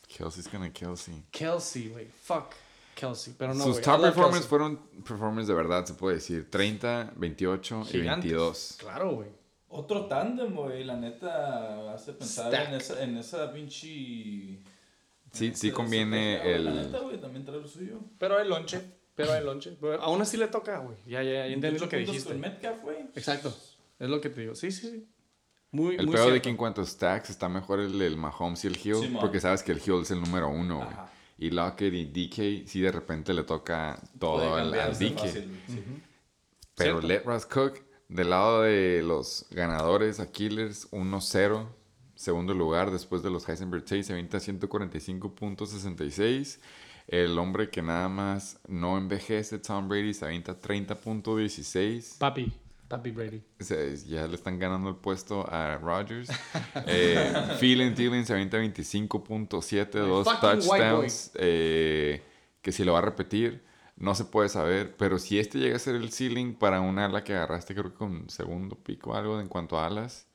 Kelsey's gonna Kelsey. Kelsey, güey, fuck Kelsey. Pero no, Sus top performers Kelsey. fueron performers de verdad, se puede decir. 30, 28 y Gigantes. 22. Claro, güey. Otro tándem, güey, la neta hace pensar Stack. en esa, en esa pinche... Sí, sí conviene ese- el- La neta, güey, también trae lo suyo. Pero hay lonche, pero hay lonche. Pero aún así le toca, güey. Ya, ya, ya entendí lo 28 que dijiste. con Metcalf, güey. Exacto. Es lo que te digo. Sí, sí, sí. Muy, El muy peor de cierto. que en cuanto a stacks está mejor el del Mahomes y el Hill, Simón. porque sabes que el Hill es el número uno, güey. Y Lockett y DK, sí de repente le toca todo al, al DK. fácil, sí. Pero. Let Russ Cook, del lado de los ganadores, a Killers 1-0, segundo lugar después de los Heisenberg Chase, se avienta 145.66. El hombre que nada más no envejece, Tom Brady, se avienta 30.16. Papi. Papi Brady. O sea, ya le están ganando el puesto a Rodgers. [LAUGHS] Eh, Phelan Dillon se avienta 25.7, dos touchdowns. eh, que si lo va a repetir, no se puede saber. Pero si este llega a ser el ceiling para un ala que agarraste, creo que con segundo pico o algo en cuanto a alas.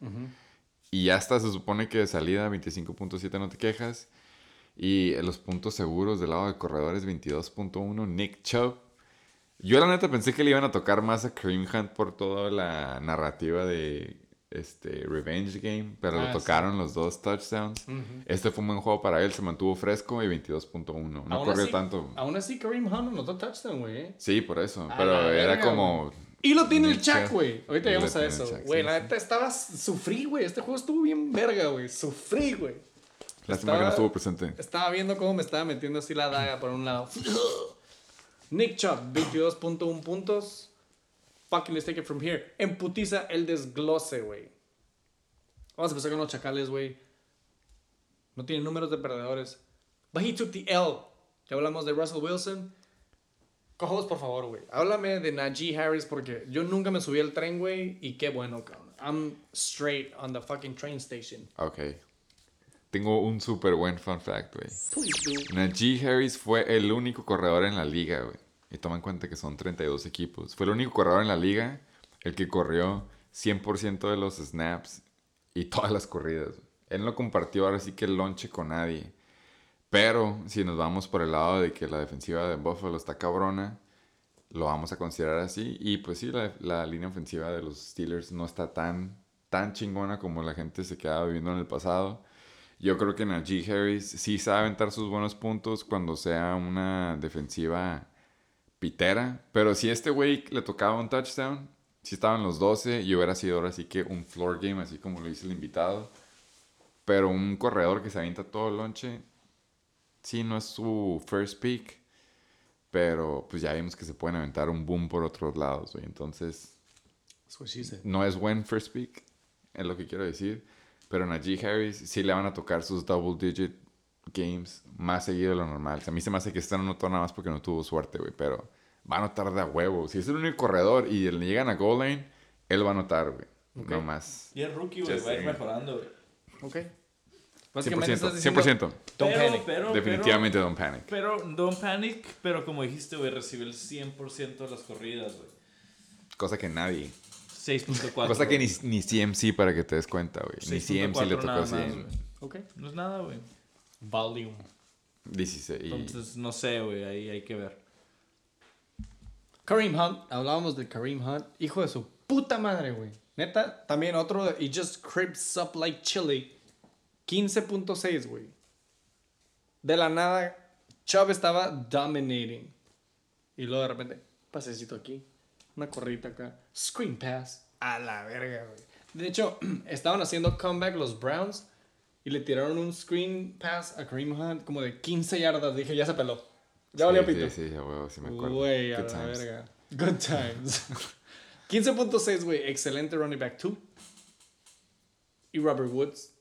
Y ya está, se supone que de salida 25.7 no te quejas. Y en los puntos seguros del lado de corredores 22.1, Nick Chubb. Yo la neta pensé que le iban a tocar más a Kareem Hunt por toda la narrativa de este Revenge Game, pero Ah, lo tocaron los dos touchdowns. Este fue un buen juego para él, se mantuvo fresco y 22.1. No corrió así- tanto. Aún así, Kareem Hunt anotó touchdown, güey. eh. Sí, por eso, pero era verga, como Y lo tiene el Chuck, Chubb. güey. Ahorita llegamos a eso. Güey, sí, la sí. neta estaba... Sufrí, güey. Este juego estuvo bien verga, güey. Sufrí, güey. Lástima que no estuvo presente. Estaba viendo cómo me estaba metiendo así la daga por un lado. [LAUGHS] Nick Chubb, 22.1 puntos. Fucking let's take it from here. En putiza el desglose, güey. Vamos a empezar con los chacales, güey. No tienen números de perdedores. But he took the L. Ya hablamos de Russell Wilson. Cojos, por favor, güey. Háblame de Najee Harris porque yo nunca me subí al tren, güey. Y qué bueno, cabrón. I'm straight on the fucking train station. Ok. Tengo un súper buen fun fact, güey. Najee Harris fue el único corredor en la liga, güey. Y toma en cuenta que son 32 equipos. Fue el único corredor en la liga el que corrió 100% de los snaps y todas las corridas. Él no compartió ahora sí que el lonche con nadie. Pero si nos vamos por el lado de que la defensiva de Buffalo está cabrona, lo vamos a considerar así. Y pues sí, la, la línea ofensiva de los Steelers no está tan, tan chingona como la gente se quedaba viviendo en el pasado. Yo creo que Najee Harris sí sabe aventar sus buenos puntos cuando sea una defensiva pitera. Pero si este güey le tocaba un touchdown, si estaban los 12 y hubiera sido ahora sí que un floor game, así como lo dice el invitado. Pero un corredor que se avienta todo el lonche, sí, no es su first pick. Pero pues ya vimos que se pueden aventar un boom por otros lados, güey. Entonces, no es buen first pick, es lo que quiero decir. Pero Najee Harris sí le van a tocar sus double digit games más seguido de lo normal. a mí se me hace que este no notó nada más porque no tuvo suerte, güey. Pero va a notar de a huevo. Si es el único corredor y le llegan a goal line, él va a notar, güey. No más. Y es rookie, güey, Ya va a ir mejorando, güey. Ok. Básicamente 100%. estás diciendo, 100%. Don't Pero, panic. pero, Definitivamente don't panic. Pero, pero, don't panic, pero como dijiste, güey, recibe el 100% de las corridas, güey. Cosa que nadie. 6.4. Cosa que ni, ni CMC para que te des cuenta, güey. Ni 6.4 CMC le tocó nada así. más, en güey. Ok. No es nada, güey. Volume. 16. y- Entonces, no sé, güey, ahí hay que ver. Kareem Hunt, hablábamos de Kareem Hunt, hijo de su puta madre, güey. Neta, también otro, de- he just creeps up like chili. 15.6, güey. De la nada, Chubb estaba dominating. Y luego de repente, pasecito aquí, una corrita acá, screen pass, a la verga, güey. De hecho, [CLEARS THROAT] estaban haciendo comeback los Browns y le tiraron un screen pass a Kareem Hunt como de 15 yardas. Dije, ya se peló. Ya valió sí, pito. Sí, sí, a huevo, sí me acuerdo. Güey, a Good la times. verga. Good times. [LAUGHS] 15.6, güey. Excelente running back 2. Y Robert Woods.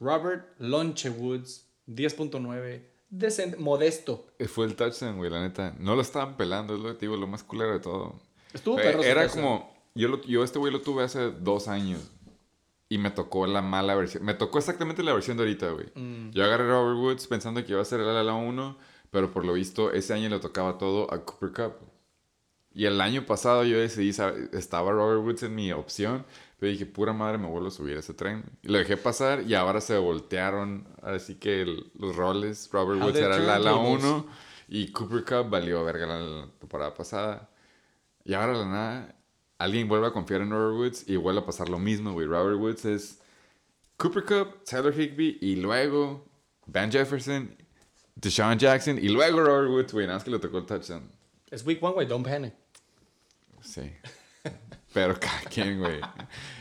Robert Lonche Woods. 10.9. Decente. Modesto. Eh, Fue el touchdown, güey, la neta. No lo estaban pelando, es lo que digo, lo más culero de todo. Estuvo Eh, perro Era como. Yo, lo- yo este güey lo tuve hace dos años. Y me tocó la mala versión. Me tocó exactamente la versión de ahorita, güey. Mm. Yo agarré a Robert Woods pensando que iba a ser el ala 1. Pero por lo visto, ese año le tocaba todo a Cooper Cup. Y el año pasado yo decidí, estaba Robert Woods en mi opción. Pero dije, pura madre, me vuelvo a subir a ese tren. Y lo dejé pasar y ahora se voltearon. Así que el- los roles, Robert How Woods era ala tables. 1 y Cooper Cup valió verga la, la temporada pasada. Y ahora la nada, alguien vuelve a confiar en Robert Woods y vuelve a pasar lo mismo, güey. Robert Woods es Cooper Cup, Tyler Higby y luego Van Jefferson, Deshaun Jackson y luego Robert Woods, güey. Nada más que le tocó el touchdown. Es week one, güey. Don't panic. Sí. Pero [LAUGHS] cada quien, güey.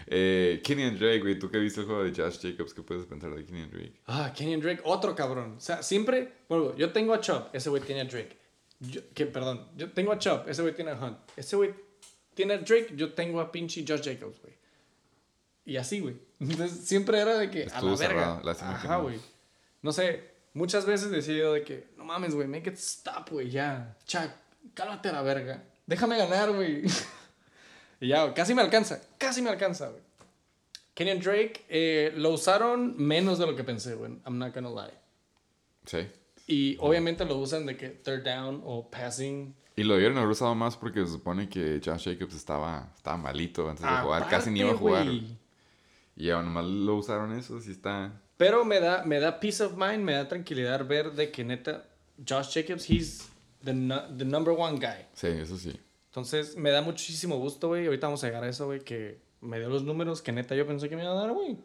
Eh, Kenny Drake, güey. ¿Tú que viste el juego de Josh Jacobs? ¿Qué puedes pensar de Kenny Drake? Ah, Kenyon Drake. Otro cabrón. O sea, siempre. Bueno, yo tengo a Chubb. Ese güey tiene a Drake. Yo, que, perdón. Yo tengo a Chubb. Ese güey tiene a Hunt. Ese güey tiene a Drake. Yo tengo a pinche Josh Jacobs, güey. Y así, güey. [LAUGHS] Entonces, siempre era de que a Estuvo la verga. cerrado, Ajá, no. güey. No sé, muchas veces decía yo de que, no mames, güey, make it stop, güey, ya. Chuck, cálmate a la verga. Déjame ganar, güey. [LAUGHS] y ya, casi me alcanza, casi me alcanza, güey. Kenyon Drake eh, lo usaron menos de lo que pensé, güey. I'm not gonna lie. Sí. Y obviamente lo usan de que third down o passing. Y lo debieron haber usado más porque se supone que Josh Jacobs estaba, estaba malito antes de jugar. Casi ni iba a Aparte, jugar. güey. Y ya nomás lo usaron eso, sí está... Pero me da, me da peace of mind, me da tranquilidad ver de que neta, Josh Jacobs, he's the, the number one guy. Sí, eso sí. Entonces, me da muchísimo gusto, güey. Ahorita vamos a llegar a eso, güey, que me dio los números que neta yo pensé que me iba a dar, güey.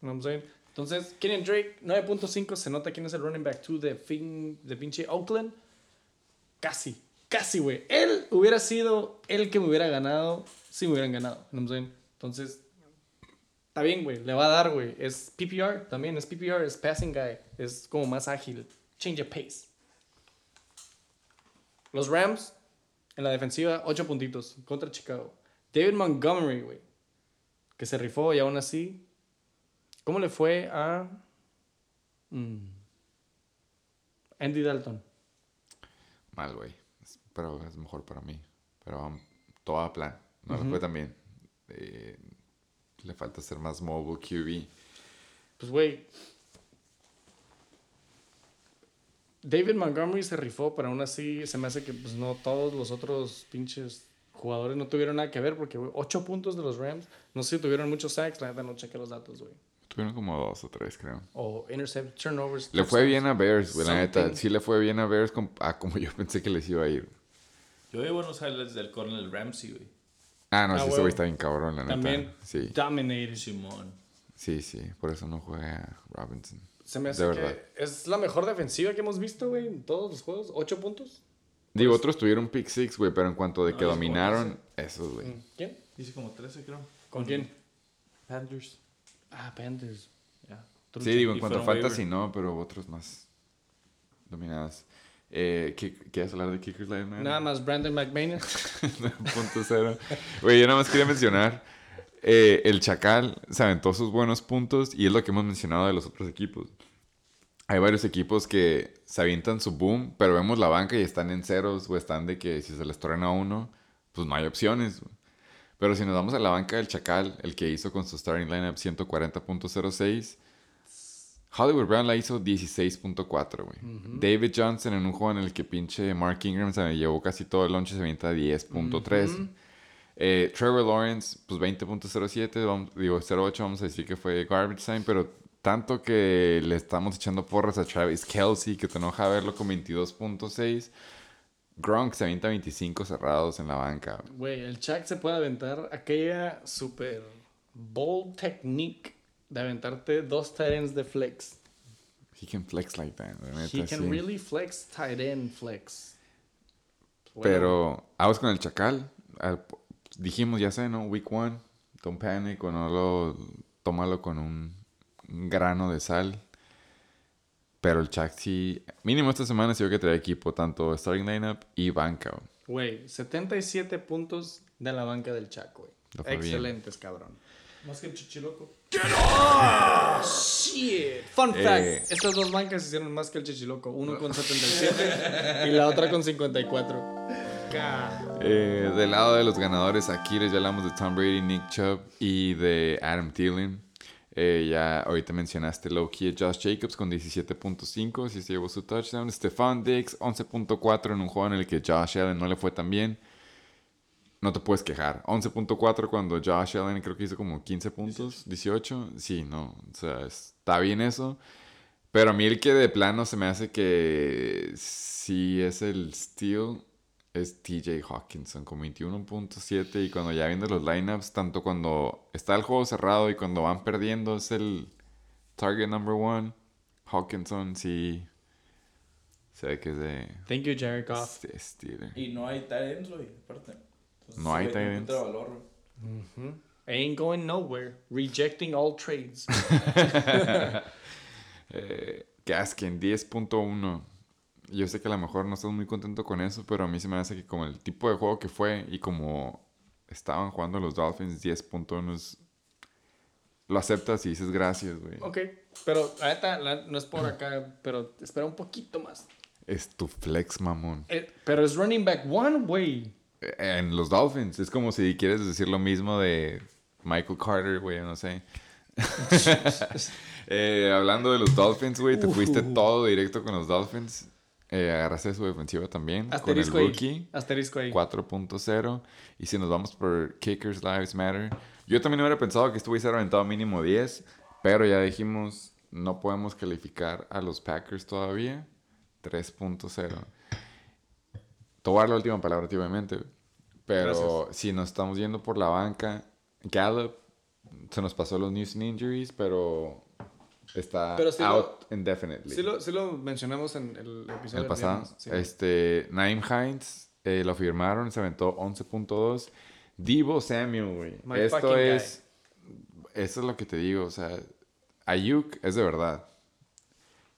I'm saying? Entonces, Kenyon Drake, 9.5, se nota quién es el running back 2 de, fin, de pinche Oakland. Casi, casi, güey. Él hubiera sido el que me hubiera ganado si me hubieran ganado. I'm saying? Entonces, está bien, güey. Le va a dar, güey. Es PPR también, es PPR, es passing guy. Es como más ágil. Change of pace. Los Rams, en la defensiva, 8 puntitos contra Chicago. David Montgomery, güey. Que se rifó y aún así. ¿Cómo le fue a. mm, Andy Dalton? Mal, güey. Pero es mejor para mí. Pero um, todo a plan. No le fue tan bien. Eh, le falta ser más mobile QB. Pues, güey. David Montgomery se rifó, pero aún así se me hace que pues, no todos los otros pinches jugadores no tuvieron nada que ver porque, güey, 8 puntos de los Rams. No sé si tuvieron muchos sacks, la neta no chequé los datos, güey. Tuvieron como dos o tres, creo. O intercept, turnovers. Le fue bien a Bears, güey, la neta. Sí le fue bien a Bears com- a como yo [LAUGHS] pensé que les iba a ir. Yo vi buenos highlights del Cornel Ramsey, güey. Ah, no, Ah, sí, ese huevo. güey está bien cabrón, la neta. También Sí, dominated. Simón. sí, sí. Por eso no juega Robinson. Se me De hace verdad. que es la mejor defensiva que hemos visto, güey, en todos los juegos. Ocho puntos. Digo, otros tuvieron pick six, güey, pero en cuanto de que No, dominaron, esos, güey. ¿Quién? Hice como 13, creo. ¿Con quién? Panthers. Ah, Panthers. Ya. Sí, digo, en cuanto a fantasy, waiver. no, pero otros más dominadas. Eh, ¿qué- ¿Quieres hablar de Kickers Live? Nada más Brandon McManus. [LAUGHS] Punto cero. Güey, yo nada más quería mencionar. Eh, el Chacal se aventó sus buenos puntos y es lo que hemos mencionado de los otros equipos. Hay varios equipos que se avientan su boom, pero vemos la banca y están en ceros o están de que si se les truena a uno, pues no hay opciones. Pero si nos vamos a la banca del Chacal, el que hizo con su starting lineup 140.06, Hollywood Brown la hizo 16.4, güey. David Johnson en un juego en el que pinche Mark Ingram se llevó casi todo el lunch y se avienta 10.3. Eh, Trevor Lawrence, pues 20.07, vamos- digo 08, vamos a decir que fue garbage time, pero tanto que le estamos echando porras a Travis Kelsey, que te enoja verlo con 22.6. Gronk se avienta 25 cerrados en la banca. güey. El Chuck se puede aventar aquella super bold technique de aventarte dos tight ends de flex. He can flex like that, He can really flex tight end flex. Bueno, Pero aguas con el Chacal. Al- dijimos, ya sé, ¿no? Week one, don't panic o no lo... Tómalo con un, grano de sal. Pero el Chac sí... Mínimo esta semana se vio que trae equipo, tanto starting lineup y banca. güey. Güey, 77 puntos de la banca del Chuck, güey. Le fue bien. Excelentes, cabrón. Más que el chichiloco. Shit. Fun Eh. fact. Estas dos bancas hicieron más que el Chichiloco. Uno con 77 y la otra con 54. Eh, del lado de los ganadores, aquí les hablamos de Tom Brady, Nick Chubb y de Adam Thielen. Eh, ya ahorita mencionaste a Josh Jacobs con 17.5, si se llevó su touchdown. Stefan Diggs 11.4 en un juego en el que Josh Allen no le fue tan bien. No te puedes quejar. 11.4 cuando Josh Allen creo que hizo como 15 puntos, 18. Sí, no, o sea, está bien eso. Pero a mí el que de plano se me hace que sí es el steal es TJ Hawkinson con 21.7 y cuando ya viendo los lineups, tanto cuando está el juego cerrado y cuando van perdiendo es el target number one. Hawkinson sí se ve que es de Thank you, Jared Goff. Y no hay tight güey, aparte. Entonces, No hay tight valor, güey. Ain't going nowhere. Rejecting all trades. [LAUGHS] Eh, Gaskin 10.1. Yo sé que a lo mejor no estás muy contento con eso, pero a mí se me hace que como el tipo de juego que fue y como estaban jugando los Dolphins 10.1 es- lo aceptas y dices gracias, güey. ok, pero la neta, la- no es por acá, pero espera un poquito más. Es tu flex, mamón. Eh, pero es running back one, güey. Eh, En los Dolphins es como si quieres decir lo mismo de Michael Carter, güey, no sé. [LAUGHS] [LAUGHS] Eh, hablando de los Dolphins, güey, te fuiste todo directo con los Dolphins. Eh, agarraste su defensiva también. Asterisco con el ahí. rookie. Asterisco ahí. 4.0. Y si nos vamos por Kickers Lives Matter. Yo también hubiera pensado que esto hubiese aventado mínimo 10. Pero ya dijimos, no podemos calificar a los Packers todavía. 3.0. Te voy a dar la última palabra, obviamente. Pero si nos estamos yendo por la banca, Gallup se nos pasó los news and injuries, pero está Pero lo- out indefinitely. Sí lo, sí lo mencionamos en el episodio El pasado. viernes, sí. Este, Naim Hines eh, lo firmaron, se aventó 11.2. Divo Samuel, güey. Esto fucking guy. es. Eso es lo que te digo. O sea, Ayuk es de verdad.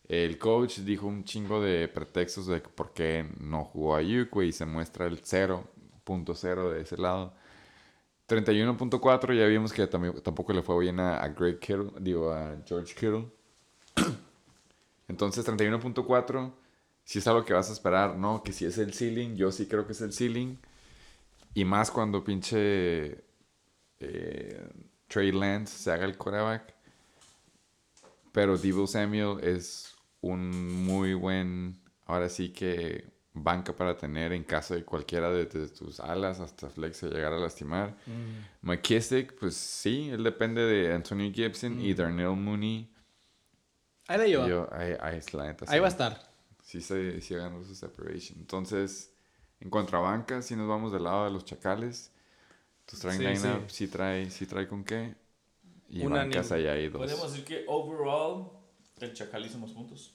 El coach dijo un chingo de pretextos de por qué no jugó Ayuk, güey. Y se muestra el 0.0 de ese lado. 31.4, ya vimos que también, tampoco le fue bien a, a Greg Kittle, digo, a George Kittle. [CLEARS THROAT] Entonces, 31.4, si es algo que vas a esperar, ¿no? Que si es el ceiling, yo sí creo que es el ceiling. Y más cuando pinche eh, Trey Lance se haga el coreback. Pero Debo Samuel es un muy buen, ahora sí que banca para tener en caso de cualquiera de, de tus alas hasta flex se llegara a lastimar. McKissick, pues sí, él depende de Antonio Gibson y Darnell Mooney. Ahí la lleva. Yo, ahí, ahí es la neta, Ahí sí. va a estar. Sí, se, sí ganó su separation. Entonces, en contrabanca, si nos vamos del lado de los chacales, tu starting Sí, lineup sí. trae, sí trae con qué. Y Unánime. bancas ahí hay dos. Podemos decir que overall, el Chacal hizo más puntos.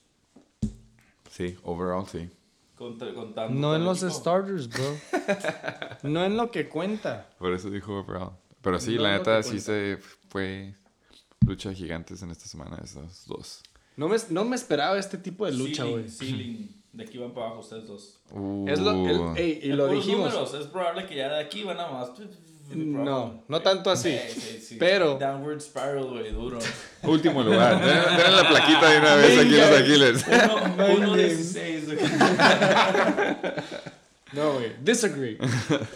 Sí, overall sí. Contra, contando No en los equipo. starters, bro. [LAUGHS] no en lo que cuenta. Por eso dijo overall. Pero sí, No la neta sí se fue lucha de gigantes en esta semana, esos dos. No me, no me esperaba este tipo de lucha, güey. ceiling. De aquí van para abajo ustedes dos. Es lo, el- Uh, ey, y Es lo dijimos. números, es probable que ya de aquí van a más. No, no tanto así. Eh, sí, sí. Pero- Downward spiral, güey, duro. Último lugar. Den, den la plaquita de una vez aquí los. Aquiles. Uno, [LAUGHS] uno 16. güey. [LAUGHS] No, güey. Disagree.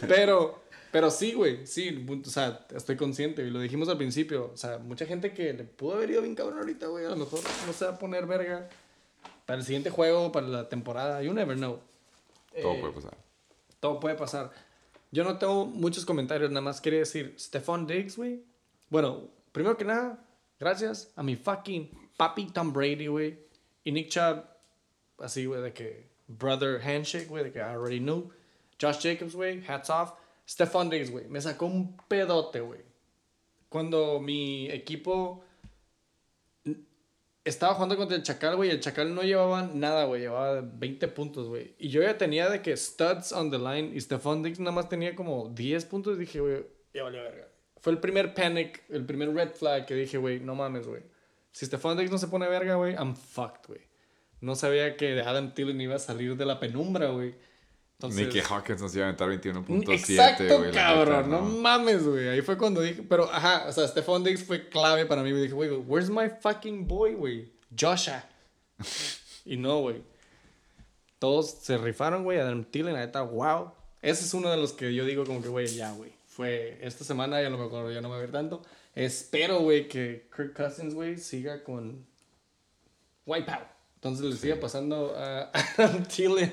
Pero, pero sí, güey. Sí, o sea, estoy consciente. Y lo dijimos al principio. O sea, mucha gente que le pudo haber ido bien cabrón ahorita, güey. A lo mejor no se va a poner verga para el siguiente juego, para la temporada. You never know. Todo Eh, puede pasar. Todo puede pasar. Yo no tengo muchos comentarios, nada más quería decir, Stephon Diggs, güey. Bueno, primero que nada, gracias a mi fucking papi Tom Brady, güey. Y Nick Chubb, así, güey, de que brother handshake, güey, de que I already knew. Josh Jacobs, güey, hats off. Stephon Diggs, güey, me sacó un pedote, güey. Cuando mi equipo estaba jugando contra el Chacal, güey. El Chacal no llevaba nada, güey. Llevaba 20 puntos, güey. Y yo ya tenía de que studs on the line. Y Stephon Diggs nada más tenía como 10 puntos. Y dije, güey, ya valió verga. Fue el primer panic, el primer red flag que dije, güey, no mames, güey. Si Stephon Diggs no se pone verga, güey, I'm fucked, güey. No sabía que Adam Thielen iba a salir de la penumbra, güey. Entonces, Ni que Hawkins nos iba a aventar 21.7, Exacto, la cabrón. neta, no. mames, güey. Ahí fue cuando dije. Pero, ajá, o sea, Stephon Diggs fue clave para mí. Me dije, güey, where's my fucking boy, güey? Joshua. [LAUGHS] y no, güey. Todos se rifaron, güey. Adam Thielen, la neta, wow. Ese es uno de los que yo digo, como que, güey, ya, güey. Fue esta semana, ya no me acuerdo, ya no me voy a ver tanto. Espero, güey, que Kirk Cousins, güey, siga con Wipeout. Entonces le siga pasando a [LAUGHS] Adam Thielen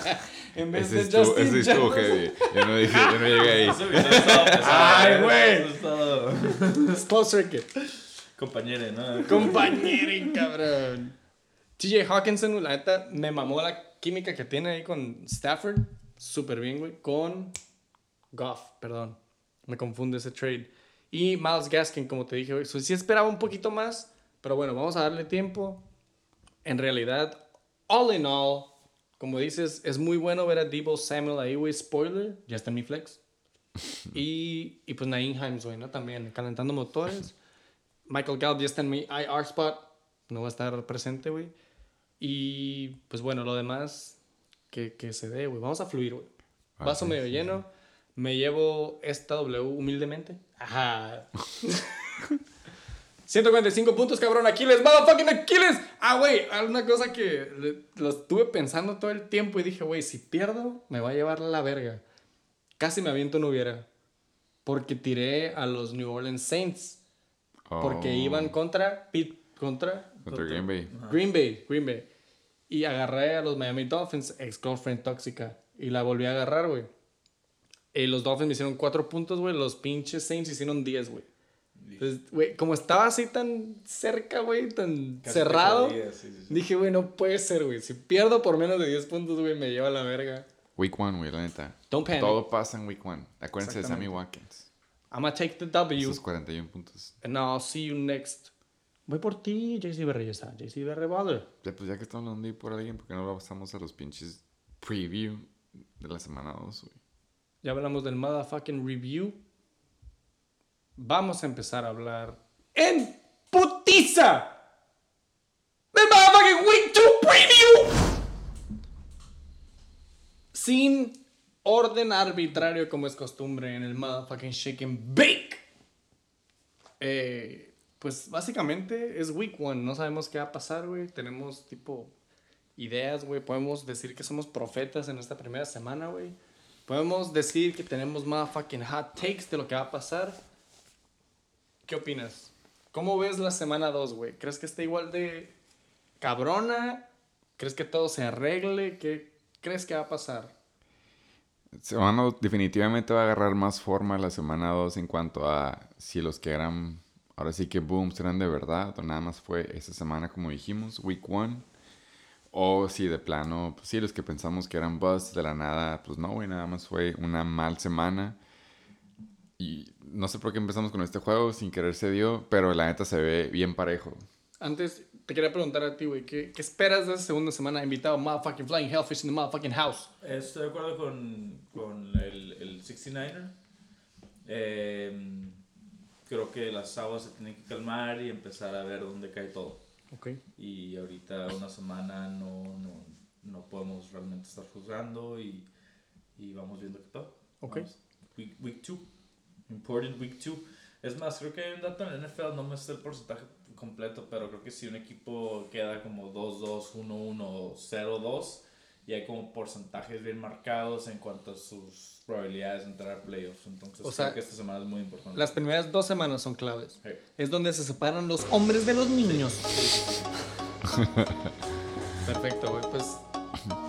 [LAUGHS] en vez Ese de estuvo, Justin ese estuvo heavy. Yo no dije, yo no llegué ahí. [LAUGHS] Ay, güey. Close circuit. Compañere, ¿no? Compañero, cabrón. TJ Hawkinson, la neta, me mamó la química que tiene ahí con Stafford. Súper bien, güey. Con Goff, perdón. Me confunde ese trade. Y Miles Gaskin, como te dije, güey. So, sí esperaba un poquito más. Pero bueno, vamos a darle tiempo. En realidad, all in all, como dices, es muy bueno ver a Debo Samuel ahí, güey. Spoiler, ya está en mi flex. [LAUGHS] Y, y pues Naeem Himes, güey, ¿no? También calentando motores. Michael Gallup ya está en mi IR spot. No va a estar presente, güey. Y pues bueno, lo demás que, que se dé, güey. Vamos a fluir, güey. Ah, Vaso medio sí, lleno. Me llevo esta W humildemente. Ajá. [LAUGHS] 145 puntos, cabrón. Aquiles, motherfucking Aquiles. Ah, güey, una cosa que lo estuve pensando todo el tiempo y dije, güey, si pierdo, me va a llevar la verga. Casi me aviento no hubiera. Porque tiré a los New Orleans Saints. Porque Oh, iban contra Pit, contra Contra Green Bay. Green Bay, Green Bay. Y agarré a los Miami Dolphins, ex girlfriend tóxica. Y la volví a agarrar, güey. Y los Dolphins me hicieron 4 puntos, güey. Los pinches Saints hicieron 10, güey. Entonces, güey, como estaba así tan cerca, güey, tan Casi cerrado, jodías, sí, sí, sí. dije, güey, no puede ser, güey. Si pierdo por menos de 10 puntos, güey, me lleva a la verga. Week one, güey, la neta. Don't panic. Todo pasa en week one. Acuérdense de Sammy. Watkins. I'm gonna take the W. Esos 41 puntos. And I'll see you next. Voy por ti, JC Berre, ya está. JC Berre. Ya, pues ya que estamos hablando de ir por alguien, ¿por qué no pasamos a los pinches preview de la semana 2, güey? Ya hablamos del motherfucking review. Vamos a empezar a hablar en putiza del motherfucking 2 preview. Sin orden arbitrario como es costumbre en el motherfucking shake and bake. Eh, pues básicamente es Week 1. No sabemos qué va a pasar, güey. Tenemos tipo ideas, güey. Podemos decir que somos profetas en esta primera semana, güey. Podemos decir que tenemos motherfucking hot takes de lo que va a pasar. ¿Qué opinas? ¿Cómo ves la semana 2, güey? ¿Crees que está igual de cabrona? ¿Crees que todo se arregle? ¿Qué crees que va a pasar? Semana definitivamente va a agarrar más forma la semana 2 en cuanto a si los que eran, ahora sí que boom, serán de verdad o nada más fue esa semana como dijimos, week 1. O si de plano, pues sí, los que pensamos que eran bust de la nada, pues no, güey, nada más fue una mal semana. Y no sé por qué empezamos con este juego, sin querer se dio, pero la neta se ve bien parejo. Antes, te quería preguntar a ti, güey, ¿qué, ¿qué esperas de esa segunda semana invitado motherfucking Flying Hellfish in the motherfucking house? Estoy de acuerdo con, con el, el 69er. Eh, creo que las aguas se tienen que calmar y empezar a ver dónde cae todo. Ok. Y ahorita una semana no, no, no podemos realmente estar juzgando y, y vamos viendo qué todo. Ok. Vamos. Week, week two. Important week two. Es más, creo que hay un dato en el NFL, no me sé el porcentaje completo, pero creo que si un equipo queda como 2-2, 1-1, 0-2, y hay como porcentajes bien marcados en cuanto a sus probabilidades de entrar a playoffs. Entonces, O sea, creo que esta semana es muy importante. Las primeras dos semanas son claves. Sí. Es donde se separan los hombres de los niños. [LAUGHS] Perfecto, güey. Pues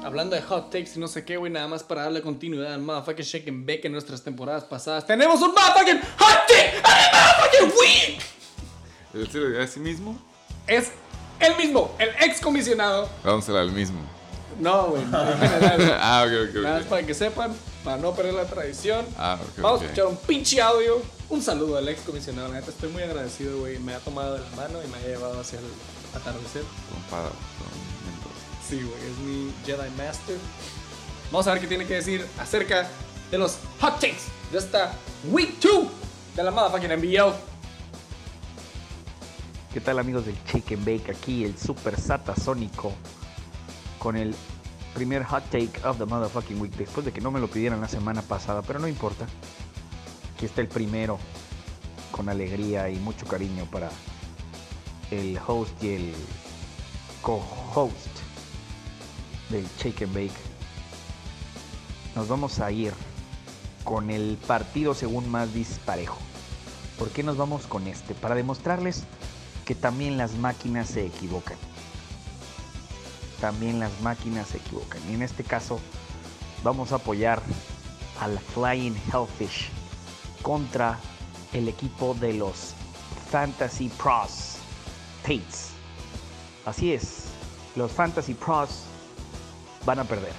hablando de hot takes y no sé qué, güey, nada más para darle continuidad al motherfucking shake and bake en nuestras temporadas pasadas. ¡Tenemos un motherfucking hot take of the motherfucking week! ¿Él se lo dio a sí mismo? Es el mismo, el ex comisionado. Vamos a al mismo. No, güey, [LAUGHS] ah, ok, ok. Nada más para que sepan, para no perder la tradición. Ah, Vamos a escuchar un pinche audio. Un saludo al ex comisionado. La neta, estoy muy agradecido, güey. Me ha tomado de la mano y me ha llevado hacia el atardecer. Compadre. Sí, güey, es mi Jedi Master. Vamos a ver qué tiene que decir acerca de los hot takes de esta Week 2 de la motherfucking NBL. ¿Qué tal amigos del Chicken Bake? Aquí el Super Satasónico con el primer hot take of the motherfucking week después de que no me lo pidieran la semana pasada, pero no importa. Aquí está el primero con alegría y mucho cariño para el host y el co-host del Chicken Bake. Nos vamos a ir con el partido según más disparejo. ¿Por qué nos vamos con este? Para demostrarles que también las máquinas se equivocan. También las máquinas se equivocan. Y en este caso vamos a apoyar al Flying Hellfish contra el equipo de los Fantasy Pros Tates. Así es, los Fantasy Pros van a perder.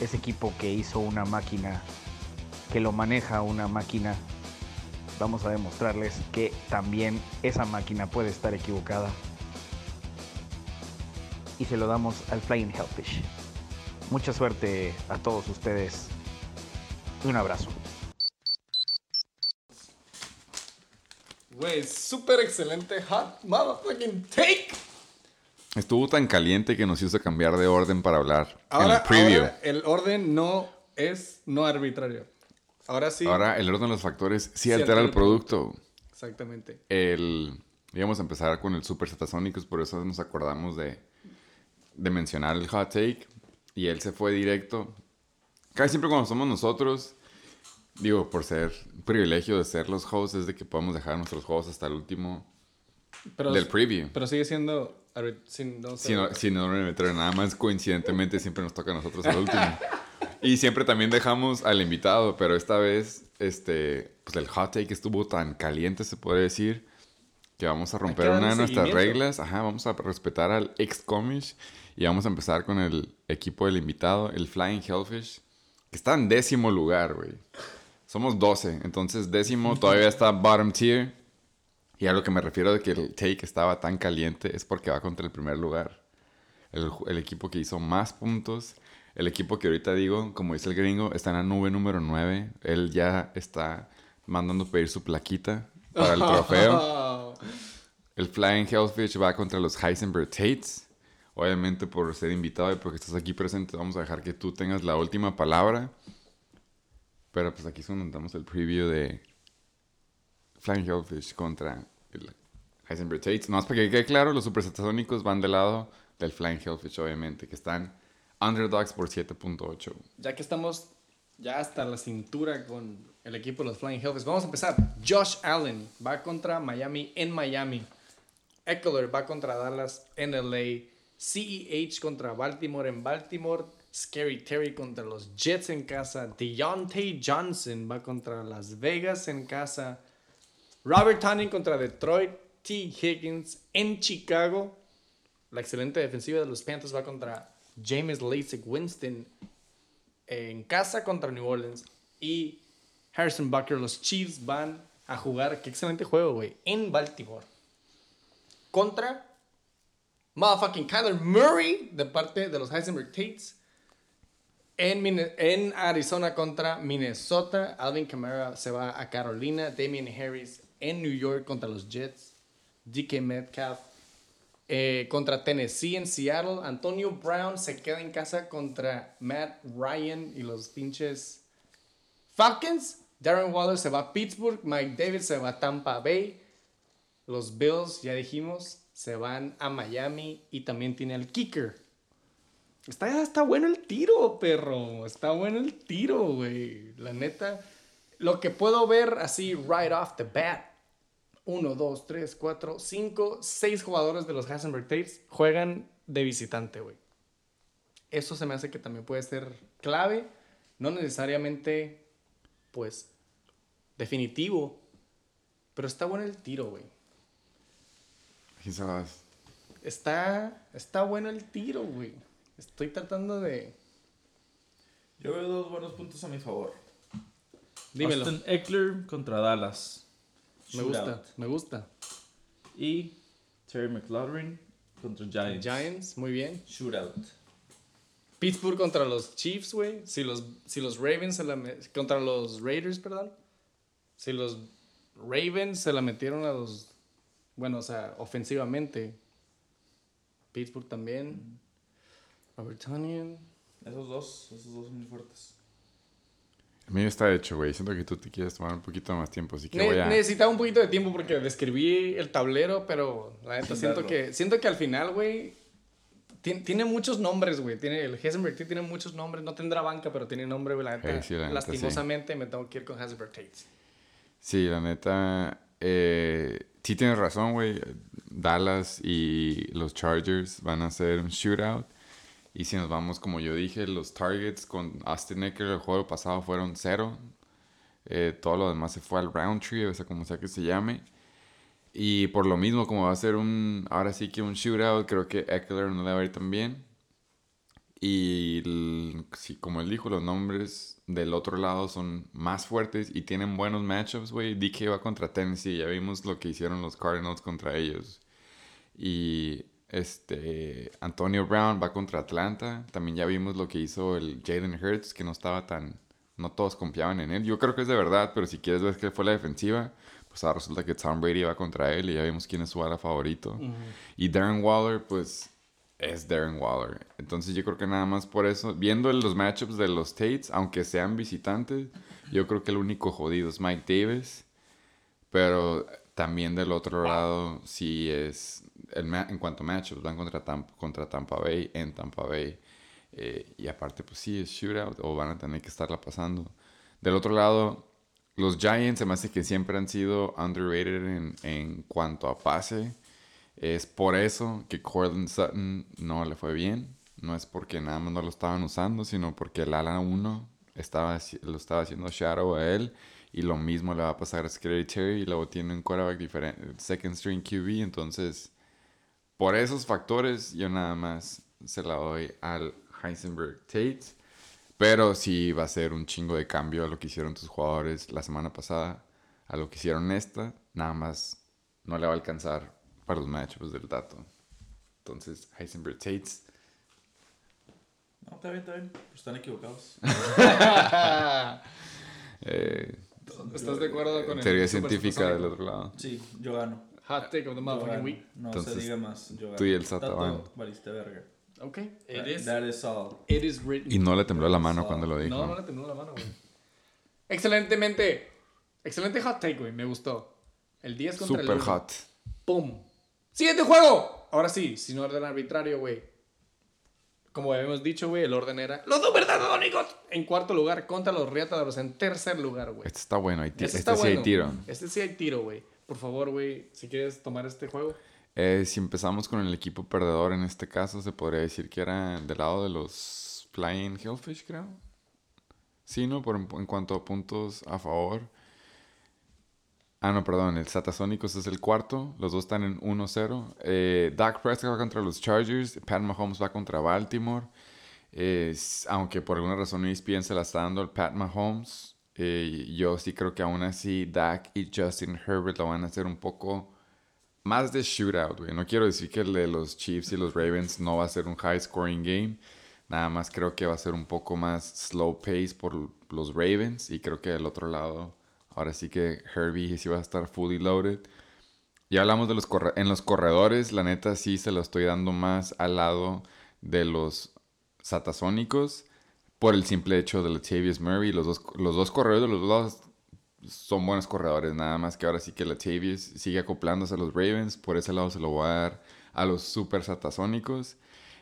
Ese equipo que hizo una máquina, que lo maneja una máquina vamos a demostrarles que también esa máquina puede estar equivocada. Y se lo damos al Flying Hellfish. Mucha suerte a todos ustedes. Un abrazo. Güey, súper excelente hot motherfucking take. Estuvo tan caliente que nos hizo cambiar de orden para hablar Ahora, en el preview. ahora el orden no es no arbitrario. Ahora sí. Ahora, el orden de los factores sí, Sí altera el producto. Exactamente. El, íbamos a empezar con el Super Satasónicos, por eso nos acordamos de, de mencionar el hot take. Y él se fue directo. Casi siempre cuando somos nosotros, digo, por ser un privilegio de ser los hosts, es de que podemos dejar nuestros juegos hasta el último Pero, del preview. pero sigue siendo. Sin- no sé. Si no, si no me meter nada más, coincidentemente siempre nos toca a nosotros el último. Y siempre también dejamos al invitado, pero esta vez, este, pues el hot take estuvo tan caliente, se puede decir, que vamos a romper una de nuestras reglas. Ajá, vamos a respetar al ex comish y vamos a empezar con el equipo del invitado, el Flying Hellfish, que está en décimo lugar, güey. Somos 12, entonces décimo todavía está bottom tier. Y a lo que me refiero de que el take estaba tan caliente es porque va contra el primer lugar. El, el equipo que hizo más puntos. El equipo que ahorita digo, como dice el gringo, está en la nube número 9. Él ya está mandando pedir su plaquita para el [LAUGHS] trofeo. Oh, El Flying Hellfish va contra los Heisenberg Tates. Obviamente por ser invitado y porque estás aquí presente vamos a dejar que tú tengas la última palabra. Pero pues aquí es donde damos el preview de Flying Hellfish contra el Heisenberg Tates. Nomás para que quede claro, los supersatónicos van del lado del Flying Hellfish, obviamente, que están underdogs por 7.8. ya que estamos ya hasta la cintura con el equipo de los Flying Hellfish, vamos a empezar. Josh Allen va contra Miami en Miami. Eckler va contra Dallas en LA. CEH contra Baltimore en Baltimore. Scary Terry contra los Jets en casa. Deontay Johnson va contra Las Vegas en casa. Robert Tanning contra Detroit. T. Higgins en Chicago. La excelente defensiva de los Panthers va contra James Lasik Winston en casa contra New Orleans. Y Harrison Bucker, los Chiefs van a jugar. Qué excelente juego, güey. En Baltimore. contra motherfucking Kyler Murray de parte de los Heisenberg Tates. En, en Arizona contra Minnesota, Alvin Kamara se va a Carolina. Damian Harris en New York contra los Jets. DK Metcalf eh, contra Tennessee en Seattle. Antonio Brown se queda en casa contra Matt Ryan y los pinches Falcons. Darren Waller se va a Pittsburgh. Mike Davis se va a Tampa Bay. Los Bills, ya dijimos, se van a Miami y también tiene el kicker. Está, está bueno el tiro, perro. Está bueno el tiro, güey. La neta, lo que puedo ver así right off the bat. 1, 2, 3, 4, 5, 6 jugadores de los Hasenberg Tates juegan de visitante, güey. Eso se me hace que también puede ser clave. No necesariamente, pues, definitivo. Pero está bueno el tiro, güey. Quizás. Está, está bueno el tiro, güey. Estoy tratando de... Yo veo dos buenos puntos a mi favor. Dímelo. Austin Eckler contra Dallas. Me gusta, me gusta. Y Terry McLaurin contra Giants. Giants, muy bien. Shootout. Pittsburgh contra los Chiefs, güey. Si los, si los Ravens se la contra los Raiders, perdón. Si los Ravens se la metieron a los bueno, o sea, ofensivamente. Pittsburgh también. Robertonian. Esos dos, esos dos son muy fuertes. El mío está hecho, güey. Siento que tú te quieres tomar un poquito más tiempo, así que Ne- voy a... Necesitaba un poquito de tiempo porque describí el tablero, pero la neta siento que siento que al final, güey, tien- tiene muchos nombres, güey. Tiene el Hasenberg Tate tiene muchos nombres, no tendrá banca, pero tiene nombre, güey, la neta. Sí, sí, la neta, sí. lastimosamente me tengo que ir con Hasenberg Tate. Sí, la neta, eh, sí tienes razón, güey. Dallas y los Chargers van a hacer un shootout. Y si nos vamos, como yo dije, los targets con Austin Eckler el juego pasado fueron cero. Eh, todo lo demás se fue al round tree, o sea, como sea que se llame. Y por lo mismo, como va a ser un, ahora sí que un shootout, creo que Eckler no le va a ir tan bien. Y el- sí, como él dijo, los nombres del otro lado son más fuertes y tienen buenos matchups, güey. DK va contra Tennessee, ya vimos lo que hicieron los Cardinals contra ellos. Y este Antonio Brown va contra Atlanta, también ya vimos lo que hizo el Jalen Hurts, que no estaba tan no todos confiaban en él. Yo creo que es de verdad, pero si quieres ver que fue la defensiva, pues ahora resulta que Tom Brady va contra él y ya vimos quién es su ala favorito. Y Darren Waller, pues es Darren Waller. Entonces yo creo que nada más por eso, viendo los matchups de los Tates, aunque sean visitantes, yo creo que el único jodido es Mike Davis. Pero también del otro lado, sí es, en cuanto a matchups, van contra, Tam- contra Tampa Bay, en Tampa Bay. Eh, y aparte, pues sí, es shootout o van a tener que estarla pasando. Del otro lado, los Giants me hace que siempre han sido underrated en, en cuanto a pase. Es por eso que Cortland Sutton no le fue bien. No es porque nada más no lo estaban usando, sino porque el ala 1 estaba, lo estaba haciendo shadow a él. Y lo mismo le va a pasar a Scary Terry. Y luego tiene un quarterback diferente, second string QB. Entonces, por esos factores, yo nada más se la doy al Heisenberg Tate. Pero sí va a ser un chingo de cambio a lo que hicieron tus jugadores la semana pasada, a lo que hicieron esta. Nada más no le va a alcanzar para los matchups del dato. Entonces, Heisenberg Tates. No, está bien, está bien. Pero están equivocados. [LAUGHS] Eh, ¿Estás de acuerdo con teoría científica del otro lado. Sí, yo gano. Hot take of the motherfucking week. No Entonces, se diga más. Gano. tú y el Sata Tato, van. valiste verga. Ok. It That- is, That is all. it is written. Y no le tembló la mano cuando lo dijo. No, no le tembló la mano, güey. Excelentemente. Excelente hot take, güey. Me gustó. El 10 contra el Super 1. hot. ¡Pum! ¡Siguiente juego! Ahora sí, sin orden arbitrario, güey. Como habíamos dicho, güey, el orden era los Superdadónicos en cuarto lugar contra los Riatadoros en tercer lugar, güey. Este está bueno. hay Este Este, está sí hay bueno. tiro. Este sí hay tiro, güey. Por favor, güey, si quieres tomar este juego. Eh, si empezamos con el equipo perdedor en este caso, se podría decir que era del lado de los Flying Hellfish, creo. Sí, ¿no? Por, en cuanto a puntos a favor. Ah, no, perdón. El Satasónicos es el cuarto. Los dos están en 1-0. Eh, Dak Prescott va contra los Chargers. Pat Mahomes va contra Baltimore. Eh, aunque por alguna razón ESPN se la está dando al Pat Mahomes. Eh, yo sí creo que aún así Dak y Justin Herbert lo van a hacer un poco más de shootout, güey. No quiero decir que el de los Chiefs y los Ravens no va a ser un high scoring game. Nada más creo que va a ser un poco más slow pace por los Ravens. Y creo que del otro lado, ahora sí que Herbie sí va a estar fully loaded. Ya hablamos de los en los corredores, la neta sí se lo estoy dando más al lado de los satasónicos por el simple hecho de Latavius Murray. Los dos, los dos corredores de los dos son buenos corredores, nada más que ahora sí que Latavius sigue acoplándose a los Ravens. Por ese lado se lo voy a dar a los super satasónicos.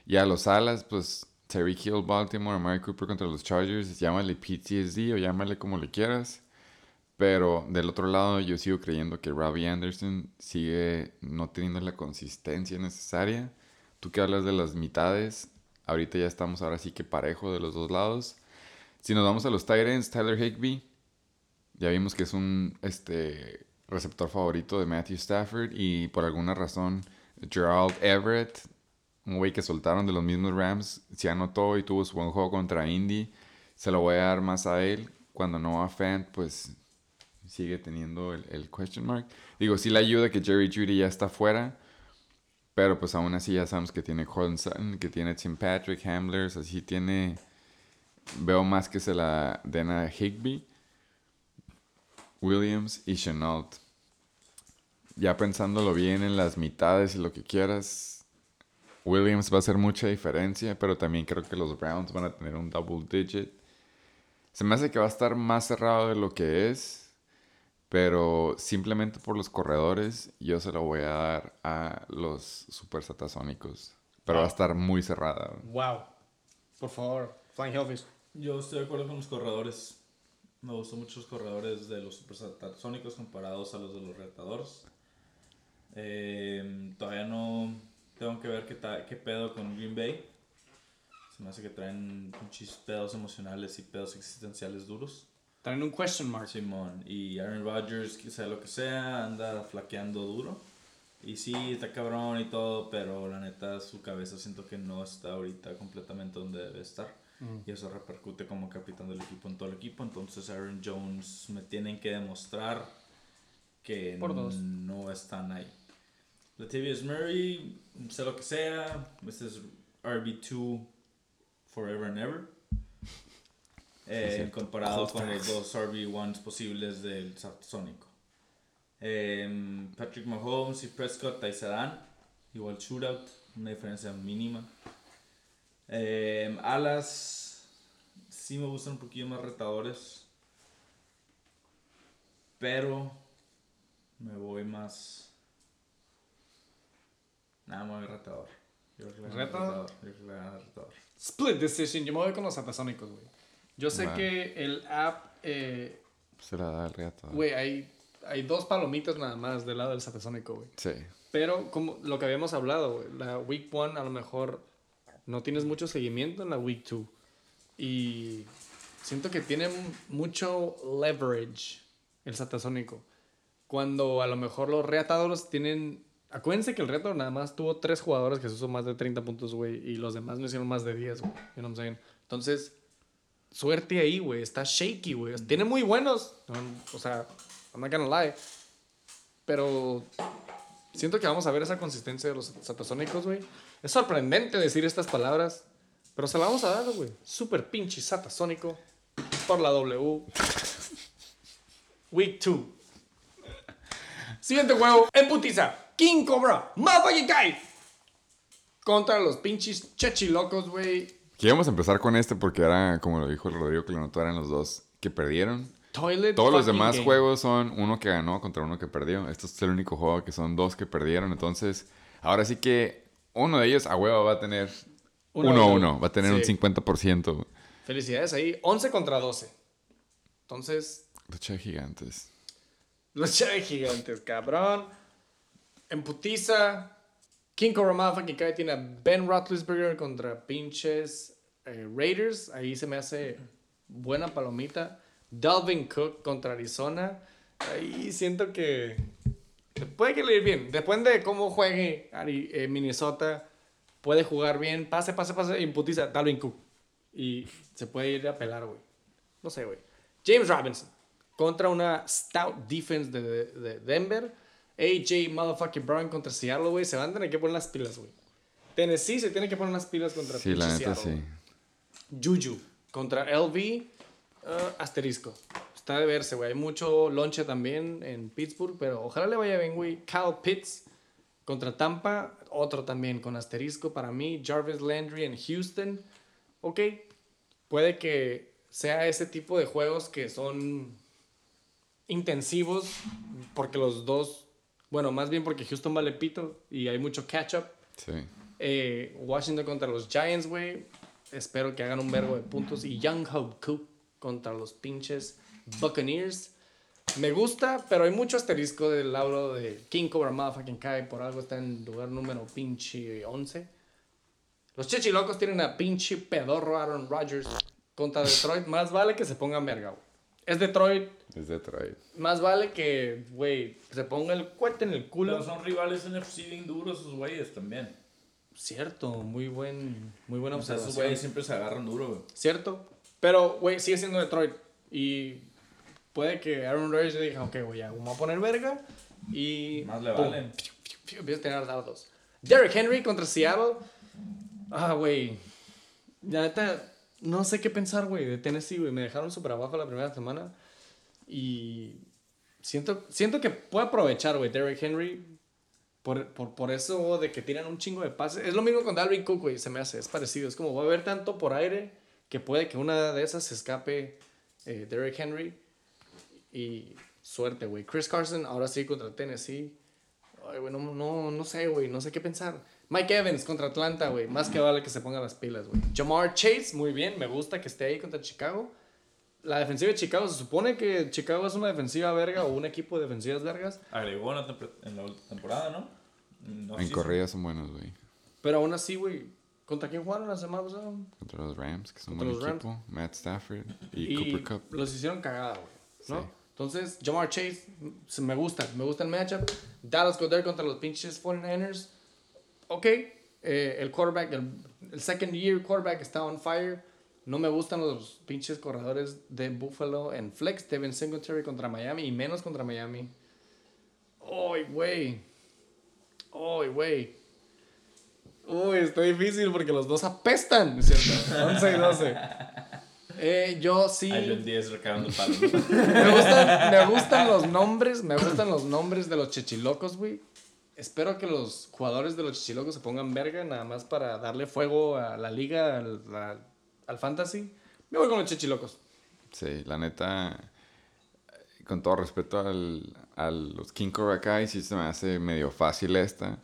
Y a los alas, pues Terry Hill, Baltimore, Mary Cooper contra los Chargers. Llámale PTSD o llámale como le quieras. Pero del otro lado, yo sigo creyendo que Robbie Anderson sigue no teniendo la consistencia necesaria. Tú que hablas de las mitades, ahorita ya estamos ahora sí que parejo de los dos lados. Si nos vamos a los Titans, Tyler Higby, ya vimos que es un este, receptor favorito de Matthew Stafford y por alguna razón Gerald Everett, un güey que soltaron de los mismos Rams, se anotó y tuvo su buen juego contra Indy. Se lo voy a dar más a él. Cuando no a Fant, pues sigue teniendo el, el, question mark. Digo, sí le ayuda que Jerry Judy ya está fuera, pero pues aún así ya sabemos que tiene Colin Sutton, que tiene Tim Patrick, Hamblers, así tiene... Veo más que se la den a Higby, Williams y Chenault. Ya pensándolo bien en las mitades y lo que quieras, Williams va a hacer mucha diferencia, pero también creo que los Browns van a tener un double digit. Se me hace que va a estar más cerrado de lo que es. Pero simplemente por los corredores, yo se lo voy a dar a los super satasónicos. Pero va a estar muy cerrada. Wow. Por favor, Flying Hellfish. Yo estoy de acuerdo con los corredores. Me gustan mucho los corredores de los super satasónicos comparados a los de los retadores. Eh, todavía no tengo que ver qué, qué pedo con Green Bay. Se me hace que traen muchos pedos emocionales y pedos existenciales duros. Traen un question mark. Simón. Y Aaron Rodgers, sea lo que sea, anda flaqueando duro. Y sí, está cabrón y todo, pero la neta su cabeza siento que no está ahorita completamente donde debe estar. Mm. Y eso repercute como capitán del equipo en todo el equipo. Entonces Aaron Jones me tienen que demostrar que no están ahí. Latavius Murray, sea lo que sea, este es RB2 forever and ever. Eh, comparado con los dos RB1s posibles del Sónico. Eh, Patrick Mahomes y Prescott ahí se dan. Igual shootout, una diferencia mínima. Eh, alas, sí me gustan un poquito más retadores. Pero me voy más. Nada, más retador. ¿Retador? Split decision, yo me voy con los satasónicos, güey. Yo sé que el app. Eh, Se la da el reto. Güey, hay, hay dos palomitas nada más del lado del satasónico, güey. Sí. Pero como lo que habíamos hablado, güey, la Week 1 a lo mejor no tienes mucho seguimiento en la Week 2. Y siento que tiene mucho leverage el satasónico. Cuando a lo mejor los reatadores tienen. Acuérdense que el reto nada más tuvo tres jugadores que se hizo más de 30 puntos, güey. Y los demás no hicieron más de 10, güey. Entonces, suerte ahí, güey. Está shaky, güey. Tiene muy buenos. O sea, I'm not gonna lie. Pero siento que vamos a ver esa consistencia de los satasónicos, güey. Es sorprendente decir estas palabras. Pero se la vamos a dar, güey. Super pinche satasónico. Por la W. Week 2. Siguiente juego. En putiza. King Cobra. Motherfucking. Contra los pinches chechilocos, güey Queríamos empezar con este porque era, como lo dijo el Rodrigo, que lo notó, eran los dos que perdieron. Todos los demás juegos son uno que ganó contra uno que perdió. Esto es el único juego que son dos que perdieron. Entonces, ahora sí que uno de ellos a huevo va a tener 1-1. Va a tener un 50%. Felicidades ahí. 11 contra 12. Entonces. Lucha de gigantes. Lucha de gigantes, cabrón. En putiza. King Cobra que cae tiene a Ben Roethlisberger contra pinches eh, Raiders. Ahí se me hace buena palomita. Dalvin Cook contra Arizona. Ahí siento que puede que le ir bien. Depende de cómo juegue eh, Minnesota. Puede jugar bien. Pase, pase, pase. Imputiza Dalvin Cook. Y se puede ir a pelar, güey. No sé, güey. James Robinson contra una stout defense de, de Denver. AJ motherfucking Brown contra Seattle, güey. Se van a tener que poner las pilas, güey. Tennessee se tiene que poner las pilas contra Sí, la neta Seattle, sí. Juju contra LV, uh, asterisco. Está de verse, güey. Hay mucho lonche también en Pittsburgh, pero ojalá le vaya bien, güey. Kyle Pitts contra Tampa, otro también con asterisco para mí. Jarvis Landry en Houston. Ok, puede que sea ese tipo de juegos que son intensivos porque los dos, bueno, más bien porque Houston vale pito y hay mucho catch-up. Sí. Eh, Washington contra los Giants, güey. Espero que hagan un vergo de puntos. Y Young Hope Coop contra los pinches Buccaneers. Me gusta, pero hay mucho asterisco del lado de King Cobra Motherfucking Kai. Por algo está en lugar número pinche 11. Los chechilocos tienen a pinche pedorro Aaron Rodgers contra Detroit. Más vale que se pongan verga, güey. Es Detroit. Es Detroit. Más vale que, güey, se ponga el cuete en el culo. Pero son rivales NFC bien duros esos güeyes también. Cierto, muy buen, muy buena O sea, esos observación. güeyes siempre se agarran duro, güey. Cierto. Pero, güey, sigue siendo Detroit. Y puede que Aaron Rodgers diga, ok, güey, ya, me voy a poner verga. Y. Más le pum, valen. [LAUGHS] piu, piu, piu, Empieza a tener dardos. Derrick Henry contra Seattle. Ah, güey. La neta, no sé qué pensar, güey, de Tennessee, güey. Me dejaron súper abajo la primera semana. Y. Siento, siento que puede aprovechar, güey, Derrick Henry. Por, por, por eso de que tiran un chingo de pases. Es lo mismo con Dalvin Cook, güey, se me hace. Es parecido. Es como va a haber tanto por aire que puede que una de esas se escape eh, Derrick Henry. Y suerte, güey. Chris Carson, ahora sí contra Tennessee. Ay, güey, no, no, sé, güey. No sé qué pensar. Mike Evans contra Atlanta, güey. Más que vale que se pongan las pilas, güey. Jamar Chase, muy bien. Me gusta que esté ahí contra Chicago. La defensiva de Chicago, se supone que Chicago es una defensiva verga o un equipo de defensivas vergas. Agregó en en la última temporada, ¿no? No En sí, corridas son buenos, güey. Pero aún así, güey. ¿Contra quién jugaron la semana pasada? Contra los Rams, que son Contra buen los Rams. equipo. Matt Stafford y, Y Cooper Cup. los hicieron cagada, güey. ¿no? Sí. Entonces, Jamar Chase, se- me gusta, me gusta el matchup. Dallas Goddard contra los pinches 49ers. Ok, eh, el quarterback, el, el second year quarterback está on fire. No me gustan los pinches corredores de Buffalo en flex. Devin Singletary contra Miami y menos contra Miami. Ay, güey. Ay, güey. Uy, está difícil porque los dos apestan, ¿cierto? 11 y 12. [LAUGHS] Eh, yo sí. Ahí los 10 recagando palo, ¿no? Me gustan, me gustan los nombres, me gustan los nombres de los chichilocos, güey. Espero que los jugadores de los chichilocos se pongan verga nada más para darle fuego a la liga, al, la- al fantasy. Me voy con los chichilocos. Sí, la neta, con todo respeto al, a los King Cobra sí se me hace medio fácil esta.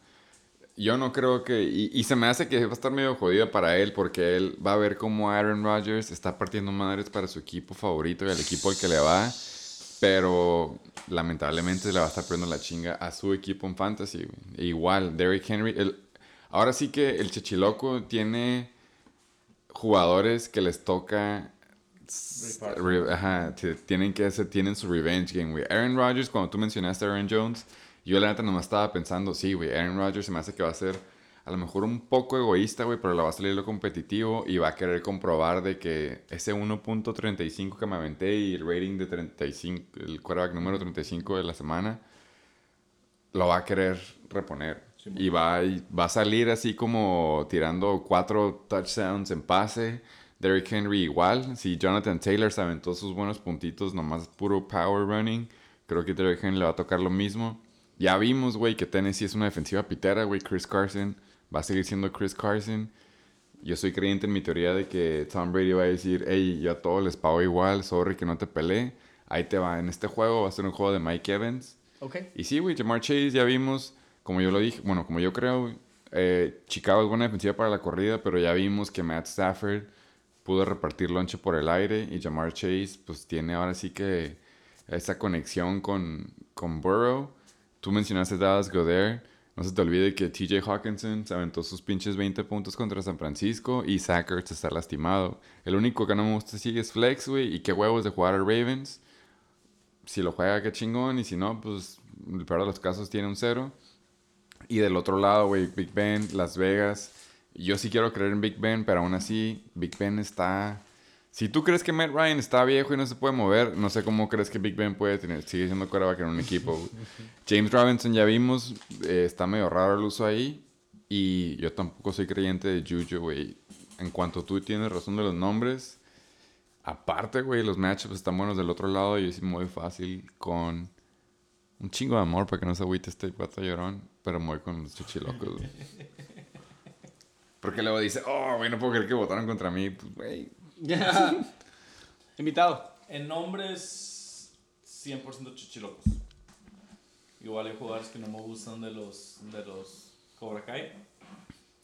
Yo no creo que, y, se me hace que va a estar medio jodida para él, porque él va a ver cómo Aaron Rodgers está partiendo madres para su equipo favorito y al equipo al que le va, pero lamentablemente le va a estar poniendo la chinga a su equipo en fantasy. E igual, Derrick Henry, el- ahora sí que el Chechiloco tiene jugadores que les toca. Re- Ajá, tienen que hacer, tienen su revenge game, güey. Aaron Rodgers, cuando tú mencionaste a Aaron Jones, yo la neta nomás estaba pensando, sí, güey, Aaron Rodgers se me hace que va a ser a lo mejor un poco egoísta, güey, pero le va a salir lo competitivo y va a querer comprobar de que ese 1.35 que me aventé y el rating de 35, el quarterback número 35 de la semana, lo va a querer reponer. Sí, y va, a- va a salir así como tirando cuatro touchdowns en pase. Derrick Henry igual. Si Jonathan Taylor se aventó sus buenos puntitos, nomás puro power running, creo que Derrick Henry le va a tocar lo mismo. Ya vimos, güey, que Tennessee es una defensiva pitera, güey. Chris Carson va a seguir siendo Chris Carson. Yo soy creyente en mi teoría de que Tom Brady va a decir, hey, yo a todos les pago igual, sorry que no te peleé. Ahí te va. En este juego va a ser un juego de Mike Evans. Ok. Y sí, güey, Jamar Chase ya vimos, como yo lo dije, bueno, como yo creo, eh, Chicago es buena defensiva para la corrida, pero ya vimos que Matt Stafford pudo repartir lonche por el aire y Jamar Chase pues tiene ahora sí que esa conexión con, con Burrow. Tú mencionaste Dallas Goddard. No se te olvide que TJ Hawkinson se aventó sus pinches 20 puntos contra San Francisco y Zach Ertz está lastimado. El único que no me gusta así es Flex, güey, y qué huevos de jugar a Ravens si lo juega, qué chingón. Y si no, pues, el peor de los casos tiene un cero. Y del otro lado, güey, Big Ben, Las Vegas. Yo sí quiero creer en Big Ben, pero aún así, Big Ben está Si tú crees que Matt Ryan está viejo y no se puede mover, no sé cómo crees que Big Ben puede tener, sigue siendo quarterback en un equipo. [LAUGHS] James Robinson ya vimos, eh, está medio raro el uso ahí. Y yo tampoco soy creyente de Juju, güey. En cuanto tú tienes razón de los nombres, aparte, güey, los matchups están buenos del otro lado y es muy fácil con un chingo de amor para que no se agüite este pato llorón, pero muy con los chichilocos, güey. Porque luego dice, oh, güey, no puedo creer que votaron contra mí. Pues, güey, Ya. [LAUGHS] Invitado. En nombres, 100% chichilocos. Igual hay jugadores que no me gustan de los, de los Cobra Kai.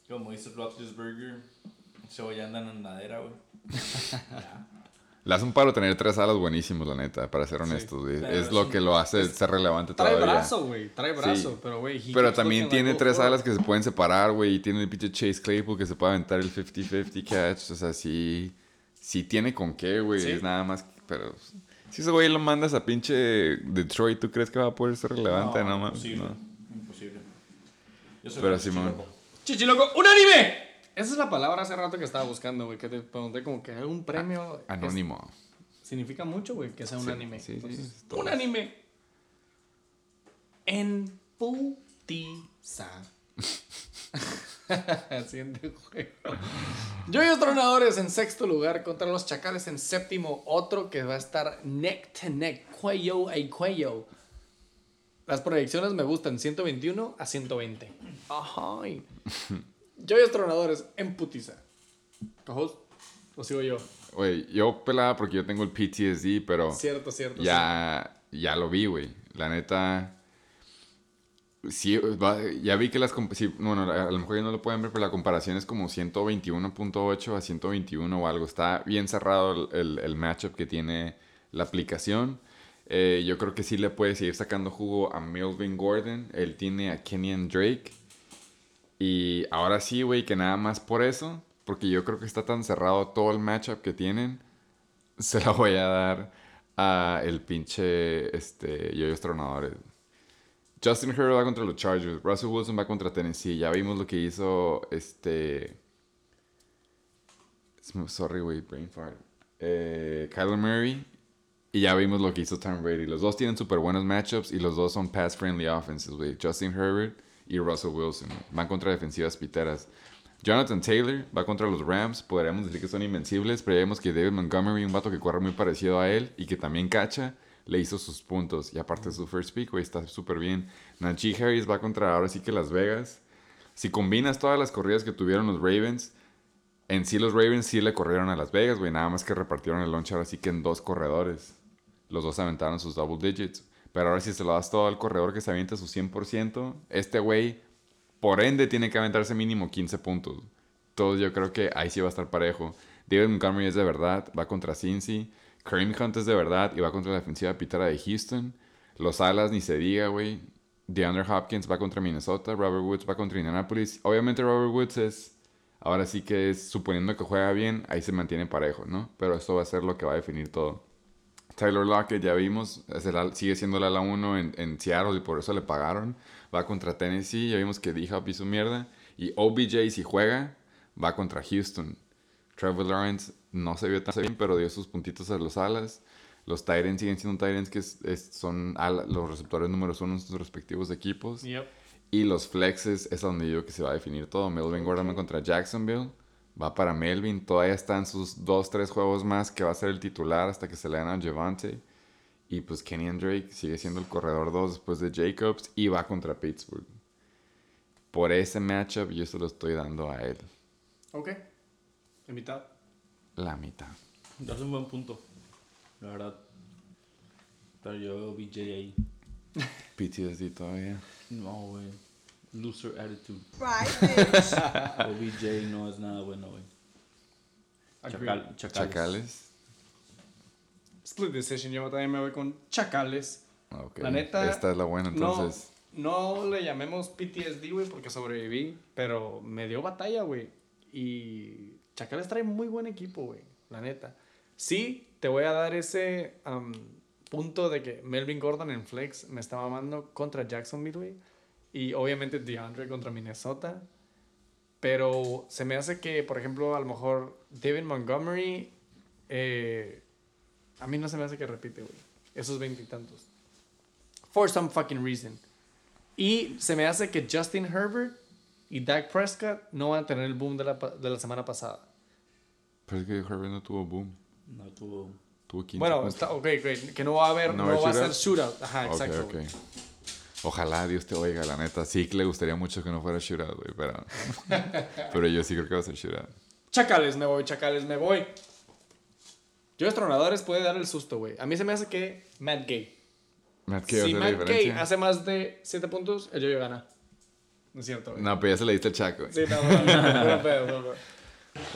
Como dice Roethlisberger, se voy andan en madera, güey. [LAUGHS] Le hace un paro tener tres alas buenísimos, la neta, para ser honestos, güey. Es es lo un- que lo hace ser relevante Trae todavía. brazo, güey. Trae brazo, Sí. pero güey. Pero también tiene like tres alas que se pueden separar, güey. Y tiene el pinche Chase Claypool que se puede aventar el 50-50 catch. O sea, sí, sí tiene con qué, güey. Sí. Es nada más. Pero si ese güey lo mandas a pinche Detroit, ¿tú crees que va a poder ser relevante? No, mames, imposible. no. Imposible. Yo soy Pero un Simón. chichiloco. Chichiloco, ¡unánime! Esa es la palabra hace rato que estaba buscando, güey. Que te pregunté como que un premio. es- Anónimo. significa mucho, güey, que sea un Sí, anime. sí, sí, Entonces, un anime. En putiza. [LAUGHS] Siguiente juego. Joyos Tronadores en sexto lugar contra los Chacales en séptimo. Otro que va a estar neck to neck, cuello a cuello. Las proyecciones me gustan 121 a 120. Ajay. [LAUGHS] Joyos Tronadores en putiza. ¿Cojos? Lo sigo yo. Güey, yo pelaba porque yo tengo el PTSD, pero Cierto, cierto. ya, ya lo vi, güey. La neta. Sí, ya vi que las. sí, bueno, a lo mejor ya no lo pueden ver, pero la comparación es como 121.8 a 121 o algo. Está bien cerrado el, el, el matchup que tiene la aplicación. Eh, yo creo que sí le puede seguir sacando jugo a Melvin Gordon. Él tiene a Kenyan Drake. Y ahora sí, güey, que nada más por eso, porque yo creo que está tan cerrado todo el matchup que tienen, [LAUGHS] se la voy a dar a el pinche este, Yoyos Tronadores. Justin Herbert va contra los Chargers, Russell Wilson va contra Tennessee. Ya vimos lo que hizo este. Sorry, güey, brain fart. Eh, Kyler Murray. Y ya vimos lo que hizo Tom Brady. Los dos tienen súper buenos matchups y los dos son pass-friendly offenses, güey. Justin Herbert y Russell Wilson. Van contra defensivas piteras. Jonathan Taylor va contra los Rams. Podríamos decir que son invencibles, pero ya vemos que David Montgomery, un vato que corre muy parecido a él y que también cacha, le hizo sus puntos. Y aparte su first pick, güey, está súper bien. Najee Harris va contra ahora sí que Las Vegas. Si combinas todas las corridas que tuvieron los Ravens, en sí los Ravens sí le corrieron a Las Vegas, güey. Nada más que repartieron el launch ahora sí que en dos corredores. Los dos aventaron sus double digits. Pero ahora si se lo das todo al corredor que se avienta su 100%, este güey, por ende, tiene que aventarse mínimo 15 puntos. Entonces yo creo que ahí sí va a estar parejo. David Montgomery es de verdad, va contra Cincy. Kareem Hunt es de verdad y va contra la defensiva pitara de Houston. Los alas ni se diga, güey. DeAndre Hopkins va contra Minnesota. Robert Woods va contra Indianapolis. Obviamente Robert Woods es... Ahora sí que es, suponiendo que juega bien, ahí se mantiene parejo, ¿no? Pero esto va a ser lo que va a definir todo. Tyler Lockett, ya vimos, es el al- sigue siendo el ala 1 en, en Seattle y por eso le pagaron. Va contra Tennessee, ya vimos que D-Hop hizo mierda. Y OBJ, si juega, va contra Houston. Trevor Lawrence no se vio tan bien, pero dio sus puntitos a los alas. Los Tyrants siguen siendo Tyrants que es- es- son ala- los receptores números uno en sus respectivos equipos. Yep. Y los flexes es a donde digo que se va a definir todo. Melvin Gordon contra Jacksonville. Va para Melvin. Todavía están sus dos, tres juegos más que va a ser el titular hasta que se le den a Javante. Y pues Kenyan Drake sigue siendo el corredor 2 después de Jacobs. Y va contra Pittsburgh. Por ese matchup yo se lo estoy dando a él. Ok. Invitado. La mitad. Das un buen punto. La verdad. Pero yo veo BJ ahí. PTSD todavía. No, güey. Loser attitude. Right, [LAUGHS] bitch. OBJ no es nada bueno. Chacal, chacales. Chacales. Split decision. Yo también me voy con Chacales. Ok. La neta. Esta es la buena entonces. No, no le llamemos PTSD, güey, porque sobreviví. Pero me dio batalla, güey. Y Chacales trae muy buen equipo, güey. La neta. Sí, te voy a dar ese punto de que Melvin Gordon en Flex me está mamando contra Jacksonville, güey. Y obviamente DeAndre contra Minnesota. Pero se me hace que, por ejemplo, a lo mejor David Montgomery eh, a mí no se me hace que repite, güey. Esos veintitantos. For some fucking reason. Y se me hace que Justin Herbert y Dak Prescott no van a tener el boom de la, de la semana pasada. Pero es que Herbert no tuvo boom. No tuvo. Tuvo 15 Bueno, está, ok, great. Que no va a haber, ¿No no, va a ser shootout. Ajá, Ok, exacto. ok. Ojalá Dios te oiga, la neta. Sí que le gustaría mucho que no fuera shootout, güey, pero... [LAUGHS] pero yo sí creo que va a ser shootout. Chacales, me voy, chacales, me voy. Yo, Tronadores puede dar el susto, güey. A mí se me hace que Matt Gay. Matt, ¿qué va a Si Matt Gay hace más de 7 puntos, el yo gana. No es cierto, güey. No, pero ya se le diste el chaco, güey. Sí, no, no, no, no.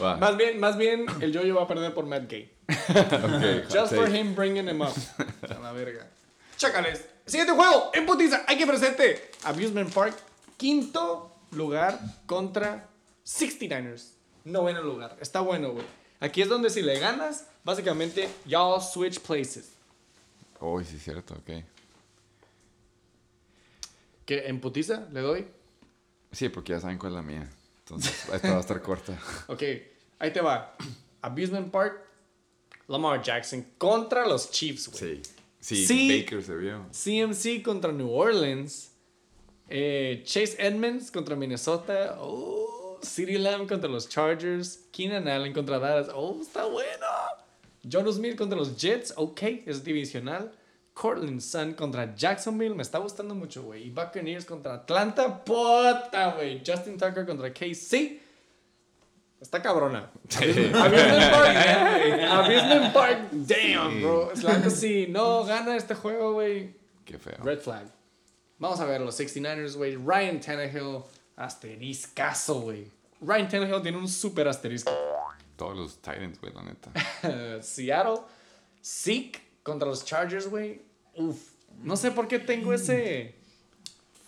Va. Más bien, más bien, el yo va a perder por Matt Gay. [LAUGHS] Just for him bringing him up. [LAUGHS] A la verga. Chacales. Siguiente juego. En putiza. Hay que presente. Abusement Park. Quinto lugar contra 69ers. Noveno lugar. Está bueno, güey. Aquí es donde si le ganas, básicamente, y'all switch places. Uy, sí, es cierto, ok. ¿Qué? ¿En putiza le doy? Sí, porque ya saben cuál es la mía. Entonces, [LAUGHS] esta va a estar corta. Ok. Ahí te va. [CLEARS THROAT] Abusement Park. Lamar Jackson contra los Chiefs, güey. Sí. Sí. Baker se vio. CMC contra New Orleans. Eh, Chase Edmonds contra Minnesota. Oh, CeeDee Lamb contra los Chargers. Keenan Allen contra Dallas. Oh, está bueno. John Smith contra los Jets. Ok, es divisional. Cortland Sun contra Jacksonville. Me está gustando mucho, güey. Y Buccaneers contra Atlanta. Puta, güey. Justin Tucker contra KC. Está cabrona. [LAUGHS] Abusement [LAUGHS] Park, Park. Damn, bro. Es la neta, si no gana este juego, güey. Qué feo. Red flag. Vamos a ver los 69ers, güey. Ryan Tannehill, asteriscazo, güey. Ryan Tannehill tiene un super asterisco. Todos los Titans, güey, la neta. [LAUGHS] Seattle, Zeke contra los Chargers, güey. Uf. No sé por qué tengo ese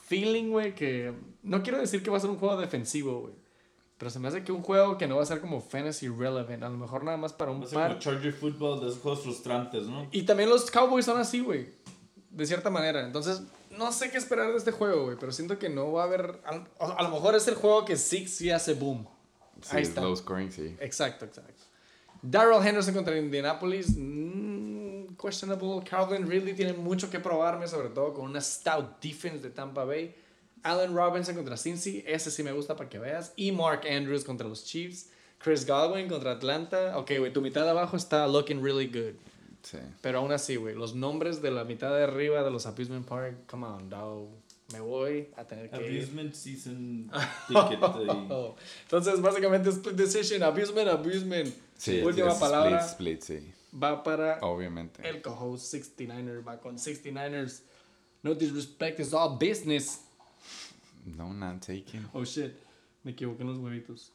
feeling, güey, que... No quiero decir que va a ser un juego defensivo, güey. Pero se me hace que un juego que no va a ser como fantasy relevant. A lo mejor nada más para un Va a como. Charger Football de esos juegos frustrantes, ¿no? Y también los Cowboys son así, güey. De cierta manera. Entonces, no sé qué esperar de este juego, güey. Pero siento que no va a haber. A, lo mejor es el juego que Six sí hace boom. Sí, Ahí es está. low scoring, sí. Exacto, exacto. Darrell Henderson contra Indianapolis. mm, questionable. Calvin Ridley tiene mucho que probarme, sobre todo con una stout defense de Tampa Bay. Allen Robinson contra Cincy. Ese sí me gusta para que veas. Y Mark Andrews contra los Chiefs. Chris Godwin contra Atlanta. Ok, güey, tu mitad de abajo está looking really good. Sí. Pero aún así, güey, los nombres de la mitad de arriba de los Abusement Park, come on, dog. Me voy a tener que ir. Abusement Season [LAUGHS] Ticket. Oh, Entonces, básicamente, split decision, abusement, abusement. Sí, Última palabra Split, split, sí. va para Obviamente. el co-host 69er, va con 69ers. No disrespect, it's all business. No, not taking. Oh shit, me equivoqué en los huevitos.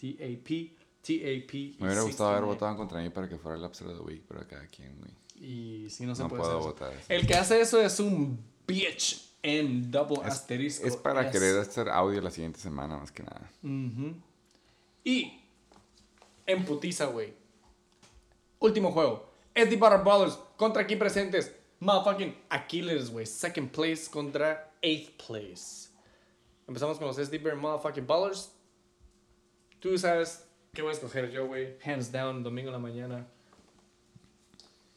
TAP, TAP. Me hubiera gustado haber 69. votado contra mí para que fuera el Upset of the Week, pero cada quien, güey. Y si no se No puede puedo hacer votar eso. El que hace eso es un bitch en double Es, asterisco. es para S. querer hacer audio la siguiente semana, más que nada. Ujú. Y en putiza, güey. Último juego. SD Butter Brothers contra aquí presentes. Motherfucking Aquiles, güey. Second place contra eighth place. Empezamos con los Bear Motherfucking Ballers. Tú sabes qué voy a escoger yo, güey. Hands down, domingo en la mañana.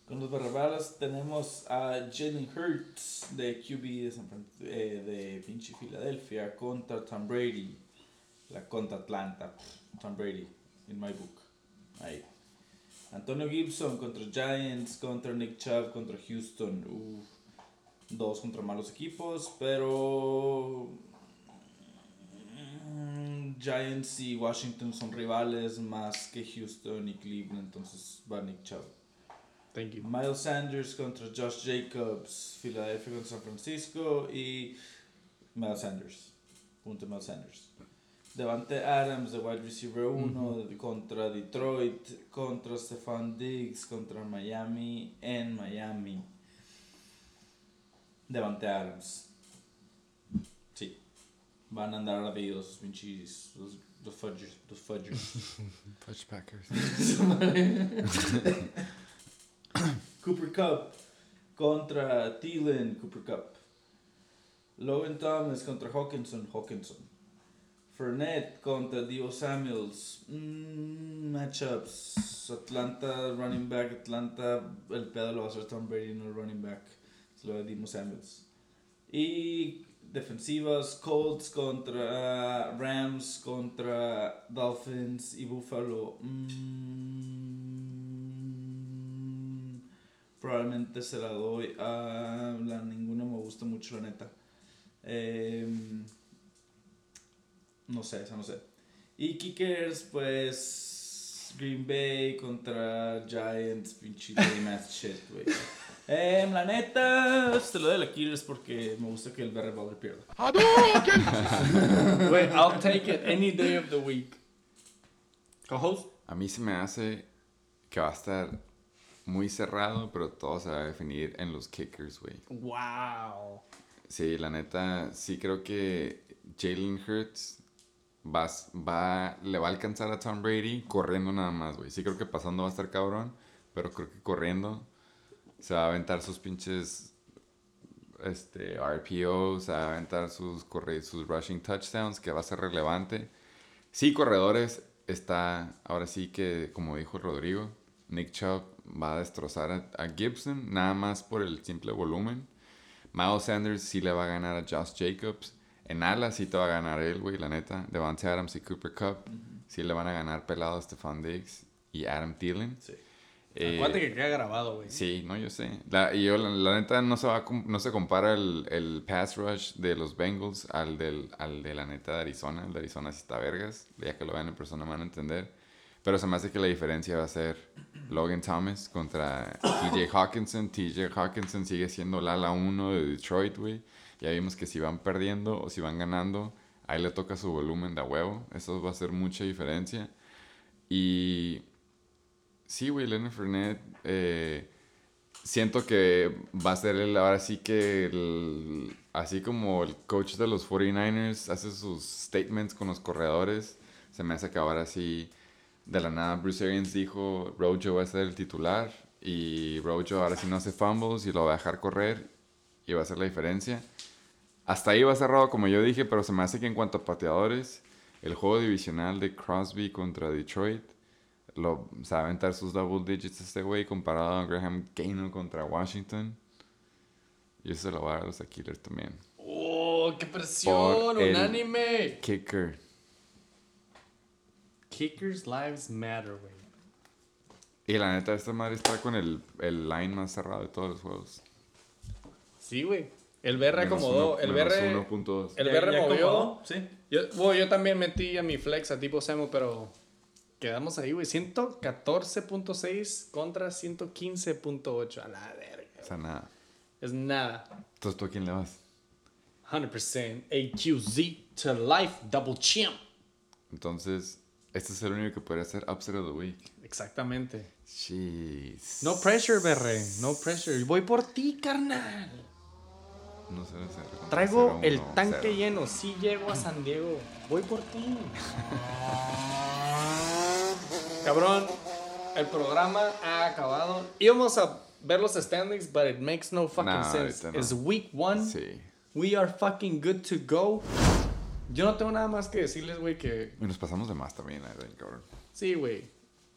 Con los barrabalas tenemos a Jalen Hurts de QB de, San de pinche Filadelfia contra Tom Brady. La contra Atlanta. Tom Brady, in my book. Ahí. Antonio Gibson contra Giants, contra Nick Chubb, contra Houston. Dos contra malos equipos, pero... Giants y Washington son rivales más que Houston y Cleveland, entonces va Nick Chubb. Thank you. Miles Sanders contra Josh Jacobs, Filadelfia contra San Francisco y Miles Sanders. Punto Miles Sanders. Devante Adams de wide receiver 1 contra Detroit, contra Stefan Diggs, contra Miami en Miami. Devante Adams. Van a andar rápidos los pinches, los, los fudgers, los fudgers. [LAUGHS] Touch Packers. [LAUGHS] Cooper Cup contra Thielen, Cooper Cup. Logan Thomas contra Hawkinson, Hawkinson. Fournette contra Dio Samuels. Mm, matchups. Atlanta, running back. Atlanta, el pedo lo va a hacer Tom Brady, no el running back. Se lo Dio Samuels. Y defensivas, Colts contra Rams, contra Dolphins y Buffalo. Mm, probablemente se la doy a la ninguna me gusta mucho la neta. Em, no sé, esa no sé. Y Kickers, pues Green Bay contra Giants, pinche [LAUGHS] shit, güey. Em, la neta, se lo doy a la Killers porque me gusta que el Barry Butler pierda. Wait, [LAUGHS] I'll take it any day of the week. Co-host? A mí se me hace que va a estar muy cerrado, pero todo se va a definir en los kickers, güey. Wow. Sí, la neta, sí creo que Jalen Hurts va, va, le va a alcanzar a Tom Brady corriendo nada más, güey. Sí creo que pasando va a estar cabrón, pero creo que corriendo se va a aventar sus pinches este, RPOs, se va a aventar sus, sus rushing touchdowns, que va a ser relevante. Sí, corredores, está, ahora sí que, como dijo Rodrigo, Nick Chubb va a destrozar a, a Gibson, nada más por el simple volumen. Miles Sanders sí le va a ganar a Josh Jacobs. En alas sí te va a ganar él, güey, la neta. Devante Adams y Cooper Cup. Sí le van a ganar pelado a Stephon Diggs y Adam Thielen. Sí. Eh, Acuérdate que queda grabado, güey. Sí, no, yo sé. La, y yo, la, la neta, no se, va a no se compara el, el pass rush de los Bengals al, del, al de la neta de Arizona. El de Arizona sí está vergas. Ya que lo vean en persona van a entender. Pero se me hace que la diferencia va a ser Logan Thomas contra TJ Hawkinson. TJ Hawkinson sigue siendo el ala 1 de Detroit, güey. Ya vimos que si van perdiendo o si van ganando, ahí le toca su volumen de a huevo. Eso va a hacer mucha diferencia. Y Sí, güey, Leonard Fournette. eh, siento que va a ser el, ahora sí que así como el coach de los 49ers hace sus statements con los corredores, se me hace que ahora sí, de la nada, Bruce Arians dijo, Rojo va a ser el titular y Rojo ahora sí no hace fumbles y lo va a dejar correr y va a hacer la diferencia. Hasta ahí va cerrado como yo dije, pero se me hace que en cuanto a pateadores, el juego divisional de Crosby contra Detroit lo, se va a aventar sus double digits este güey comparado a Graham Gaynor contra Washington. Y eso se lo va a dar a los Killers también. Oh, qué presión, unánime. Kicker. Kickers lives matter, güey. Y la neta, esta madre está con el, el line más cerrado de todos los juegos. Sí, güey. El BR acomodó. el BR. 1.2. El ¿Ya- BR movió. Sí. Yo, bueno, yo también metí a mi flex a tipo Semo, pero quedamos ahí, güey. 114.6 contra 115.8. A la verga. O sea, nada. Es nada. Entonces, ¿tú a quién le vas? 100% AQZ to life double champ. Entonces, este es el único que podría ser Upset of the Week. Exactamente. Jeez. No pressure, BR. No pressure. Voy por ti, carnal. No sé, no sé, Traigo el tanque lleno. Sí llego a San Diego. Voy por ti. [LAUGHS] Cabrón, el programa ha acabado. Íbamos a ver los standings, but it makes no fucking Nah, sense. no. It's week one. Sí. We are fucking good to go. Yo no tengo nada más que decirles, güey, que Y nos pasamos de más también, verdad, cabrón. sí, güey.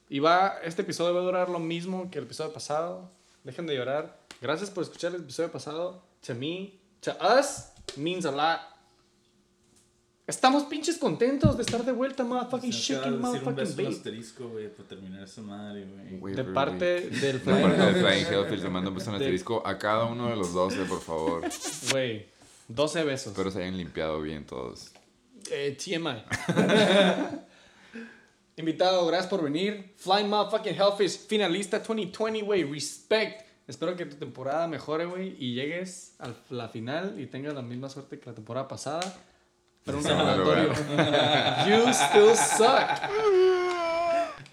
Y va, este episodio va a durar lo mismo que el episodio pasado. Dejen de llorar. Gracias por escuchar el episodio pasado. To me, to us, means a lot. Estamos pinches contentos de estar de vuelta, motherfucking shaking, motherfucking bait. asterisco, güey, para terminar esa madre, güey. De parte del De parte de Flying Flying Hellfish, le mando un beso asterisco a cada uno de los 12, por favor. [LAUGHS] Güey, 12 besos. Espero se hayan limpiado bien todos. Eh, TMI. [LAUGHS] Invitado, gracias por venir. Flying Motherfucking Hellfish, finalista 2020, güey. Respect. Espero que tu temporada mejore, güey, y llegues a la final y tengas la misma suerte que la temporada pasada. Pero un recordatorio. [LAUGHS] you still suck.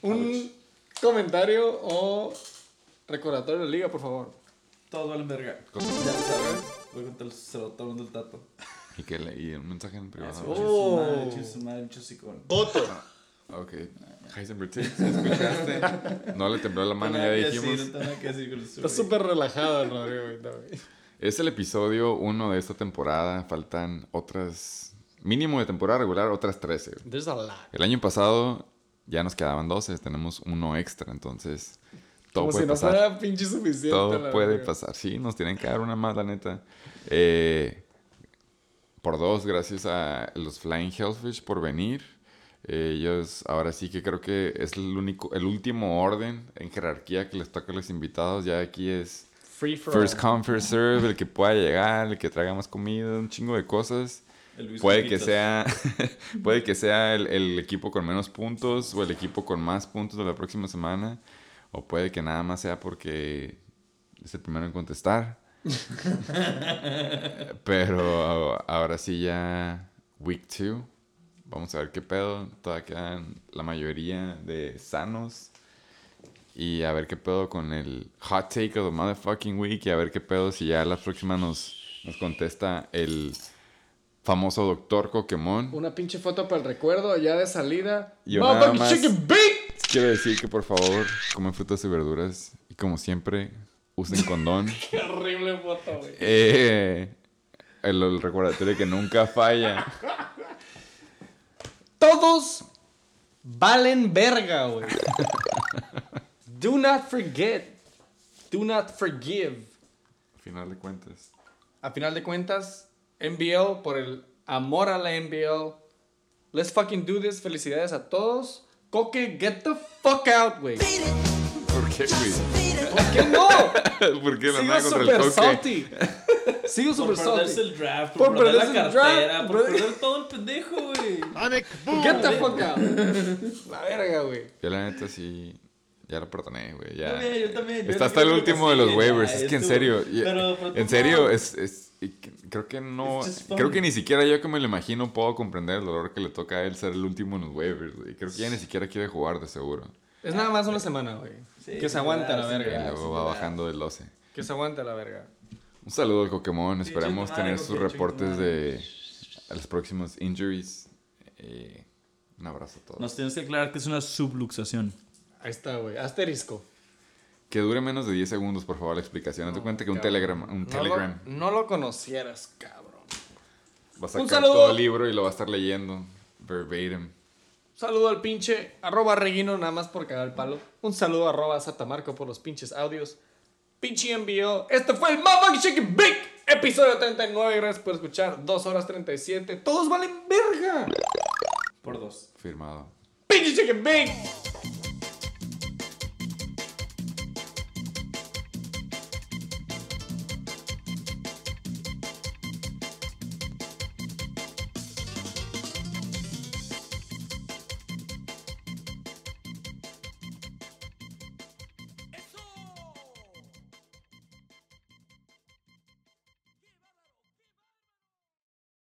Un comentario o recordatorio de la liga, por favor. Todos valen verga. Ya lo sabes. Voy a contar se lo tomando el tato. Y, que le, y un mensaje en privado. Oh. Madre, pinche hocicón. Voto. Ok. Heisenberg, ¿sí? ¿Sí ¿escuchaste? No le tembló la mano, ya dijimos. Está súper relajado el Rodrigo. Es el episodio 1 de esta temporada. Faltan otras mínimo de temporada regular, otras 13. güey. There's a lot. El año pasado ya nos quedaban 12, tenemos uno extra, entonces todo Como puede si no pasar. fuera pinche suficiente. Todo puede pasar. Sí, nos tienen que dar una más, la neta. Eh, por dos, gracias a los Flying Hellfish por venir. Eh, ellos ahora sí que creo que es el único, el último orden en jerarquía que les toca a los invitados. Ya aquí es Free for first all. come, first serve, el que pueda llegar, el que traiga más comida, un chingo de cosas. Puede que sea, [LAUGHS] puede que sea el, el equipo con menos puntos o el equipo con más puntos de la próxima semana. O puede que nada más sea porque es el primero en contestar. [LAUGHS] Pero ahora sí ya week 2. Vamos a ver qué pedo. Todavía quedan la mayoría de sanos. Y a ver qué pedo con el hot take of the motherfucking week. Y a ver qué pedo si ya la próxima nos, nos contesta el famoso doctor Pokémon. Una pinche foto para el recuerdo ya de salida. Yo nada más-. Quiero decir que por favor comen frutas y verduras. Y como siempre, usen condón. [LAUGHS] Qué horrible foto, güey. Eh, el, el recordatorio que nunca falla. Todos valen verga, güey. Do not forget. Do not forgive. Final de cuentas. A final de cuentas, NBL por el amor a la NBL. Let's fucking do this. Felicidades a todos. Coque, get the fuck out, güey. ¿Por qué, güey? ¿Por qué no? [LAUGHS] ¿Por qué la Sigo nada contra el super coque? salty. [LAUGHS] Sigo Por super perderse salty. el draft, Por por, perder la perderse el cartera, draft, por perder todo el pendejo, güey. Get the fuck out. La verga, güey. Yo la neta sí. Ya lo perdoné, güey. Ya. También, yo también, yo Está hasta el último de los ya, waivers. Es que en serio. y- pero- pero en serio, no. es. Creo que no. Creo que ni siquiera yo que me lo imagino puedo comprender el dolor que le toca a él ser el último en los waivers, güey. Creo que ya ni siquiera quiere jugar, de seguro. Es nada más una semana, güey. Sí, que se aguante a la verga. luego va bajando del 12. Que se aguante a la verga. Un saludo al Pokémon. Esperemos tener sus reportes de a los próximos injuries. Eh, un abrazo a todos. Nos tienes que aclarar que es una subluxación. Ahí está, güey. Asterisco. Que dure menos de 10 segundos, por favor, la explicación. De cuenta que un. Telegram, un No Telegram lo, no lo conocieras, cabrón. va a sacar saludo. todo el libro y lo va a estar leyendo verbatim. Saludo al pinche arroba Reguino nada más por cagar el palo. Un saludo arroba Satamarco por los pinches audios. Pinche envío. Este fue el Motherfucking Chicken Big. Episodio 39. Gracias por escuchar. 2 horas 37. Todos valen verga. Por dos. Firmado. Pinche Chicken Big.